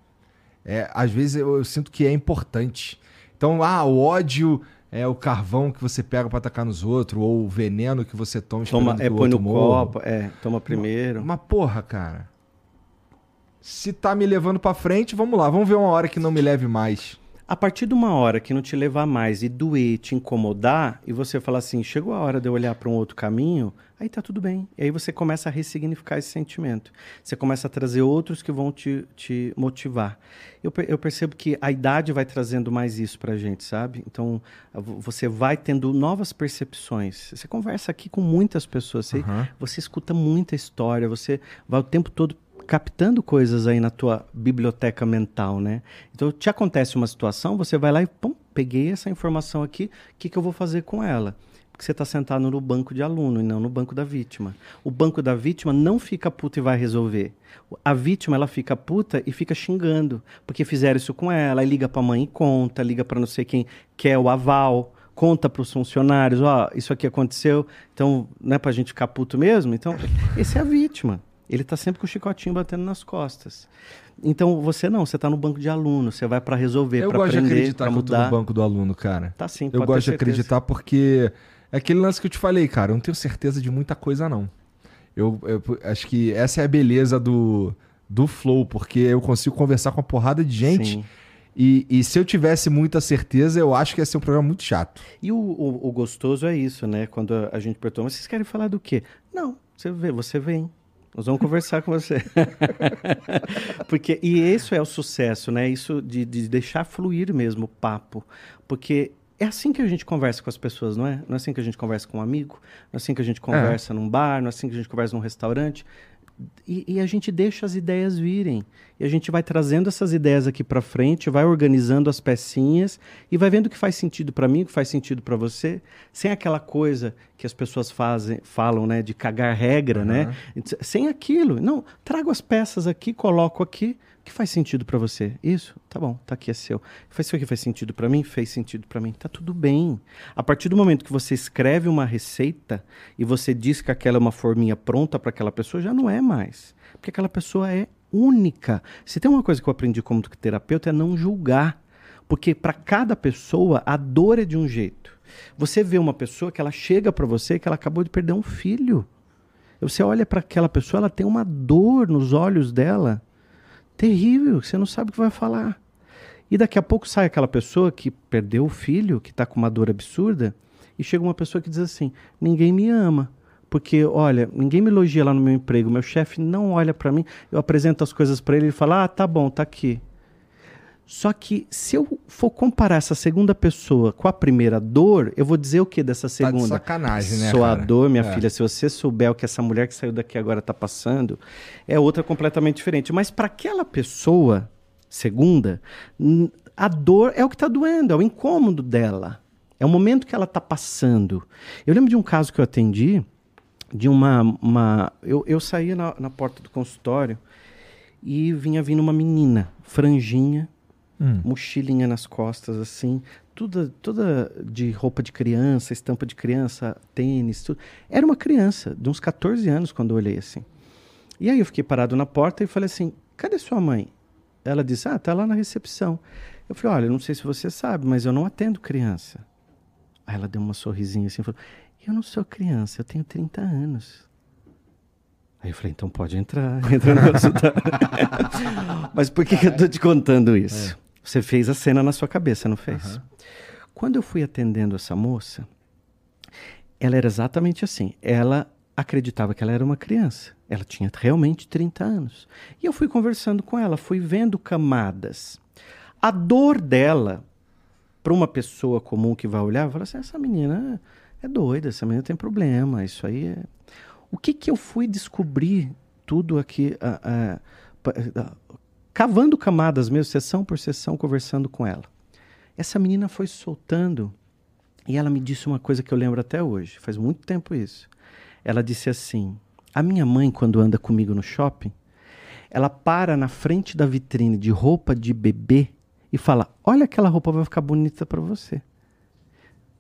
A: É, às vezes eu, eu sinto que é importante. Então, ah, o ódio é o carvão que você pega para atacar nos outros, ou o veneno que você toma
B: toma é, põe no morra. copo, é, toma primeiro.
A: Uma, porra, cara. Se tá me levando para frente, vamos lá, vamos ver uma hora que não me leve mais.
B: A partir de uma hora que não te levar mais e doer, te incomodar, e você falar assim, chegou a hora de eu olhar para um outro caminho, aí tá tudo bem. E aí você começa a ressignificar esse sentimento. Você começa a trazer outros que vão te, te motivar. Eu, eu percebo que a idade vai trazendo mais isso pra gente, sabe? Então, você vai tendo novas percepções. Você conversa aqui com muitas pessoas, você, uhum. você escuta muita história, você vai o tempo todo captando coisas aí na tua biblioteca mental, né? Então, te acontece uma situação, você vai lá e, pum, peguei essa informação aqui, o que, que eu vou fazer com ela? Porque você está sentado no banco de aluno e não no banco da vítima. O banco da vítima não fica puta e vai resolver. A vítima, ela fica puta e fica xingando, porque fizeram isso com ela, aí liga para a mãe e conta, liga para não sei quem quer o aval, conta para os funcionários, ó, oh, isso aqui aconteceu, então não é para a gente ficar puto mesmo? Então, esse é a vítima. Ele está sempre com o chicotinho batendo nas costas. Então você não, você está no banco de aluno, você vai para resolver, para aprender,
A: Eu gosto de acreditar
B: que
A: eu no banco do aluno, cara.
B: Tá sim,
A: Eu gosto de acreditar porque é aquele lance que eu te falei, cara, eu não tenho certeza de muita coisa não. Eu, eu acho que essa é a beleza do, do flow, porque eu consigo conversar com uma porrada de gente. E, e, se eu tivesse muita certeza, eu acho que ia ser um programa muito chato.
B: E o, o, o gostoso é isso, né? Quando a gente perguntou, mas vocês querem falar do quê? Não, você vê, você vem. Nós vamos conversar com você. Porque, e isso é o sucesso, né? Isso de, de deixar fluir mesmo o papo. Porque é assim que a gente conversa com as pessoas, não é? Não é assim que a gente conversa com um amigo, não é assim que a gente conversa é. num bar, não é assim que a gente conversa num restaurante e, e, a gente deixa as ideias virem. E a gente vai trazendo essas ideias aqui para frente, vai organizando as pecinhas e vai vendo o que faz sentido para mim, o que faz sentido para você, sem aquela coisa que as pessoas fazem, falam, né, de cagar regra, uhum. né? Sem aquilo. Não, trago as peças aqui, coloco aqui que faz sentido para você? Isso? Tá bom, tá aqui, é seu. Faz isso aqui faz sentido para mim? Fez sentido para mim. Tá tudo bem. A partir do momento que você escreve uma receita e você diz que aquela é uma forminha pronta para aquela pessoa, já não é mais. Porque aquela pessoa é única. Se tem uma coisa que eu aprendi como terapeuta é não julgar. Porque para cada pessoa a dor é de um jeito. Você vê uma pessoa que ela chega para você que ela acabou de perder um filho. Você olha para aquela pessoa, ela tem uma dor nos olhos dela terrível, você não sabe o que vai falar. E daqui a pouco sai aquela pessoa que perdeu o filho, que está com uma dor absurda, e chega uma pessoa que diz assim: ninguém me ama. Porque, olha, ninguém me elogia lá no meu emprego, meu chefe não olha para mim, eu apresento as coisas para ele e fala: ah, tá bom, tá aqui. Só que se eu for comparar essa segunda pessoa com a primeira dor, eu vou dizer o que dessa segunda? Tá de
A: sacanagem, né?
B: Sua cara? dor, minha é. filha, se você souber o que essa mulher que saiu daqui agora está passando, é outra completamente diferente. Mas para aquela pessoa segunda, a dor é o que está doendo, é o incômodo dela. É o momento que ela está passando. Eu lembro de um caso que eu atendi, de uma. uma eu, eu saía na, na porta do consultório e vinha vindo uma menina, franjinha, hum. mochilinha nas costas, assim, tudo, toda de roupa de criança, estampa de criança, tênis, tudo. Era uma criança, de uns 14 anos, quando eu olhei assim. E aí eu fiquei parado na porta e falei assim: cadê sua mãe? Ela disse: ah, tá lá na recepção. Eu falei: olha, não sei se você sabe, mas eu não atendo criança. Aí ela deu uma sorrisinha assim e falou: eu não sou criança, eu tenho 30 anos. Aí eu falei, então pode entrar, entra no Mas por que, que eu tô te contando isso? É. Você fez a cena na sua cabeça, não fez? Uhum. Quando eu fui atendendo essa moça, ela era exatamente assim. Ela acreditava que ela era uma criança. Ela tinha realmente 30 anos. E eu fui conversando com ela, fui vendo camadas. A dor dela, para uma pessoa comum que vai olhar, vai falar assim: essa menina é doida, essa menina tem problema, isso aí é. O que, que eu fui descobrir tudo aqui, cavando camadas mesmo, sessão por sessão, conversando com ela. Essa menina foi soltando e ela me disse uma coisa que eu lembro até hoje, faz muito tempo isso. Ela disse assim: A minha mãe, quando anda comigo no shopping, ela para na frente da vitrine de roupa de bebê e fala: Olha, aquela roupa vai ficar bonita para você.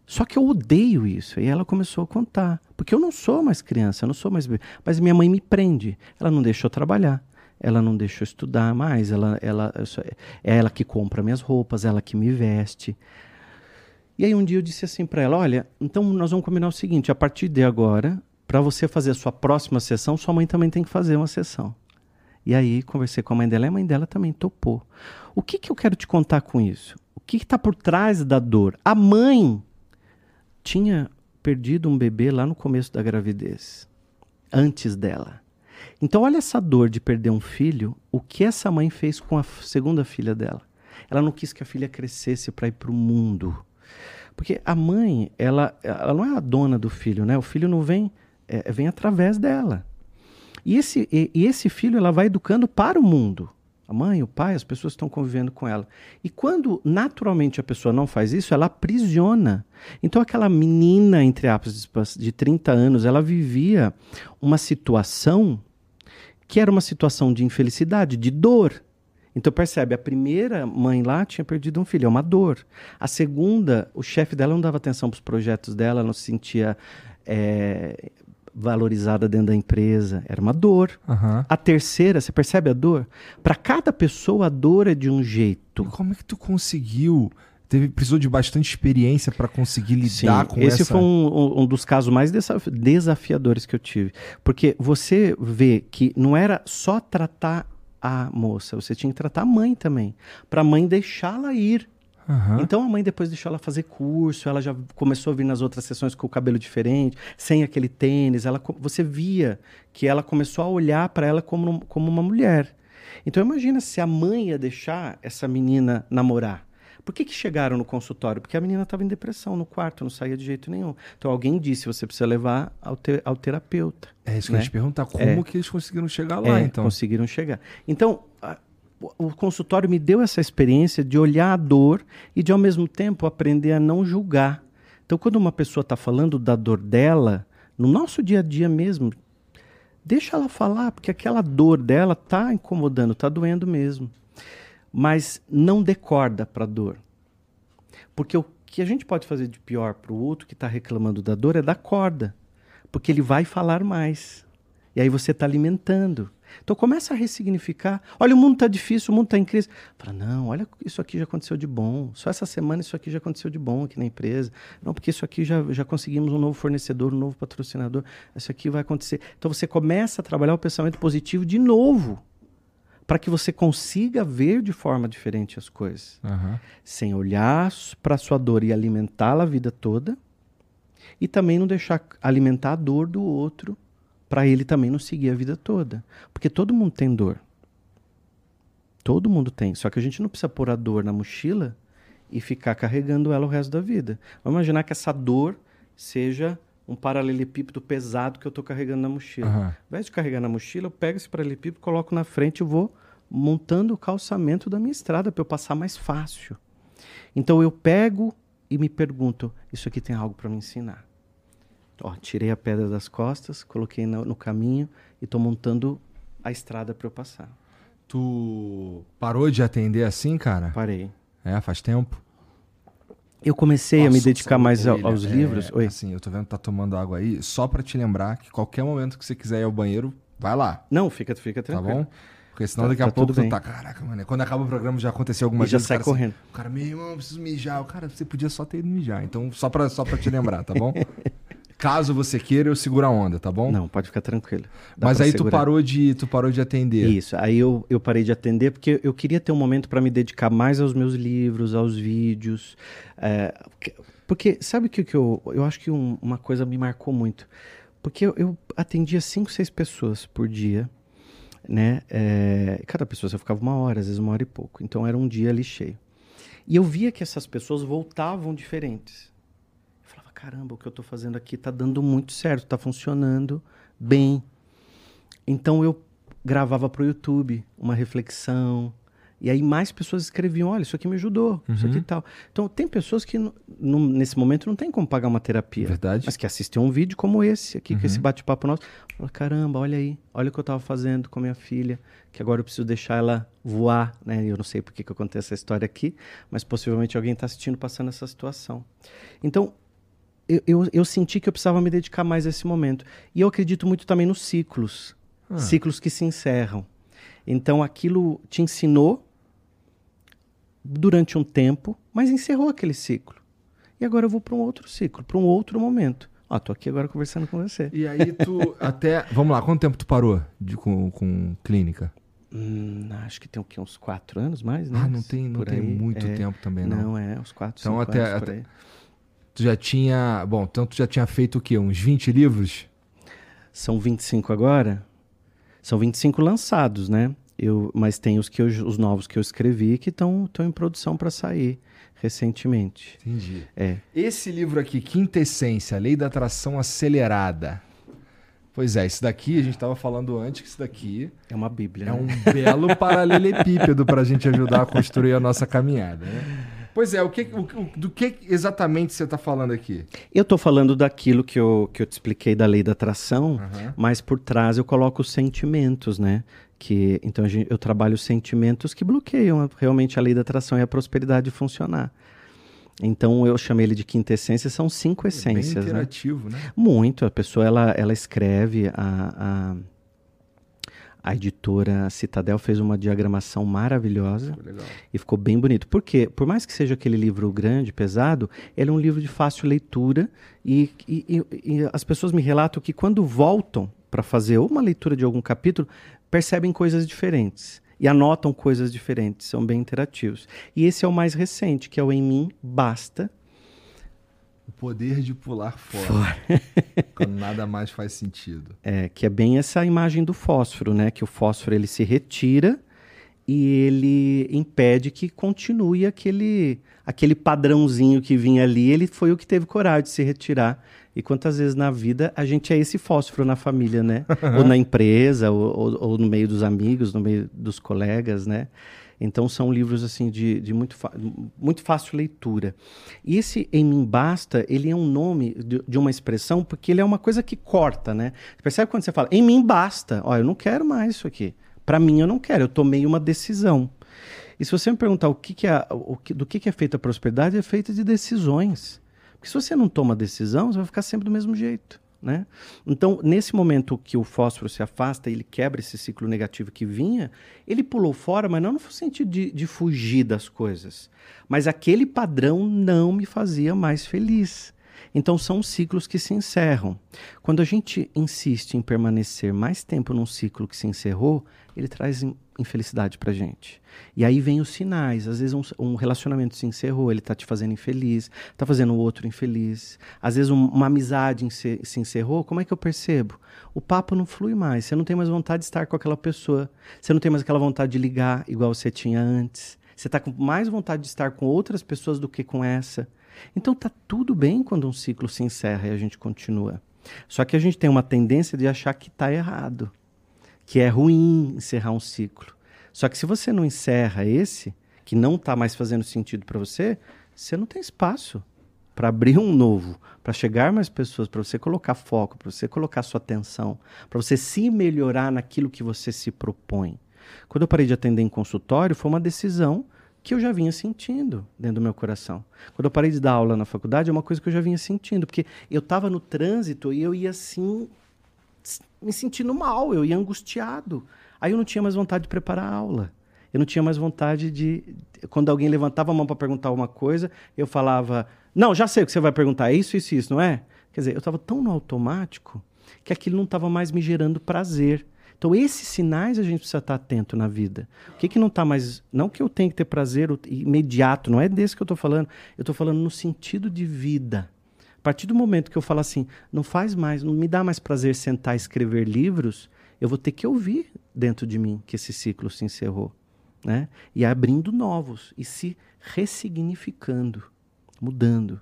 B: Só que eu odeio isso. E ela começou a contar. Porque eu não sou mais criança, eu não sou mais bebê. Mas minha mãe me prende. Ela não deixou trabalhar ela não deixou estudar mais, ela, ela, é ela que compra minhas roupas, ela que me veste. E aí um dia eu disse assim para ela, olha, então nós vamos combinar o seguinte, a partir de agora, para você fazer a sua próxima sessão, sua mãe também tem que fazer uma sessão. E aí conversei com a mãe dela e a mãe dela também topou. O que, que eu quero te contar com isso? que está por trás da dor? A mãe tinha perdido um bebê lá no começo da gravidez, antes dela. Então, olha essa dor de perder um filho, o que essa mãe fez com a segunda filha dela. Ela não quis que a filha crescesse para ir para o mundo. Porque a mãe, ela, ela não é a dona do filho, né? O filho não vem, é, vem através dela. E esse, e, e esse filho ela vai educando para o mundo. A mãe, o pai, as pessoas estão convivendo com ela. E quando naturalmente a pessoa não faz isso, ela aprisiona. Então aquela menina, entre aspas, de 30 anos, ela vivia uma situação que era uma situação de infelicidade, de dor. Então percebe, a primeira mãe lá tinha perdido um filho, é uma dor. A segunda, o chefe dela não dava atenção para os projetos dela, não se sentia é, valorizada dentro da empresa. Era uma dor.
A: Aham.
B: A terceira, você percebe a dor? Para cada pessoa, a dor é de um jeito.
A: Como é que tu conseguiu? Teve, precisou de bastante experiência pra conseguir lidar com
B: esse
A: essa...
B: foi um, um- dos casos mais desaf- desafiadores que eu tive. Porque você vê que não era só tratar a moça, você tinha que tratar a mãe também. Para a mãe deixá-la ir.
A: Aham.
B: Então a mãe depois deixou ela fazer curso, ela já começou a vir nas outras sessões com o cabelo diferente, sem aquele tênis. Ela, você via que ela começou a olhar para ela como, como uma mulher. Então imagina se a mãe ia deixar essa menina namorar. Por que, que chegaram no consultório? Porque a menina estava em depressão no quarto, não saía de jeito nenhum. Então alguém disse: você precisa levar ao, te- ao terapeuta.
A: É isso que eu ia
B: né?
A: te perguntar. Como
B: É.
A: que eles conseguiram chegar lá,
B: É,
A: então?
B: conseguiram chegar. Então, a- o o consultório me deu essa experiência de olhar a dor e de, ao mesmo tempo, aprender a não julgar. Então, quando uma pessoa está falando da dor dela, no nosso dia a dia mesmo, deixa ela falar, porque aquela dor dela está incomodando, está doendo mesmo. Mas não decorda para a dor. Porque o que a gente pode fazer de pior para o outro que está reclamando da dor é dar corda. Porque ele vai falar mais. E aí você está alimentando. Então começa a ressignificar. Olha, o mundo está difícil, o mundo está em crise. Fala, não, olha, isso aqui já aconteceu de bom. Só essa semana isso aqui já aconteceu de bom aqui na empresa. Não, porque isso aqui já, já conseguimos um novo fornecedor, um novo patrocinador. Isso aqui vai acontecer. Então você começa a trabalhar o pensamento positivo de novo. Para que você consiga ver de forma diferente as coisas
A: Aham.
B: sem olhar para sua dor e alimentá-la a vida toda, e também não deixar alimentar a dor do outro para ele também não seguir a vida toda, porque todo mundo tem dor. Todo mundo tem, só que a gente não precisa pôr a dor na mochila e ficar carregando ela o resto da vida. Vamos imaginar que essa dor seja um paralelepípedo pesado que eu estou carregando na mochila.
A: Aham.
B: Ao invés de carregar na mochila, eu pego esse paralelepípedo, coloco na frente e vou montando o calçamento da minha estrada para eu passar mais fácil. Então eu pego e me pergunto: isso aqui tem algo para me ensinar? Ó, tirei a pedra das costas, coloquei no, no caminho e estou montando a estrada para eu passar.
A: Tu parou de atender assim, cara?
B: Parei.
A: É, faz tempo.
B: Eu comecei a me dedicar
A: sabe,
B: mais aos
A: é,
B: livros. Oi.
A: Assim, eu tô vendo que tá tomando água aí, só pra te lembrar que qualquer momento que você quiser ir ao banheiro, vai lá,
B: Não, fica, fica
A: tá
B: tranquilo.
A: bom? Porque senão
B: Tá-
A: daqui a
B: tá
A: pouco tu tá, caraca, mano, quando acaba o programa já aconteceu alguma
B: já
A: vez. o
B: sai
A: cara assim,
B: correndo.
A: o cara, meu irmão, eu preciso mijar. O cara, você podia só ter ido mijar. Então, só pra, só pra te lembrar, tá bom? Caso você queira, eu seguro a onda, tá bom?
B: Não, pode ficar tranquilo. Dá
A: Mas aí tu parou de tu parou de atender.
B: Isso. Aí eu, eu parei de atender porque eu queria ter um momento para me dedicar mais aos meus livros, aos vídeos. é, que- porque sabe o que, que eu. Eu acho que um- uma coisa me marcou muito. Porque eu, eu atendia cinco, seis pessoas por dia. Né? É, cada pessoa eu ficava uma hora, às vezes uma hora e pouco. Então era um dia ali cheio. E eu via que essas pessoas voltavam diferentes. Caramba, o que eu estou fazendo aqui está dando muito certo, está funcionando bem. Então eu gravava para o YouTube uma reflexão. E aí mais pessoas escreviam, olha, isso aqui me ajudou, isso aqui e tal. Então tem pessoas que nesse momento não tem como pagar uma terapia.
A: Verdade.
B: Mas que assistem um vídeo como esse aqui, que esse bate-papo nosso. Fala, caramba, olha aí, olha o que eu estava fazendo com a minha filha, que agora eu preciso deixar ela voar, né? Eu não sei por que que eu contei essa história aqui, mas possivelmente alguém está assistindo passando essa situação. Então, eu, eu, eu senti que eu precisava me dedicar mais a esse momento. E eu acredito muito também nos ciclos.
A: Ah.
B: Ciclos que se encerram. Então, aquilo te ensinou durante um tempo, mas encerrou aquele ciclo. E agora eu vou para um outro ciclo, para um outro momento. Ó, tô aqui agora conversando com você.
A: E aí tu até, vamos lá, quanto tempo tu parou de com, com clínica?
B: Hum, acho que tem o quê? Uns quatro anos mais, né?
A: Ah, não tem, não
B: Por
A: tem
B: aí.
A: muito
B: É.
A: tempo também, não.
B: Não, é, uns quatro,
A: Então,
B: cinco
A: até-
B: anos
A: até-. Tu já tinha. Bom, então tu já tinha feito o quê? Uns 20 livros?
B: São 25 agora? São 25 lançados, né? Eu, mas tem os, que eu, os novos que eu escrevi que estão em produção para sair recentemente.
A: Entendi.
B: É.
A: Esse livro aqui, Quintessência, Lei da Atração Acelerada. Pois é, esse daqui, a gente estava falando antes que isso daqui
B: É uma bíblia,
A: é
B: né?
A: um belo paralelepípedo para a gente ajudar a construir a nossa caminhada, né? Pois é, o que, o- o- do que exatamente você está falando aqui?
B: Eu tô falando daquilo que eu, que eu te expliquei da lei da atração,
A: Aham.
B: mas por trás eu coloco os sentimentos, né? Que, então gente- eu trabalho os sentimentos que bloqueiam realmente a lei da atração e a prosperidade funcionar. Então eu chamei ele de quintessência, são cinco
A: Bem
B: essências, né?
A: interativo, né?
B: Muito. A pessoa ela, ela escreve, a, a, a editora Citadel fez uma diagramação maravilhosa
A: Ficou legal.
B: e ficou bem bonito. Por quê? Por mais que seja aquele livro grande, pesado, ele é um livro de fácil leitura e, e- e- e as pessoas me relatam que quando voltam para fazer uma leitura de algum capítulo, percebem coisas diferentes. E anotam coisas diferentes, são bem interativos. E esse é o mais recente, que é o Em Mim Basta,
A: O poder de pular fora. quando nada mais faz sentido.
B: É, que é bem essa imagem do fósforo, né? Que o fósforo ele se retira e ele impede que continue aquele aquele padrãozinho que vinha ali. Ele foi o que teve coragem de se retirar. E quantas vezes na vida a gente é esse fósforo na família, né? ou na empresa, ou, ou- ou no meio dos amigos, no meio dos colegas, né? Então são livros assim de, de muito, muito fácil leitura. E esse Em Mim Basta, ele é um nome de, de uma expressão porque ele é uma coisa que corta, né? Você percebe quando você fala, em mim basta. Ó, eu não quero mais isso aqui. Para mim eu não quero, eu tomei uma decisão. E se você me perguntar o que, que é, o que- do que, que é feita a prosperidade, é feita de decisões. Porque se você não toma decisão, você vai ficar sempre do mesmo jeito. Né? Então, nesse momento que o fósforo se afasta ele quebra esse ciclo negativo que vinha, ele pulou fora, mas não no sentido de, de fugir das coisas. Mas aquele padrão não me fazia mais feliz. Então, são ciclos que se encerram. Quando a gente insiste em permanecer mais tempo num ciclo que se encerrou, ele traz in- infelicidade pra gente. E aí vem os sinais. Às vezes um, um relacionamento se encerrou, ele tá te fazendo infeliz, tá fazendo o outro infeliz. Às vezes um- uma amizade se encerrou, como é que eu percebo? O papo não flui mais, você não tem mais vontade de estar com aquela pessoa, você não tem mais aquela vontade de ligar igual você tinha antes. Você tá com mais vontade de estar com outras pessoas do que com essa. Então tá tudo bem quando um ciclo se encerra e a gente continua. Só que a gente tem uma tendência de achar que tá errado que é ruim encerrar um ciclo. Só que se você não encerra esse, que não está mais fazendo sentido para você, você não tem espaço para abrir um novo, para chegar mais pessoas, para você colocar foco, para você colocar sua atenção, para você se melhorar naquilo que você se propõe. Quando eu parei de atender em consultório, foi uma decisão que eu já vinha sentindo dentro do meu coração. Quando eu parei de dar aula na faculdade, é uma coisa que eu já vinha sentindo, porque eu estava no trânsito e eu ia assim me sentindo mal, eu ia angustiado. Aí eu não tinha mais vontade de preparar a aula. Eu não tinha mais vontade de. Quando alguém levantava a mão para perguntar alguma coisa, eu falava: Não, já sei o que você vai perguntar, é isso, isso, isso, não é? Quer dizer, eu estava tão no automático que aquilo não estava mais me gerando prazer. Então, esses sinais a gente precisa estar atento na vida. O que, que não está mais. Não que eu tenha que ter prazer imediato, não é desse que eu estou falando. Eu estou falando no sentido de vida. A partir do momento que eu falo assim, não faz mais, não me dá mais prazer sentar e escrever livros, eu vou ter que ouvir dentro de mim que esse ciclo se encerrou, né? E abrindo novos e se ressignificando, mudando.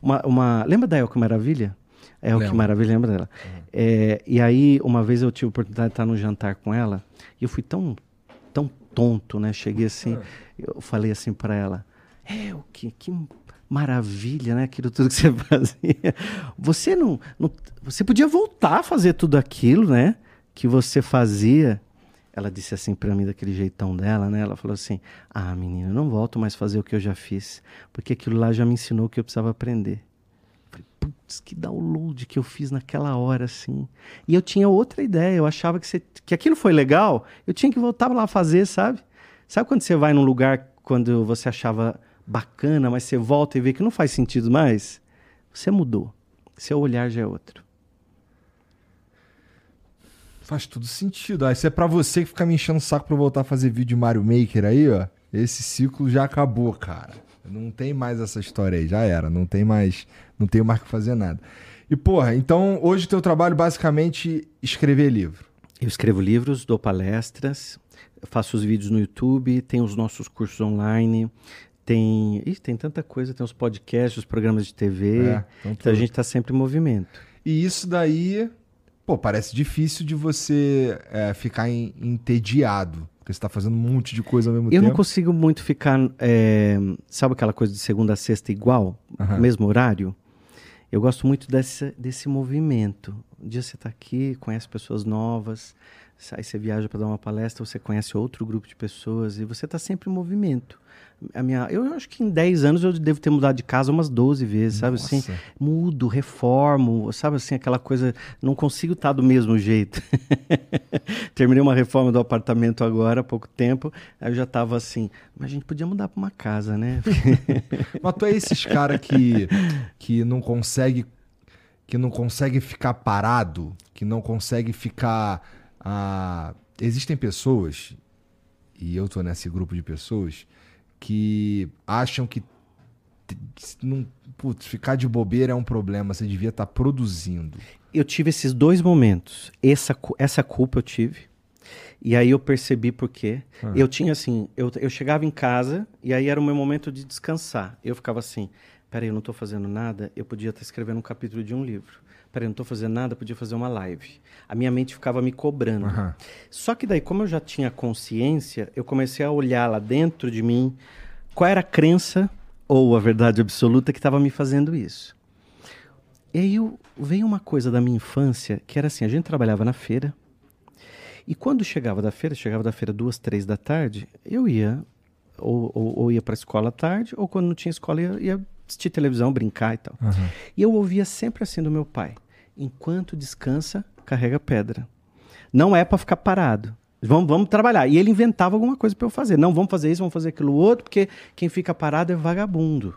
B: Uma, uma lembra da Elke Maravilha? É o que maravilha, lembra dela? É, e aí, uma vez eu tive a oportunidade de estar num jantar com ela, e eu fui tão, tão tonto, né? Cheguei assim, eu falei assim para ela: É, o que, que maravilha, né? Aquilo tudo que você fazia. Você não, não. Você podia voltar a fazer tudo aquilo, né? Que você fazia. Ela disse assim para mim, daquele jeitão dela, né? Ela falou assim: Ah, menina, eu não volto mais fazer o que eu já fiz, porque aquilo lá já me ensinou o que eu precisava aprender. Falei, putz, que download que eu fiz naquela hora, assim. E eu tinha outra ideia, eu achava que, você, que aquilo foi legal, eu tinha que voltar lá fazer, sabe? Sabe quando você vai num lugar quando você achava bacana, mas você volta e vê que não faz sentido mais? Você mudou. Seu olhar já é outro.
A: Faz tudo sentido. Ah, isso é pra você que fica me enchendo o saco pra eu voltar a fazer vídeo de Mario Maker aí, ó. Esse ciclo já acabou, cara. Não tem mais essa história aí, já era. Não tem mais, não tenho mais que fazer nada. E porra, então hoje o teu trabalho basicamente escrever livro.
B: Eu escrevo livros, dou palestras, faço os vídeos no YouTube, tem os nossos cursos online, tem, Ih, tem tanta coisa, tem os podcasts, os programas de TV. É, então, então a gente está sempre em movimento.
A: E isso daí, pô, parece difícil de você é, ficar entediado. Porque você está fazendo um monte de coisa ao mesmo
B: eu
A: tempo.
B: Eu não consigo muito ficar. É, sabe aquela coisa de segunda a sexta igual? Uhum. Mesmo horário? Eu gosto muito desse, desse movimento. Um dia você está aqui, conhece pessoas novas, aí você viaja para dar uma palestra, você conhece outro grupo de pessoas e você está sempre em movimento a minha, eu acho que em 10 anos eu devo ter mudado de casa umas 12 vezes, sabe assim? Mudo, reformo, sabe assim, aquela coisa, não consigo estar do mesmo jeito. Terminei uma reforma do apartamento agora há pouco tempo, aí eu já estava assim, mas a gente podia mudar para uma casa, né?
A: mas tu é esses cara que que não consegue que não consegue ficar parado, que não consegue ficar ah, existem pessoas e eu tô nesse grupo de pessoas que acham que não, putz, ficar de bobeira é um problema, você devia estar tá produzindo.
B: Eu tive esses dois momentos. Essa, essa culpa eu tive. E aí eu percebi por quê. Ah. Eu tinha assim, eu, eu chegava em casa e aí era o meu momento de descansar. Eu ficava assim, peraí, eu não estou fazendo nada, eu podia estar escrevendo um capítulo de um livro. Peraí, eu não estou fazendo nada, podia fazer uma live. A minha mente ficava me cobrando. Uhum. Só que daí, como eu já tinha consciência, eu comecei a olhar lá dentro de mim qual era a crença ou a verdade absoluta que estava me fazendo isso. E aí eu, veio uma coisa da minha infância que era assim: a gente trabalhava na feira. E quando chegava da feira, chegava da feira duas, três da tarde, eu ia ou, ou, ou ia para a escola à tarde, ou quando não tinha escola ia, ia assistir televisão, brincar e tal. Uhum. E eu ouvia sempre assim do meu pai: enquanto descansa, carrega pedra. Não é para ficar parado. Vamos, vamos trabalhar. E ele inventava alguma coisa para eu fazer. Não, vamos fazer isso, vamos fazer aquilo outro, porque quem fica parado é vagabundo.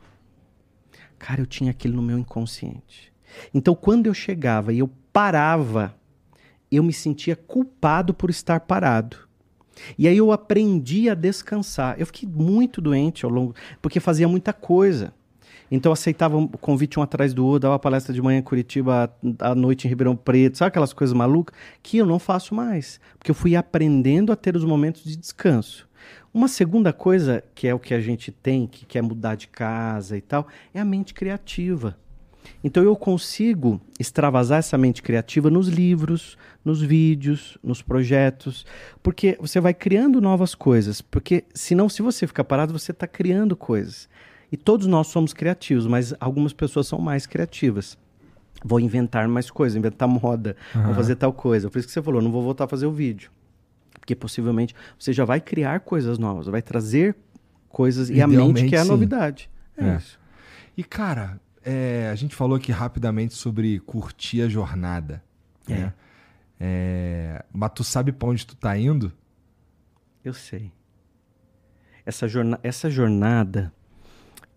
B: Cara, eu tinha aquilo no meu inconsciente. Então, quando eu chegava e eu parava, eu me sentia culpado por estar parado. E aí eu aprendi a descansar. Eu fiquei muito doente ao longo, porque fazia muita coisa. Então aceitava um convite um atrás do outro, dava palestra de manhã em Curitiba, à noite em Ribeirão Preto, sabe aquelas coisas malucas? Que eu não faço mais, porque eu fui aprendendo a ter os momentos de descanso. Uma segunda coisa, que é o que a gente tem, que quer mudar de casa e tal, é a mente criativa. Então eu consigo extravasar essa mente criativa nos livros, nos vídeos, nos projetos, porque você vai criando novas coisas. Porque senão, se você ficar parado, você está criando coisas. E todos nós somos criativos, mas algumas pessoas são mais criativas. Vou inventar mais coisas, inventar moda, uhum. vou fazer tal coisa. Por isso que você falou, não vou voltar a fazer o vídeo. Porque possivelmente você já vai criar coisas novas, vai trazer coisas e a mente que é a novidade. É, é, isso.
A: E cara, é, a gente falou aqui rapidamente sobre curtir a jornada. É. Né? É, mas tu sabe para onde tu tá indo?
B: Eu sei. Essa, jorna essa jornada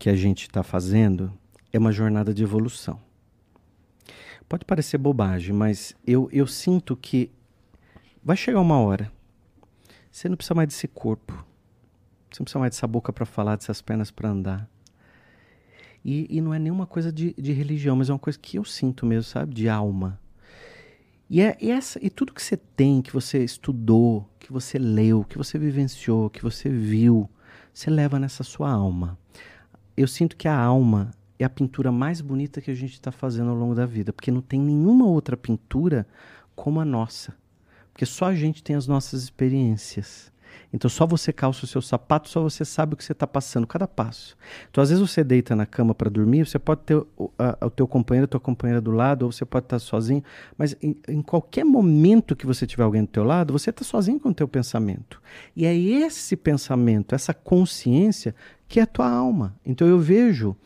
B: que a gente está fazendo é uma jornada de evolução. Pode parecer bobagem, mas eu, eu sinto que vai chegar uma hora. Você não precisa mais desse corpo. Você não precisa mais dessa boca para falar, dessas pernas para andar. E, e, não é nenhuma coisa de, de, religião, mas é uma coisa que eu sinto mesmo, sabe? De alma. E, é, e, essa, e tudo que você tem, que você estudou, que você leu, que você vivenciou, que você viu, você leva nessa sua alma eu sinto que a alma é a pintura mais bonita que a gente está fazendo ao longo da vida, porque não tem nenhuma outra pintura como a nossa. Porque só a gente tem as nossas experiências. Então só você calça o seu sapato, só você sabe o que você está passando, cada passo. Então às vezes você deita na cama para dormir, você pode ter o, a, o teu companheiro, a tua companheira do lado, ou você pode estar sozinho, mas em, em qualquer momento que você tiver alguém do teu lado, você está sozinho com o teu pensamento. E é esse pensamento, essa consciência que é a tua alma. Então eu vejo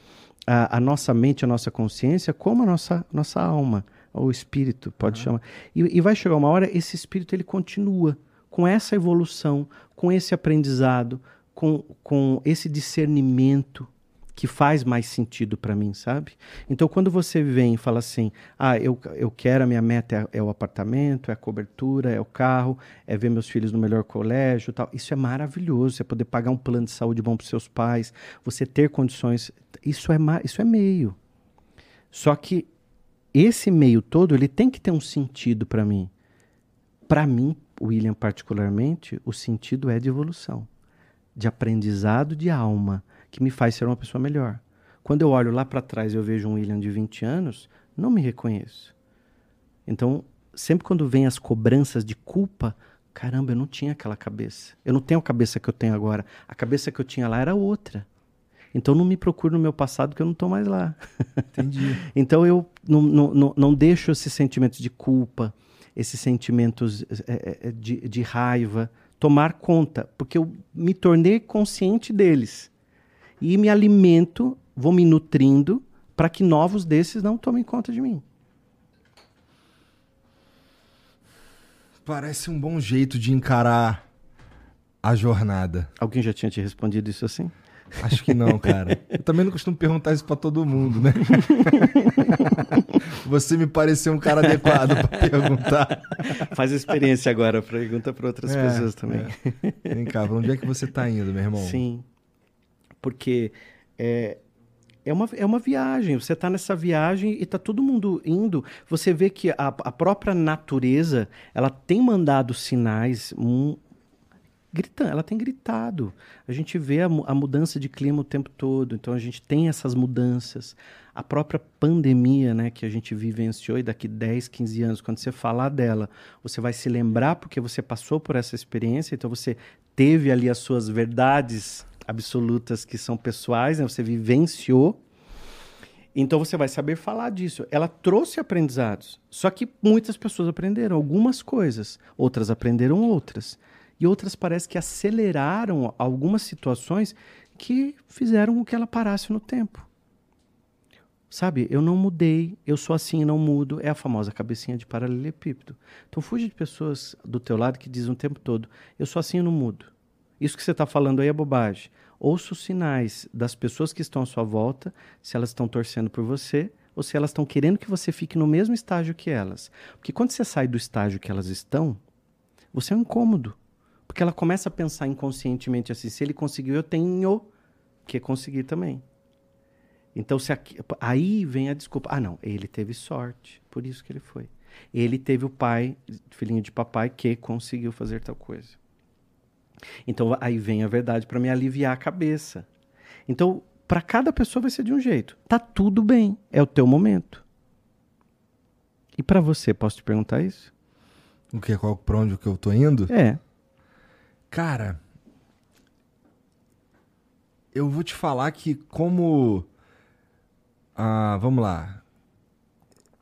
B: a, a nossa mente, a nossa consciência como a nossa, nossa alma, ou espírito, pode chamar. E, e vai chegar uma hora, esse espírito ele continua com essa evolução, com esse aprendizado, com, com esse discernimento que faz mais sentido para mim, sabe? Então, quando você vem e fala assim, ah, eu, eu quero, a minha meta é, é, o apartamento, é a cobertura, é o carro, é ver meus filhos no melhor colégio tal. Isso é maravilhoso, você poder pagar um plano de saúde bom para seus pais, você ter condições, isso é, isso é meio. Só que esse meio todo, ele tem que ter um sentido para mim. Para mim, William particularmente, o sentido é de evolução, de aprendizado de alma, que me faz ser uma pessoa melhor. Quando eu olho lá para trás e eu vejo um William de 20 anos, não me reconheço. Então, sempre quando vem as cobranças de culpa, caramba, eu não tinha aquela cabeça. Eu não tenho a cabeça que eu tenho agora. A cabeça que eu tinha lá era outra. Então não me procure no meu passado que eu não estou mais lá.
A: Entendi.
B: então eu não, não, não, não, deixo esses sentimentos de culpa, esses sentimentos é, de, de raiva tomar conta, porque eu me tornei consciente deles e me alimento, vou me nutrindo para que novos desses não tomem conta de mim.
A: Parece um bom jeito de encarar a jornada.
B: Alguém já tinha te respondido isso assim?
A: Acho que não, cara. Eu também não costumo perguntar isso para todo mundo, né? Você me pareceu um cara adequado para perguntar.
B: Faz a experiência agora, pergunta para outras é, pessoas também.
A: É. Vem cá, pra onde é que você está indo, meu irmão?
B: Sim porque é, é uma, é uma viagem. Você está nessa viagem e está todo mundo indo. Você vê que a, a própria natureza ela tem mandado sinais. Um, gritando, ela tem gritado. A gente vê a, a, mudança de clima o tempo todo, então a gente tem essas mudanças. A própria pandemia né, que a gente vivenciou, e daqui 10, 15 anos, quando você falar dela, você vai se lembrar porque você passou por essa experiência, então você teve ali as suas verdades absolutas que são pessoais, né? Você vivenciou. Então você vai saber falar disso. Ela trouxe aprendizados. Só que muitas pessoas aprenderam algumas coisas, outras aprenderam outras. E outras parece que aceleraram algumas situações que fizeram com que ela parasse no tempo. Sabe, eu não mudei, eu sou assim e não mudo, é a famosa cabecinha de paralelepípedo. Então fuja de pessoas do teu lado que dizem o tempo todo, eu sou assim e não mudo. Isso que você está falando aí é bobagem. Ouça os sinais das pessoas que estão à sua volta, se elas estão torcendo por você ou se elas estão querendo que você fique no mesmo estágio que elas. Porque quando você sai do estágio que elas estão, você é um incômodo. Porque ela começa a pensar inconscientemente assim: se ele conseguiu, eu tenho que conseguir também. Então, se aqui, aí vem a desculpa. Ah, não, ele teve sorte, por isso que ele foi. Ele teve o pai, filhinho de papai, que conseguiu fazer tal coisa. Então aí vem a verdade para me aliviar a cabeça. Então, para cada pessoa vai ser de um jeito. Tá tudo bem, é o teu momento. E para você, posso te perguntar isso?
A: O que qual para onde que eu tô indo?
B: É.
A: Cara, eu vou te falar que como ah, vamos lá.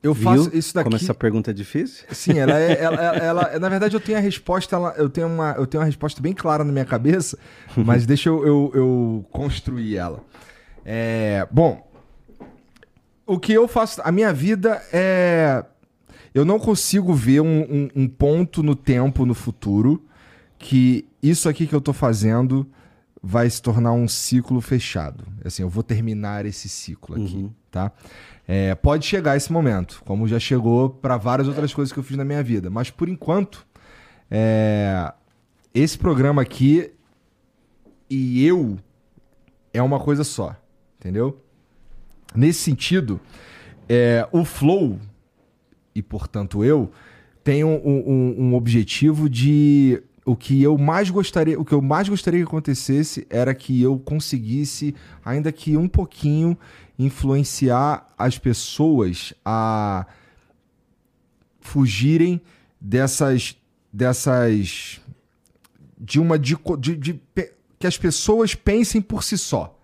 B: Eu faço Viu? isso daqui. Como essa pergunta é difícil?
A: Sim, ela é. Ela, ela, ela, na verdade, eu tenho a resposta. Ela, eu, tenho uma, eu tenho uma resposta bem clara na minha cabeça, mas deixa eu, eu, eu construir ela. É, bom, o que eu faço. A minha vida é. Eu não consigo ver um, um, um ponto no tempo, no futuro, que isso aqui que eu tô fazendo vai se tornar um ciclo fechado. Assim, eu vou terminar esse ciclo aqui, uhum. tá? É, pode chegar esse momento, como já chegou para várias outras coisas que eu fiz na minha vida. Mas por enquanto, é, esse programa aqui e eu é uma coisa só, entendeu? Nesse sentido, é, o flow e portanto eu tenho um, um, um objetivo de o que eu mais gostaria, o que eu mais gostaria que acontecesse era que eu conseguisse, ainda que um pouquinho, influenciar as pessoas a fugirem dessas dessas de uma de, de, de, que as pessoas pensem por si só.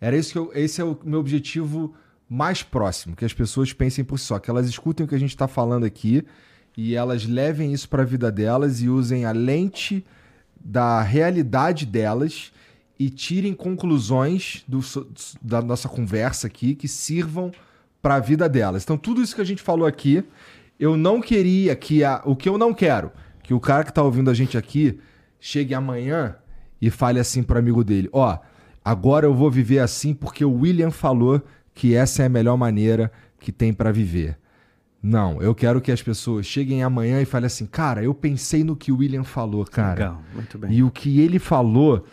A: Era isso que eu, esse é o meu objetivo mais próximo, que as pessoas pensem por si só, que elas escutem o que a gente está falando aqui e elas levem isso para a vida delas e usem a lente da realidade delas e tirem conclusões do, da nossa conversa aqui que sirvam para a vida delas. Então, tudo isso que a gente falou aqui, eu não queria que a, o que eu não quero, que o cara que está ouvindo a gente aqui chegue amanhã e fale assim para amigo dele: ó, agora eu vou viver assim porque o William falou que essa é a melhor maneira que tem para viver. Não, eu quero que as pessoas cheguem amanhã e falem assim, cara, eu pensei no que o William falou, cara.
B: Legal, muito bem.
A: E o que ele falou,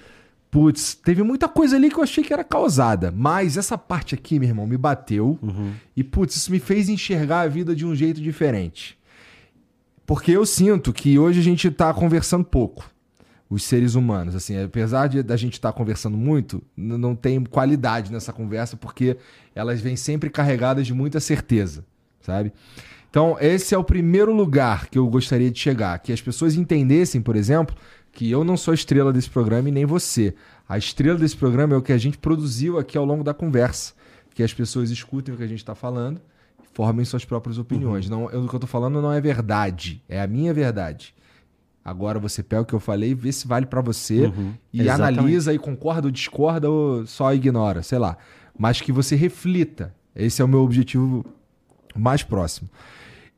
A: putz, teve muita coisa ali que eu achei que era causada. Mas essa parte aqui, meu irmão, me bateu.
B: Uhum.
A: E, putz, isso me fez enxergar a vida de um jeito diferente. Porque eu sinto que hoje a gente tá conversando pouco. Os seres humanos, assim, apesar de da gente estar tá conversando muito, não tem qualidade nessa conversa, porque elas vêm sempre carregadas de muita certeza, sabe? Então, esse é o primeiro lugar que eu gostaria de chegar. Que as pessoas entendessem, por exemplo, que eu não sou a estrela desse programa e nem você. A estrela desse programa é o que a gente produziu aqui ao longo da conversa. Que as pessoas escutem o que a gente está falando e formem suas próprias opiniões. Não, eu, o que eu estou falando não é verdade, é a minha verdade. Agora você pega o que eu falei e vê se vale para você
B: Uhum.
A: e
B: Exatamente.
A: analisa e concorda ou discorda ou só ignora, sei lá. Mas que você reflita. Esse é o meu objetivo mais próximo.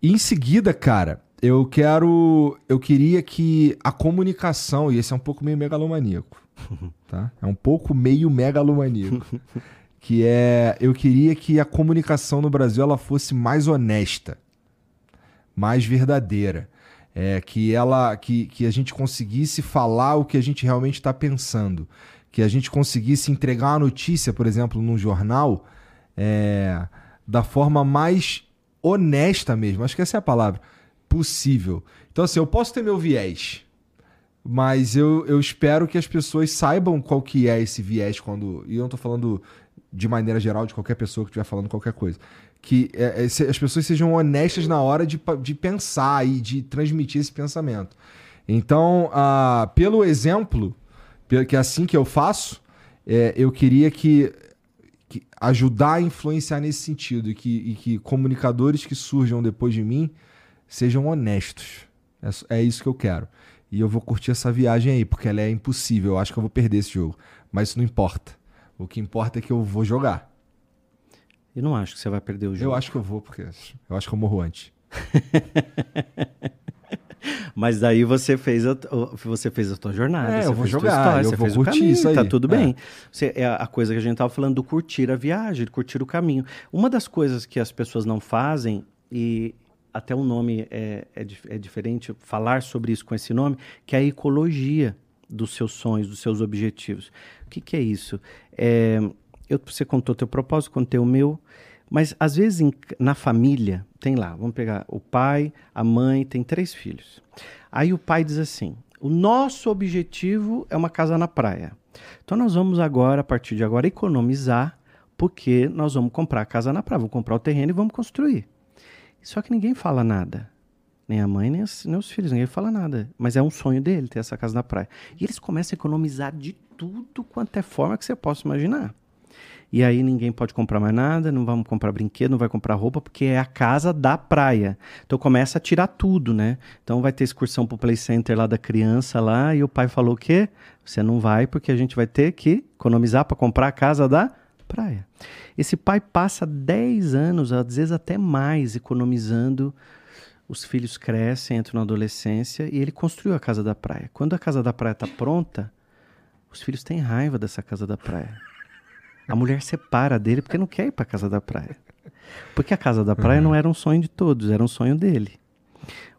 A: E em seguida, cara, eu quero. Eu queria que a comunicação, e esse é um pouco meio megalomaníaco, tá? É um pouco meio megalomaníaco. que é. Eu queria que a comunicação no Brasil ela fosse mais honesta, mais verdadeira. É, que ela que, que a gente conseguisse falar o que a gente realmente está pensando. Que a gente conseguisse entregar uma notícia, por exemplo, num jornal, é, da forma mais honesta mesmo. Acho que essa é a palavra. Possível. Então, assim, eu posso ter meu viés, mas eu, eu espero que as pessoas saibam qual que é esse viés quando. E eu não tô falando de maneira geral de qualquer pessoa que estiver falando qualquer coisa. Que é, é, as pessoas sejam honestas na hora de, de pensar e de transmitir esse pensamento. Então, ah, pelo exemplo, que é assim que eu faço, é, eu queria que, que ajudar a influenciar nesse sentido e que, e que comunicadores que surjam depois de mim sejam honestos. É, é isso que eu quero. E eu vou curtir essa viagem aí, porque ela é impossível. Eu acho que eu vou perder esse jogo. Mas isso não importa. O que importa é que eu vou jogar.
B: Eu não acho que você vai perder o jogo.
A: Eu acho que eu vou, porque eu acho que eu morro antes.
B: Mas daí você fez a, você fez a tua jornada,
A: É,
B: você
A: eu vou jogar,
B: história,
A: eu
B: você
A: vou
B: fez o
A: curtir
B: caminho,
A: isso aí.
B: Tá tudo
A: É.
B: bem. Você, é a coisa que a gente tava falando do curtir a viagem, de curtir o caminho. Uma das coisas que as pessoas não fazem, e até o nome é, é, é diferente, falar sobre isso com esse nome, que é a ecologia dos seus sonhos, dos seus objetivos. O que, que é isso? É, eu, você contou teu propósito, contei o meu, mas às vezes em- na família, tem lá, vamos pegar o pai, a mãe, tem três filhos. Aí o pai diz assim: o nosso objetivo é uma casa na praia. Então nós vamos agora, a partir de agora, economizar, porque nós vamos comprar a casa na praia, vamos comprar o terreno e vamos construir. Só que ninguém fala nada. Nem a mãe, nem, nem os filhos, ninguém fala nada. Mas é um sonho dele ter essa casa na praia. E eles começam a economizar de tudo quanto é forma que você possa imaginar. E aí ninguém pode comprar mais nada, não vamos comprar brinquedo, não vai comprar roupa, porque é a casa da praia. Então começa a tirar tudo, né? Então vai ter excursão pro play center lá da criança lá, e o pai falou o quê? Você não vai porque a gente vai ter que economizar para comprar a casa da praia. Esse pai passa 10 anos, às vezes até mais, economizando. Os filhos crescem, entram na adolescência e ele construiu a casa da praia. Quando a casa da praia está pronta, os filhos têm raiva dessa casa da praia. A mulher separa dele porque não quer ir para a casa da praia. Porque a casa da praia não era um sonho de todos, era um sonho dele.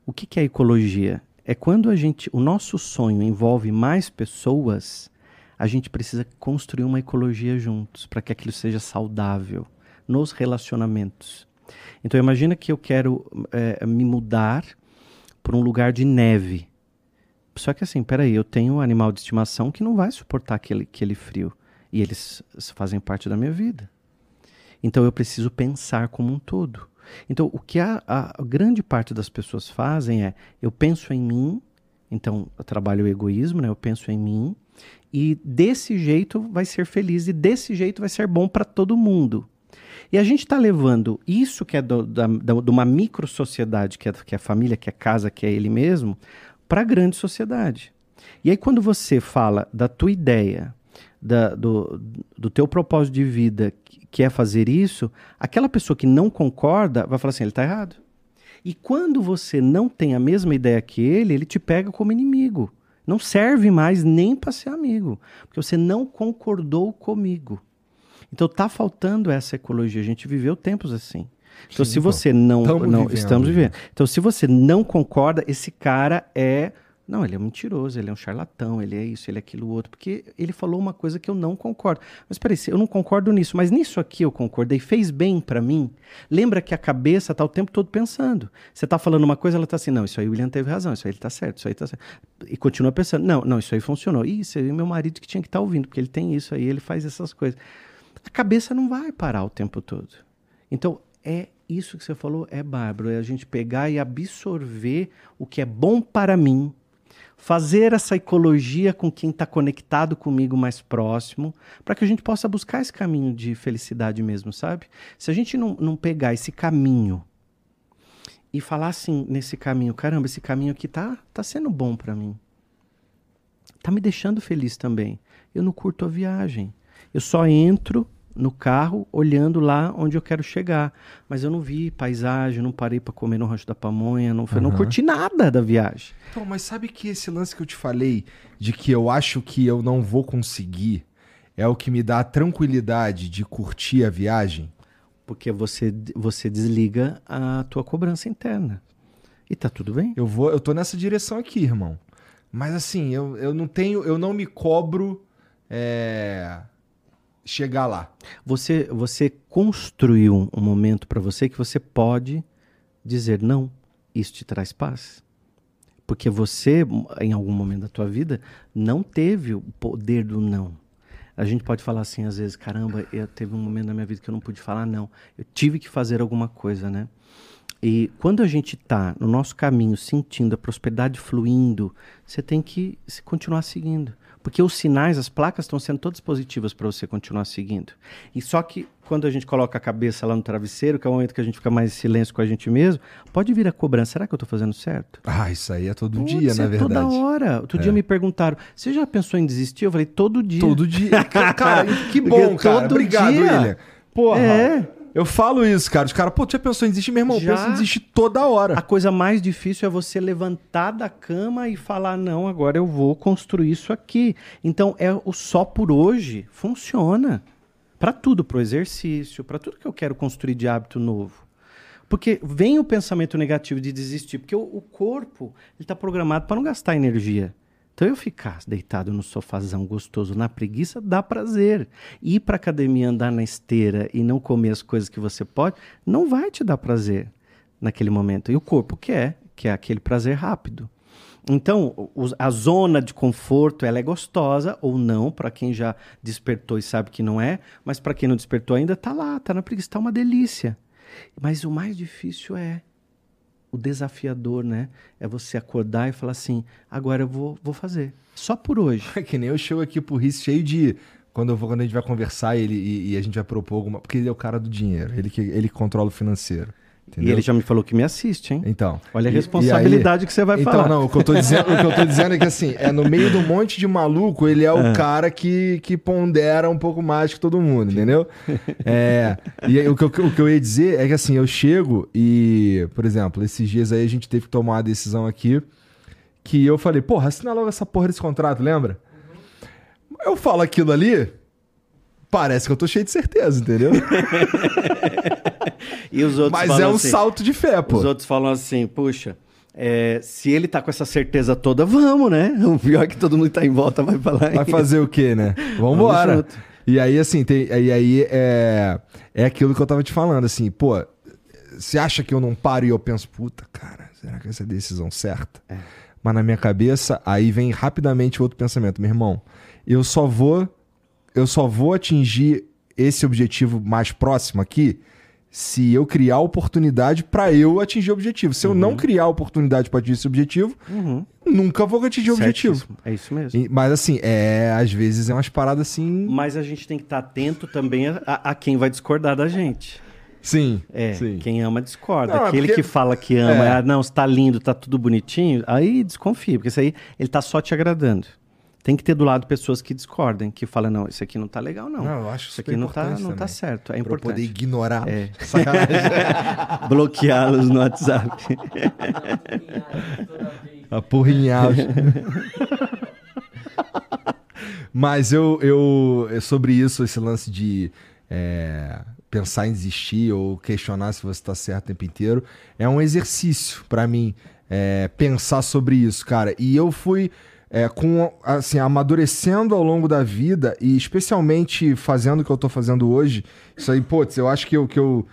B: O que, que é ecologia? É quando a gente, o nosso sonho envolve mais pessoas, a gente precisa construir uma ecologia juntos para que aquilo seja saudável nos relacionamentos. Então imagina que eu quero eh, me mudar para um lugar de neve. Só que assim, peraí, eu tenho um animal de estimação que não vai suportar aquele, aquele frio. E eles fazem parte da minha vida. Então eu preciso pensar como um todo. Então o que a, a grande parte das pessoas fazem é: eu penso em mim, então eu trabalho o egoísmo, né? eu penso em mim, e desse jeito vai ser feliz, e desse jeito vai ser bom para todo mundo. E a gente está levando isso que é do, da, da, de uma micro sociedade, que é, que é a família, que é a casa, que é ele mesmo, para a grande sociedade. E aí, quando você fala da tua ideia, da, do, do teu propósito de vida, que, é fazer isso, aquela pessoa que não concorda vai falar assim: ele está errado. E quando você não tem a mesma ideia que ele, ele te pega como inimigo. Não serve mais nem para ser amigo, porque você não concordou comigo. Então tá faltando essa ecologia. A gente viveu tempos assim. Então,
A: Sim,
B: se
A: pô.
B: você não, não
A: vivendo.
B: estamos vivendo. Então, se você não concorda, esse cara é não, ele é mentiroso, ele é um charlatão, ele é isso, ele é aquilo outro, porque ele falou uma coisa que eu não concordo. Mas peraí, eu não concordo nisso, mas nisso aqui eu concordei, fez bem pra mim. Lembra que a cabeça tá o tempo todo pensando. Você tá falando uma coisa, ela tá assim, não, isso aí o William teve razão, isso aí ele tá certo, isso aí tá certo. E continua pensando, não, não, isso aí funcionou. Isso aí é meu marido que tinha que estar ouvindo, porque ele tem isso aí, ele faz essas coisas. A cabeça não vai parar o tempo todo. Então, é isso que você falou, é bárbaro, é a gente pegar e absorver o que é bom para mim, fazer essa ecologia com quem está conectado comigo mais próximo, para que a gente possa buscar esse caminho de felicidade mesmo, sabe? Se a gente não, não pegar esse caminho e falar assim nesse caminho, caramba, esse caminho aqui tá, tá sendo bom para mim, tá me deixando feliz também. Eu não curto a viagem. Eu só entro no carro olhando lá onde eu quero chegar. Mas eu não vi paisagem, não parei para comer no Rancho da Pamonha, não, não
A: Aham.
B: curti nada da viagem.
A: Então, mas sabe que esse lance que eu te falei, de que eu acho que eu não vou conseguir, é o que me dá a tranquilidade de curtir a viagem?
B: Porque você, você desliga a tua cobrança interna. E tá tudo bem.
A: Eu vou, eu tô nessa direção aqui, irmão. Mas assim, eu, eu não tenho, eu não me cobro é, chegar lá.
B: Você, você construiu um, momento para você que você pode dizer não. Isso te traz paz. Porque você, em algum momento da tua vida, não teve o poder do não. A gente pode falar assim, às vezes, caramba, eu teve um momento na minha vida que eu não pude falar não. Eu tive que fazer alguma coisa, né? E quando a gente está no nosso caminho, sentindo a prosperidade fluindo, você tem que se- continuar seguindo. Porque os sinais, as placas estão sendo todas positivas para você continuar seguindo. E só que quando a gente coloca a cabeça lá no travesseiro, que é o momento que a gente fica mais em silêncio com a gente mesmo, pode vir a cobrança. Será que eu estou fazendo certo?
A: Ah, isso aí é todo
B: Putz,
A: dia, na
B: é
A: verdade.
B: Toda hora. Outro dia me perguntaram: você já pensou em desistir? Eu falei, todo dia.
A: Todo dia. Cara, que bom, cara.
B: todo
A: Obrigado,
B: dia.
A: William. Porra.
B: É.
A: Eu falo isso, cara. Os caras, pô, tu já pensou em desistir? Meu irmão,
B: Já.
A: pensa em desistir toda hora.
B: A coisa mais difícil é você levantar da cama e falar: não, agora eu vou construir isso aqui. Então, é o só por hoje funciona. Para tudo, para o exercício, para tudo que eu quero construir de hábito novo. Porque vem o pensamento negativo de desistir, porque o, o corpo está programado para não gastar energia. Então eu ficar deitado no sofazão gostoso na preguiça dá prazer. Ir para academia, andar na esteira e não comer as coisas que você pode, não vai te dar prazer naquele momento. E o corpo quer, que é aquele prazer rápido. Então, a zona de conforto, ela é gostosa ou não, para quem já despertou e sabe que não é, mas para quem não despertou ainda, tá lá, tá na preguiça, tá uma delícia. Mas o mais difícil é o desafiador, né? É você acordar e falar assim: agora eu vou, vou fazer. Só por hoje.
A: É que nem eu chego aqui pro Riz cheio de. Quando, eu vou, quando a gente vai conversar ele, e, e a gente vai propor alguma. Porque ele é o cara do dinheiro, ele que, ele controla o financeiro.
B: E
A: Entendeu?
B: ele já me falou que me assiste, hein?
A: Então.
B: Olha a
A: e-
B: responsabilidade
A: e
B: que você vai
A: então,
B: falar.
A: não, o que, eu tô dizendo, o que eu tô dizendo é que assim, é no meio de um monte de maluco, ele é o cara que, que pondera um pouco mais que todo mundo, entendeu? É, e aí, o, que, eu- o que eu ia dizer é que assim, eu chego e, por exemplo, esses dias aí a gente teve que tomar uma decisão aqui que eu falei, porra, assina logo essa porra desse contrato, lembra? Eu falo aquilo ali, parece que eu tô cheio de certeza, entendeu?
B: E os outros
A: Mas
B: falam
A: é um
B: assim,
A: salto de fé, pô.
B: Os outros falam assim, puxa, é, se ele tá com essa certeza toda, vamos, né? O pior é que todo mundo tá em volta vai falar.
A: Vai fazer o quê, né? Vambora.
B: junto.
A: E aí, assim, tem, e aí é, é aquilo que eu tava te falando, assim, pô, você acha que eu não paro e eu penso, puta, cara, será que essa é a decisão certa?
B: É.
A: Mas na minha cabeça, aí vem rapidamente outro pensamento, meu irmão, eu só vou, eu só vou atingir esse objetivo mais próximo aqui se eu criar oportunidade pra eu atingir o objetivo. Se eu não criar oportunidade pra atingir esse objetivo,
B: Uhum.
A: nunca vou atingir o objetivo.
B: É isso mesmo.
A: E- Mas assim, é, às vezes é umas paradas assim.
B: Mas a gente tem que estar atento também a, a- quem vai discordar da gente.
A: Sim.
B: É,
A: sim.
B: quem ama discorda.
A: Não, é
B: Aquele
A: porque-
B: que fala que ama,
A: É.
B: ah, não, está lindo, tá tudo bonitinho, aí desconfia, porque isso aí ele tá só te agradando. Tem que ter do lado pessoas que discordem, que falam, não, isso aqui não tá legal, não.
A: Não, eu acho
B: isso aqui não tá, não tá certo. É
A: Pra poder ignorar.
B: É. Bloqueá-los no WhatsApp.
A: Apurrinhar. Mas eu, eu. Sobre isso, esse lance de. É, pensar em desistir ou questionar se você está certo o tempo inteiro, é um exercício para mim. É, pensar sobre isso, cara. E eu fui. É, com assim amadurecendo ao longo da vida e especialmente fazendo o que eu tô fazendo hoje isso aí putz eu acho que eu que eu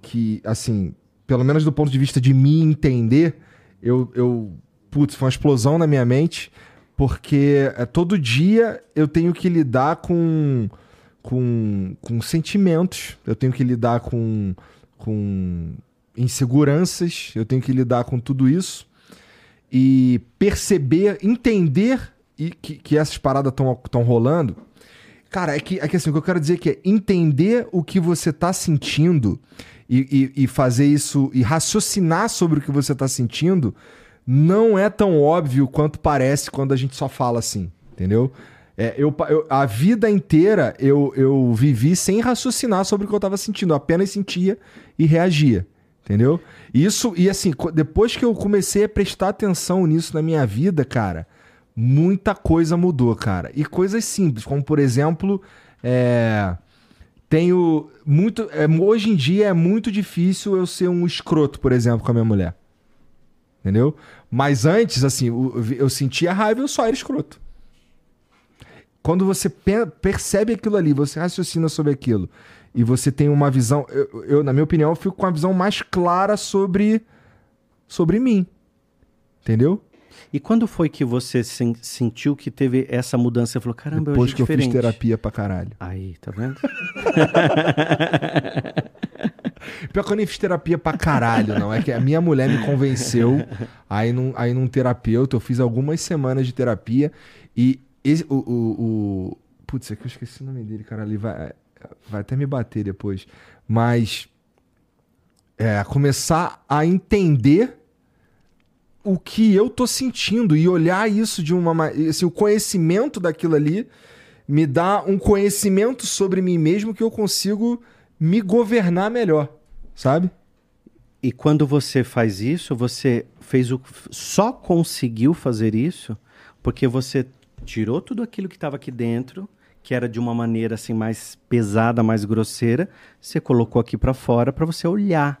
A: que assim pelo menos do ponto de vista de me entender eu, eu putz, foi uma explosão na minha mente, porque é, todo dia eu tenho que lidar com, com, com sentimentos, eu tenho que lidar com, com inseguranças, eu tenho que lidar com tudo isso e perceber, entender e que, que essas paradas estão rolando. Cara, é que, é que assim, o que eu quero dizer é que é entender o que você está sentindo e, e, e fazer isso e raciocinar sobre o que você está sentindo não é tão óbvio quanto parece quando a gente só fala assim, entendeu? É, eu, eu, a vida inteira eu, eu vivi sem raciocinar sobre o que eu estava sentindo, apenas sentia e reagia, entendeu? Isso, e assim, depois que eu comecei a prestar atenção nisso na minha vida, cara, muita coisa mudou, cara. E coisas simples, como por exemplo, é, tenho muito. É, hoje em dia é muito difícil eu ser um escroto, por exemplo, com a minha mulher. Entendeu? Mas antes, assim, eu, eu sentia raiva eu só era escroto. Quando você percebe aquilo ali, você raciocina sobre aquilo e você tem uma visão. Eu, eu, na minha opinião, eu fico com uma visão mais clara sobre, sobre mim. Entendeu?
B: E quando foi que você sen sentiu que teve essa mudança? Você falou, caramba,
A: Depois
B: eu
A: que diferente. eu fiz terapia pra caralho.
B: Aí, tá vendo?
A: Pior que eu nem fiz terapia pra caralho, não. É que a minha mulher me convenceu aí num, aí num terapeuta. Eu fiz algumas semanas de terapia e esse, o, o, o... Putz, é que eu esqueci o nome dele, cara. Ele vai, vai até me bater depois. Mas... É, começar a entender o que eu tô sentindo e olhar isso de uma assim, o conhecimento daquilo ali me dá um conhecimento sobre mim mesmo que eu consigo me governar melhor, sabe?
B: E quando você faz isso, você fez o só conseguiu fazer isso porque você tirou tudo aquilo que estava aqui dentro, que era de uma maneira assim mais pesada, mais grosseira, você colocou aqui para fora para você olhar.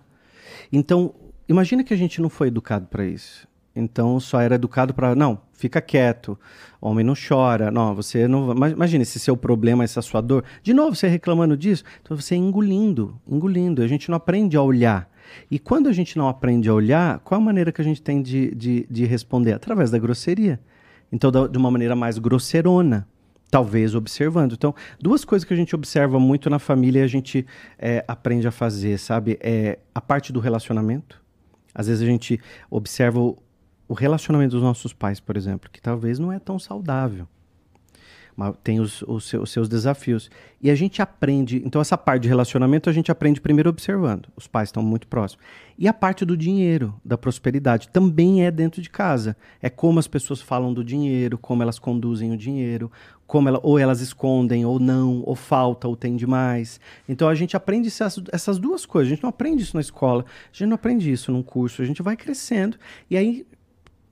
B: Então, imagina que a gente não foi educado para isso. Então só era educado para não, fica quieto, homem não chora, não, você não, imagine esse seu problema, essa sua dor, de novo você reclamando disso, então você engolindo, engolindo, a gente não aprende a olhar. E quando a gente não aprende a olhar, qual a maneira que a gente tem de, de, de responder? Através da grosseria. Então, da, de uma maneira mais grosseirona, talvez observando. Então, duas coisas que a gente observa muito na família e a gente é, aprende a fazer, sabe? É a parte do relacionamento. Às vezes a gente observa o, o relacionamento dos nossos pais, por exemplo, que talvez não é tão saudável. Tem os, os, os, seus desafios. E a gente aprende. Então, essa parte de relacionamento a gente aprende primeiro observando. Os pais estão muito próximos. E a parte do dinheiro, da prosperidade, também é dentro de casa. É como as pessoas falam do dinheiro, como elas conduzem o dinheiro, como ela, ou elas escondem, ou não, ou falta, ou tem demais. Então a gente aprende essas, essas duas coisas. A gente não aprende isso na escola, a gente não aprende isso num curso, a gente vai crescendo. E aí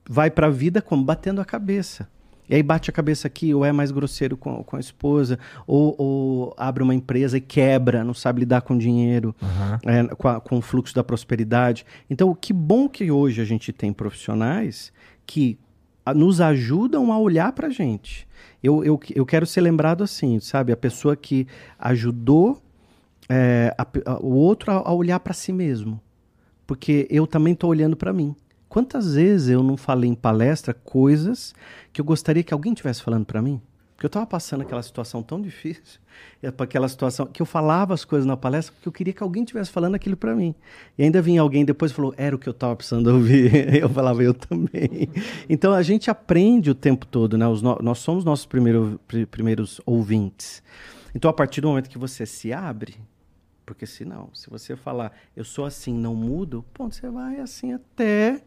B: vai para a vida como batendo a cabeça. E aí bate a cabeça aqui, ou é mais grosseiro com, com a esposa, ou, ou abre uma empresa e quebra, não sabe lidar com dinheiro, uhum. é, com, a, com o fluxo da prosperidade. Então, que bom que hoje a gente tem profissionais que nos ajudam a olhar para a gente. Eu, eu, eu quero ser lembrado assim, sabe? A pessoa que ajudou é, a, a, o outro a, a olhar para si mesmo. Porque eu também estou olhando para mim. Quantas vezes eu não falei em palestra coisas que eu gostaria que alguém tivesse falando para mim? Porque eu estava passando aquela situação tão difícil, aquela situação que eu falava as coisas na palestra porque eu queria que alguém tivesse falando aquilo para mim. E ainda vinha alguém depois e falou: "Era o que eu estava precisando ouvir". Eu falava: "Eu também". Então a gente aprende o tempo todo, né? No... nós somos nossos primeiro... primeiros ouvintes. Então a partir do momento que você se abre, porque senão, se você falar, eu sou assim, não mudo, ponto, você vai assim até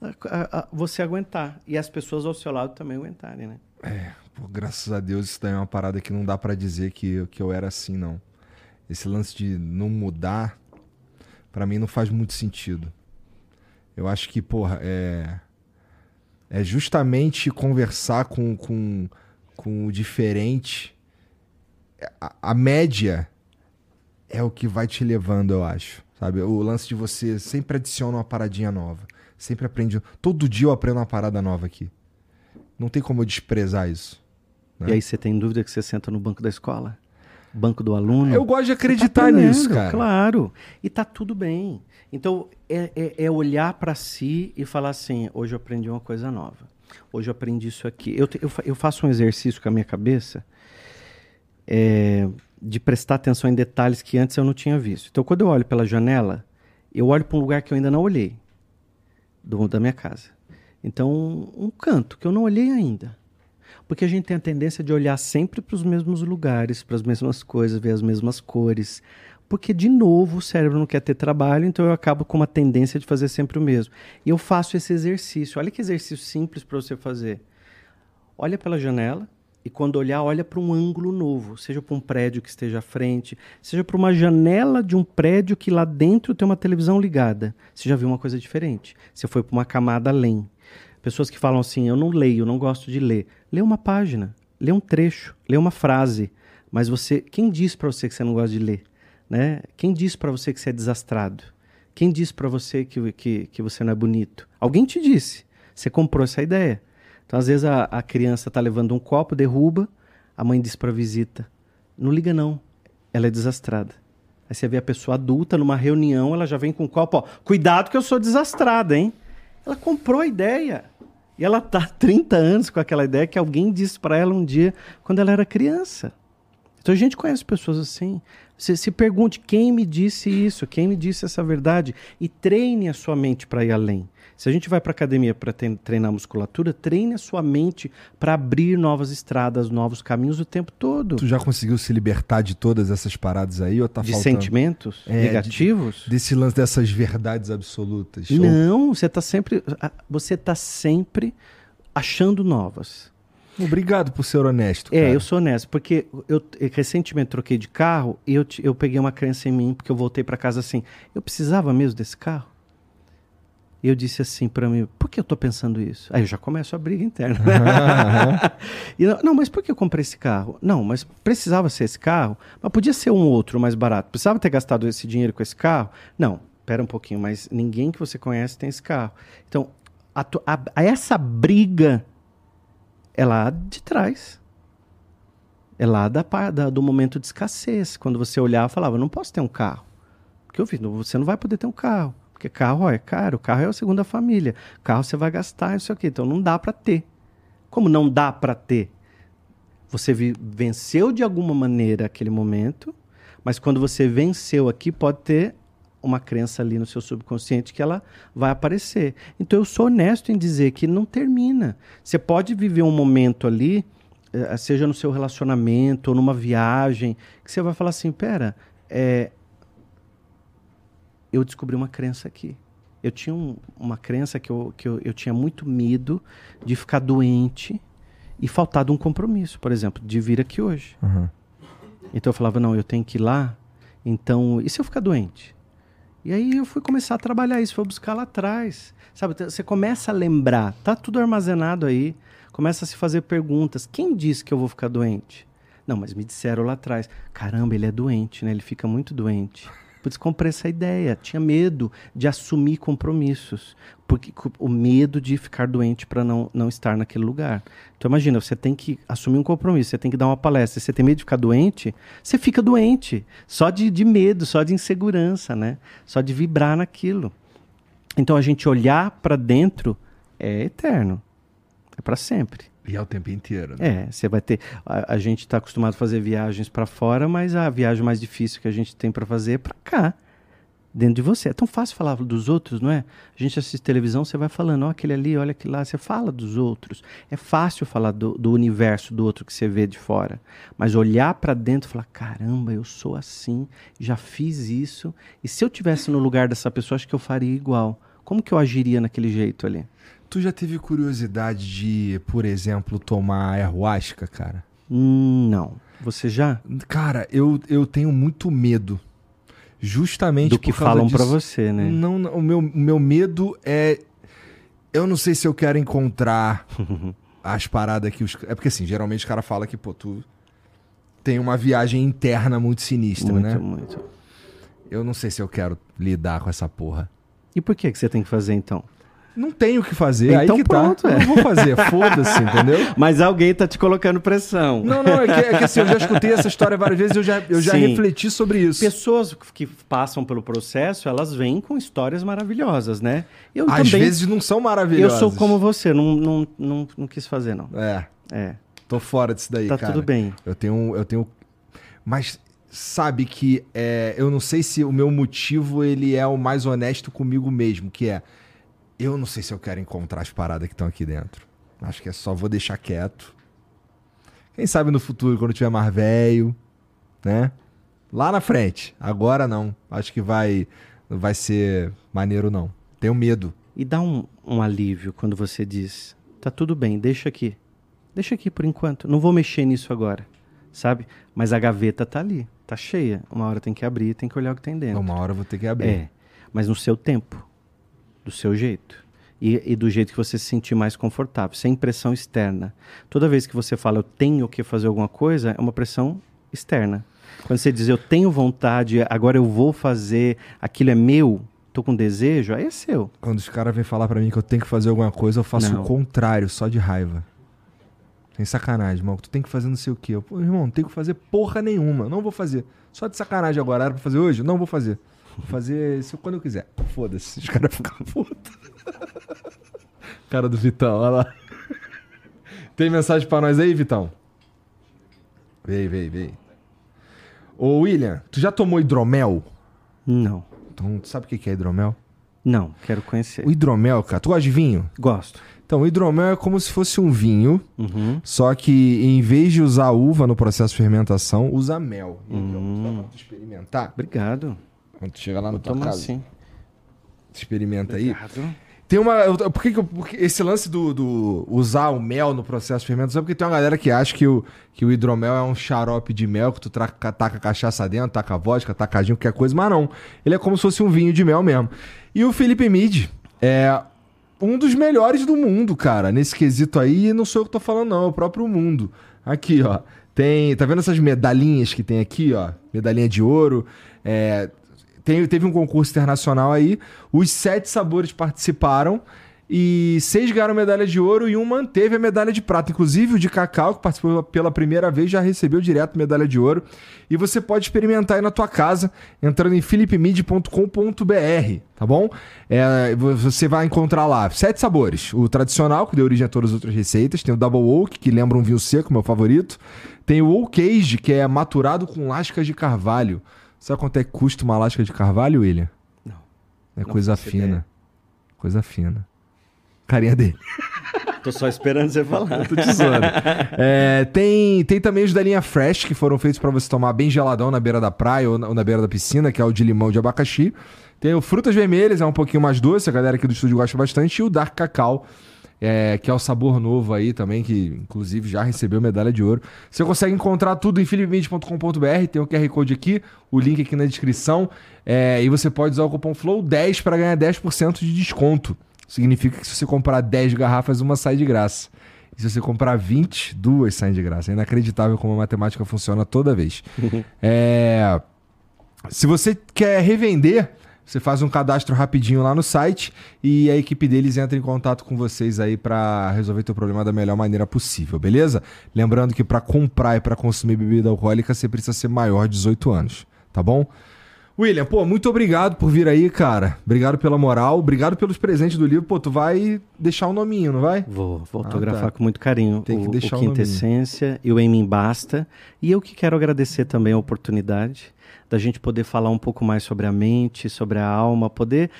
B: a, a, você aguentar. E as pessoas ao seu lado também aguentarem, né?
A: É, pô, graças a Deus isso daí é uma parada que não dá para dizer que, que eu era assim, não. Esse lance de não mudar, para mim não faz muito sentido. Eu acho que, porra, é. É justamente conversar com, com, com o diferente, a, a média é o que vai te levando, eu acho. Sabe? O lance de você sempre adiciona uma paradinha nova. Sempre aprende. Todo dia eu aprendo uma parada nova aqui. Não tem como eu desprezar isso.
B: Né? E aí você tem dúvida que você senta no banco da escola? Banco do aluno?
A: Eu gosto de tá acreditar tá nisso, cara.
B: Claro. E tá tudo bem. Então, é, é, é olhar para si e falar assim: hoje eu aprendi uma coisa nova. Hoje eu aprendi isso aqui. Eu, eu, eu faço um exercício com a minha cabeça é, de prestar atenção em detalhes que antes eu não tinha visto. Então, quando eu olho pela janela, eu olho para um lugar que eu ainda não olhei do, da minha casa. Então, um canto que eu não olhei ainda. Porque a gente tem a tendência de olhar sempre para os mesmos lugares, para as mesmas coisas, ver as mesmas cores. Porque, de novo, o cérebro não quer ter trabalho, então eu acabo com uma tendência de fazer sempre o mesmo. E eu faço esse exercício. Olha que exercício simples para você fazer. Olha pela janela e, quando olhar, olha para um ângulo novo. Seja para um prédio que esteja à frente, seja para uma janela de um prédio que lá dentro tem uma televisão ligada. Você já viu uma coisa diferente. Você foi para uma camada além. Pessoas que falam assim: eu não leio, não gosto de ler. Lê uma página, lê um trecho, lê uma frase. Mas você, quem diz para você que você não gosta de ler? Né? Quem diz para você que você é desastrado? Quem diz para você que, que, que você não é bonito? Alguém te disse. Você comprou essa ideia. Então, às vezes, a, a criança está levando um copo, derruba, a mãe diz para a visita: não liga não, ela é desastrada. Aí você vê a pessoa adulta numa reunião, ela já vem com um copo, ó, cuidado que eu sou desastrada, hein? Ela comprou a ideia. E ela tá há 30 anos com aquela ideia que alguém disse para ela um dia quando ela era criança. Então a gente conhece pessoas assim. Se pergunte quem me disse isso, quem me disse essa verdade e treine a sua mente para ir além. Se a gente vai para academia para treinar musculatura, treine a sua mente para abrir novas estradas, novos caminhos o tempo todo.
A: Tu já conseguiu se libertar de todas essas paradas aí ou tá
B: de
A: faltando...
B: sentimentos é, negativos?
A: De, desse lance dessas verdades absolutas?
B: Não, ou... você está sempre você tá sempre achando novas.
A: Obrigado por ser honesto. É,
B: cara. É, eu sou honesto, porque eu, eu recentemente troquei de carro e eu, eu peguei uma crença em mim, porque eu voltei para casa assim, eu precisava mesmo desse carro? E eu disse assim para mim, por que eu tô pensando isso? Aí eu já começo a briga interna. E, não, mas por que eu comprei esse carro? Não, mas precisava ser esse carro? Mas podia ser um outro mais barato. Precisava ter gastado esse dinheiro com esse carro? Não, espera um pouquinho, mas ninguém que você conhece tem esse carro. Então, a, a, a essa briga é lá de trás. É lá da, da, do momento de escassez. Quando você olhava e falava, não posso ter um carro. Porque eu vi, você não vai poder ter um carro. Porque carro ó, é caro, carro é a segunda família. Carro você vai gastar, isso aqui. Então não dá para ter. Como não dá para ter? Você venceu de alguma maneira aquele momento, mas quando você venceu aqui, pode ter uma crença ali no seu subconsciente que ela vai aparecer. Então eu sou honesto em dizer que não termina. Você pode viver um momento ali, eh, seja no seu relacionamento ou numa viagem, que você vai falar assim: pera, é, eu descobri uma crença aqui. Eu tinha um, uma crença que, eu, que eu, eu tinha muito medo de ficar doente e faltar de um compromisso, por exemplo, de vir aqui hoje. Uhum. Então eu falava, não, eu tenho que ir lá. Então, e se eu ficar doente? E aí eu fui começar a trabalhar isso, fui buscar lá atrás. Sabe, você começa a lembrar, tá tudo armazenado aí, começa a se fazer perguntas. Quem disse que eu vou ficar doente? Não, mas me disseram lá atrás. Caramba, ele é doente, né? Ele fica muito doente. Putz, comprei essa ideia. Tinha medo de assumir compromissos. Porque o medo de ficar doente para não, não estar naquele lugar. Então imagina, você tem que assumir um compromisso, você tem que dar uma palestra, você tem medo de ficar doente, você fica doente. Só de, de medo, só de insegurança, né? Só de vibrar naquilo. Então a gente olhar para dentro é eterno. É para sempre.
A: E é o tempo inteiro,
B: né? É, você vai ter. A, a gente está acostumado a fazer viagens para fora, mas a viagem mais difícil que a gente tem para fazer é para cá, dentro de você. É tão fácil falar dos outros, não é? A gente assiste televisão, você vai falando, ó, oh, aquele ali, olha aquele lá, você fala dos outros. É fácil falar do, do universo do outro que você vê de fora. Mas olhar para dentro e falar, caramba, eu sou assim, já fiz isso, e se eu tivesse no lugar dessa pessoa, acho que eu faria igual. Como que eu agiria naquele jeito ali?
A: Tu já teve curiosidade de, por exemplo, tomar ayahuasca, cara?
B: Hum, não. Você já?
A: Cara, eu, eu tenho muito medo. Justamente
B: do que falam para você, né?
A: Não, não, o meu, meu medo é eu não sei se eu quero encontrar as paradas que os. É porque assim, geralmente o cara fala que, pô, tu tem uma viagem interna muito sinistra,
B: muito,
A: né?
B: muito.
A: Eu não sei se eu quero lidar com essa porra.
B: E por que, que você tem que fazer então?
A: Não tenho o que fazer,
B: Então
A: aí que
B: pronto,
A: tá.
B: é.
A: Eu não vou fazer, foda-se, entendeu?
B: Mas alguém tá te colocando pressão.
A: Não, não, é que, é que assim, eu já escutei essa história várias vezes e eu já, eu já
B: Sim.
A: refleti sobre isso.
B: Pessoas que passam pelo processo, elas vêm com histórias maravilhosas, né? Eu
A: Às
B: também.
A: vezes não são
B: eu
A: maravilhosas.
B: sou como você, não, não, não, não quis fazer, não.
A: É,
B: É.
A: tô fora disso daí,
B: Tá
A: cara.
B: tudo bem.
A: Eu tenho, eu tenho, mas sabe que é, eu não sei se o meu motivo ele é o mais honesto comigo mesmo, que é eu não sei se eu quero encontrar as paradas que estão aqui dentro. Acho que é só vou deixar quieto. Quem sabe no futuro, quando eu tiver mais velho, né? Lá na frente. Agora não. Acho que vai, vai ser maneiro não. Tenho medo.
B: E dá um, um alívio quando você diz: tá tudo bem, deixa aqui. Deixa aqui por enquanto. Não vou mexer nisso agora. Sabe? Mas a gaveta tá ali, tá cheia. Uma hora tem que abrir, tem que olhar o que tem dentro.
A: Uma hora eu vou ter que abrir.
B: É, mas no seu tempo, do seu jeito. E, e do jeito que você se sentir mais confortável, sem pressão externa. Toda vez que você fala eu tenho que fazer alguma coisa, é uma pressão externa. Quando você diz eu tenho vontade, agora eu vou fazer, aquilo é meu, tô com desejo, aí é seu.
A: Quando os caras vêm falar pra mim que eu tenho que fazer alguma coisa, eu faço
B: Não.
A: o contrário, só de raiva. Sem sacanagem, irmão. Tu tem que fazer não sei o quê. Eu, Pô, irmão, não tenho que fazer porra nenhuma. Não vou fazer. Só de sacanagem agora. Era pra fazer hoje? Não vou fazer. Vou fazer isso quando eu quiser. Foda-se. Os caras ficam putos. Cara do Vitão, olha lá. Tem mensagem pra nós aí, Vitão? Vem, vem, vem. Ô, William, tu já tomou hidromel?
B: Não,
A: Então, tu sabe o que que é hidromel?
B: não, quero conhecer.
A: O hidromel, cara, tu gosta de vinho?
B: Gosto.
A: Então, o hidromel é como se fosse um vinho,
B: Uhum.
A: só que em vez de usar uva no processo de fermentação, usa mel. Então,
B: Hum.
A: dá pra tu experimentar.
B: Obrigado.
A: Quando tu chega lá na tua casa,
B: assim.
A: experimenta aí.
B: Obrigado.
A: Tem uma. eu- Por que, que eu- porque esse lance do, do usar o mel no processo de fermentação? Porque tem uma galera que acha que o, que o hidromel é um xarope de mel, que tu traca, taca cachaça dentro, taca vodka, taca gin, qualquer coisa, mas não. Ele é como se fosse um vinho de mel mesmo. E o Felipe Mid é um dos melhores do mundo, cara, nesse quesito aí. E não sou eu que tô falando, não, é o próprio mundo. Aqui, ó. Tem. Tá vendo essas medalhinhas que tem aqui, ó? Medalhinha de ouro. É, tem- teve um concurso internacional aí, os sete sabores participaram e seis ganharam medalha de ouro e um manteve a medalha de prata. Inclusive o de cacau, que participou pela primeira vez, já recebeu direto medalha de ouro. E você pode experimentar aí na tua casa, entrando em philipmid.com.br, tá bom? É, vo- você vai encontrar lá sete sabores. O tradicional, que deu origem a todas as outras receitas. Tem o Double Oak, que lembra um vinho seco, meu favorito. Tem o Oak Age, que é maturado com lascas de carvalho. Sabe quanto é que custa uma lasca de carvalho, William?
B: Não.
A: É
B: Não
A: coisa fina.
B: ideia.
A: Coisa fina. Carinha dele.
B: Tô só esperando você falar.
A: Tô te zoando. É, tem, tem também os da linha Fresh, que foram feitos pra você tomar bem geladão na beira da praia ou na, ou na beira da piscina, que é o de limão de abacaxi. Tem o Frutas Vermelhas, é um pouquinho mais doce, a galera aqui do estúdio gosta bastante. E o Dark Cacau, é, que é o sabor novo aí também, que inclusive já recebeu medalha de ouro. Você consegue encontrar tudo em philipmid.com.br, tem o QR Code aqui, o link aqui na descrição. É, e você pode usar o cupom FLOW10 para ganhar 10% de desconto. Significa que se você comprar 10 garrafas, uma sai de graça. E se você comprar 20, duas saem de graça. É inacreditável como a matemática funciona toda vez. é... Se você quer revender, você faz um cadastro rapidinho lá no site e a equipe deles entra em contato com vocês aí para resolver teu problema da melhor maneira possível, beleza? Lembrando que para comprar e para consumir bebida alcoólica você precisa ser maior de 18 anos, tá bom? William, pô, muito obrigado por vir aí, cara. Obrigado pela moral, obrigado pelos presentes do livro. Pô, tu vai deixar o nominho, não vai?
B: Vou, vou
A: Ah,
B: autografar
A: tá.
B: com muito carinho
A: Tem que
B: o,
A: deixar
B: o
A: o
B: Quinta
A: nominho.
B: Essência e o Em Mim Basta. E eu que quero agradecer também a oportunidade da gente poder falar um pouco mais sobre a mente, sobre a alma, poder,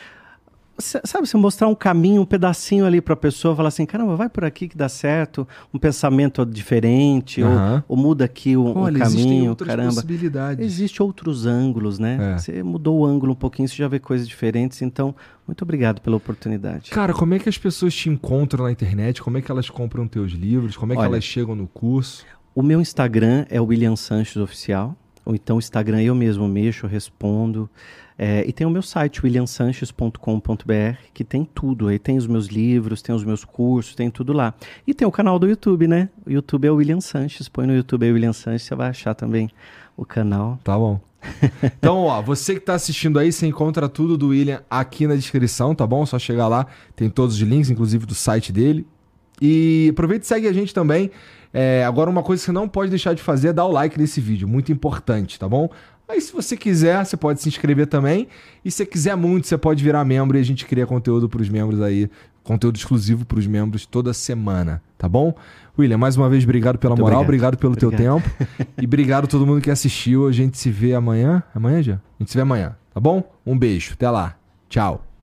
B: sa- sabe, você mostrar um caminho, um pedacinho ali para a pessoa, falar assim, caramba, vai por aqui que dá certo, um pensamento diferente, ou-
A: Aham.
B: ou, muda aqui um, um
A: Olha,
B: caminho,
A: outras
B: caramba.
A: possibilidades.
B: Existem outros ângulos, né?
A: É.
B: Você mudou o ângulo um pouquinho, você já vê coisas diferentes. Então, muito obrigado pela oportunidade.
A: Cara, como é que as pessoas te encontram na internet? Como é que elas compram teus livros? Como é que
B: Olha.
A: elas chegam no curso?
B: O meu Instagram é o William Sanches Oficial. Ou então o Instagram eu mesmo mexo, respondo. É, e tem o meu site, williamsanches.com.br, que tem tudo. Aí tem os meus livros, tem os meus cursos, tem tudo lá. E tem o canal do YouTube, né? O YouTube é o William Sanches. Põe no YouTube aí William Sanches, você vai achar também o canal.
A: Tá bom. então, ó, você que tá assistindo aí, você encontra tudo do William aqui na descrição, tá bom? Só chegar lá, tem todos os links, inclusive do site dele. E aproveita e segue a gente também. É, agora, uma coisa que você não pode deixar de fazer é dar o like nesse vídeo, muito importante, tá bom? Aí, se você quiser, você pode se inscrever também. E se quiser muito, você pode virar membro e a gente cria conteúdo para os membros aí, conteúdo exclusivo para os membros toda semana, tá bom? William, mais uma vez, obrigado pela muito moral, obrigado, obrigado pelo obrigado. teu tempo. e obrigado a todo mundo que assistiu. A gente se vê amanhã. Amanhã já? A gente se vê amanhã, tá bom? Um beijo, até lá. Tchau.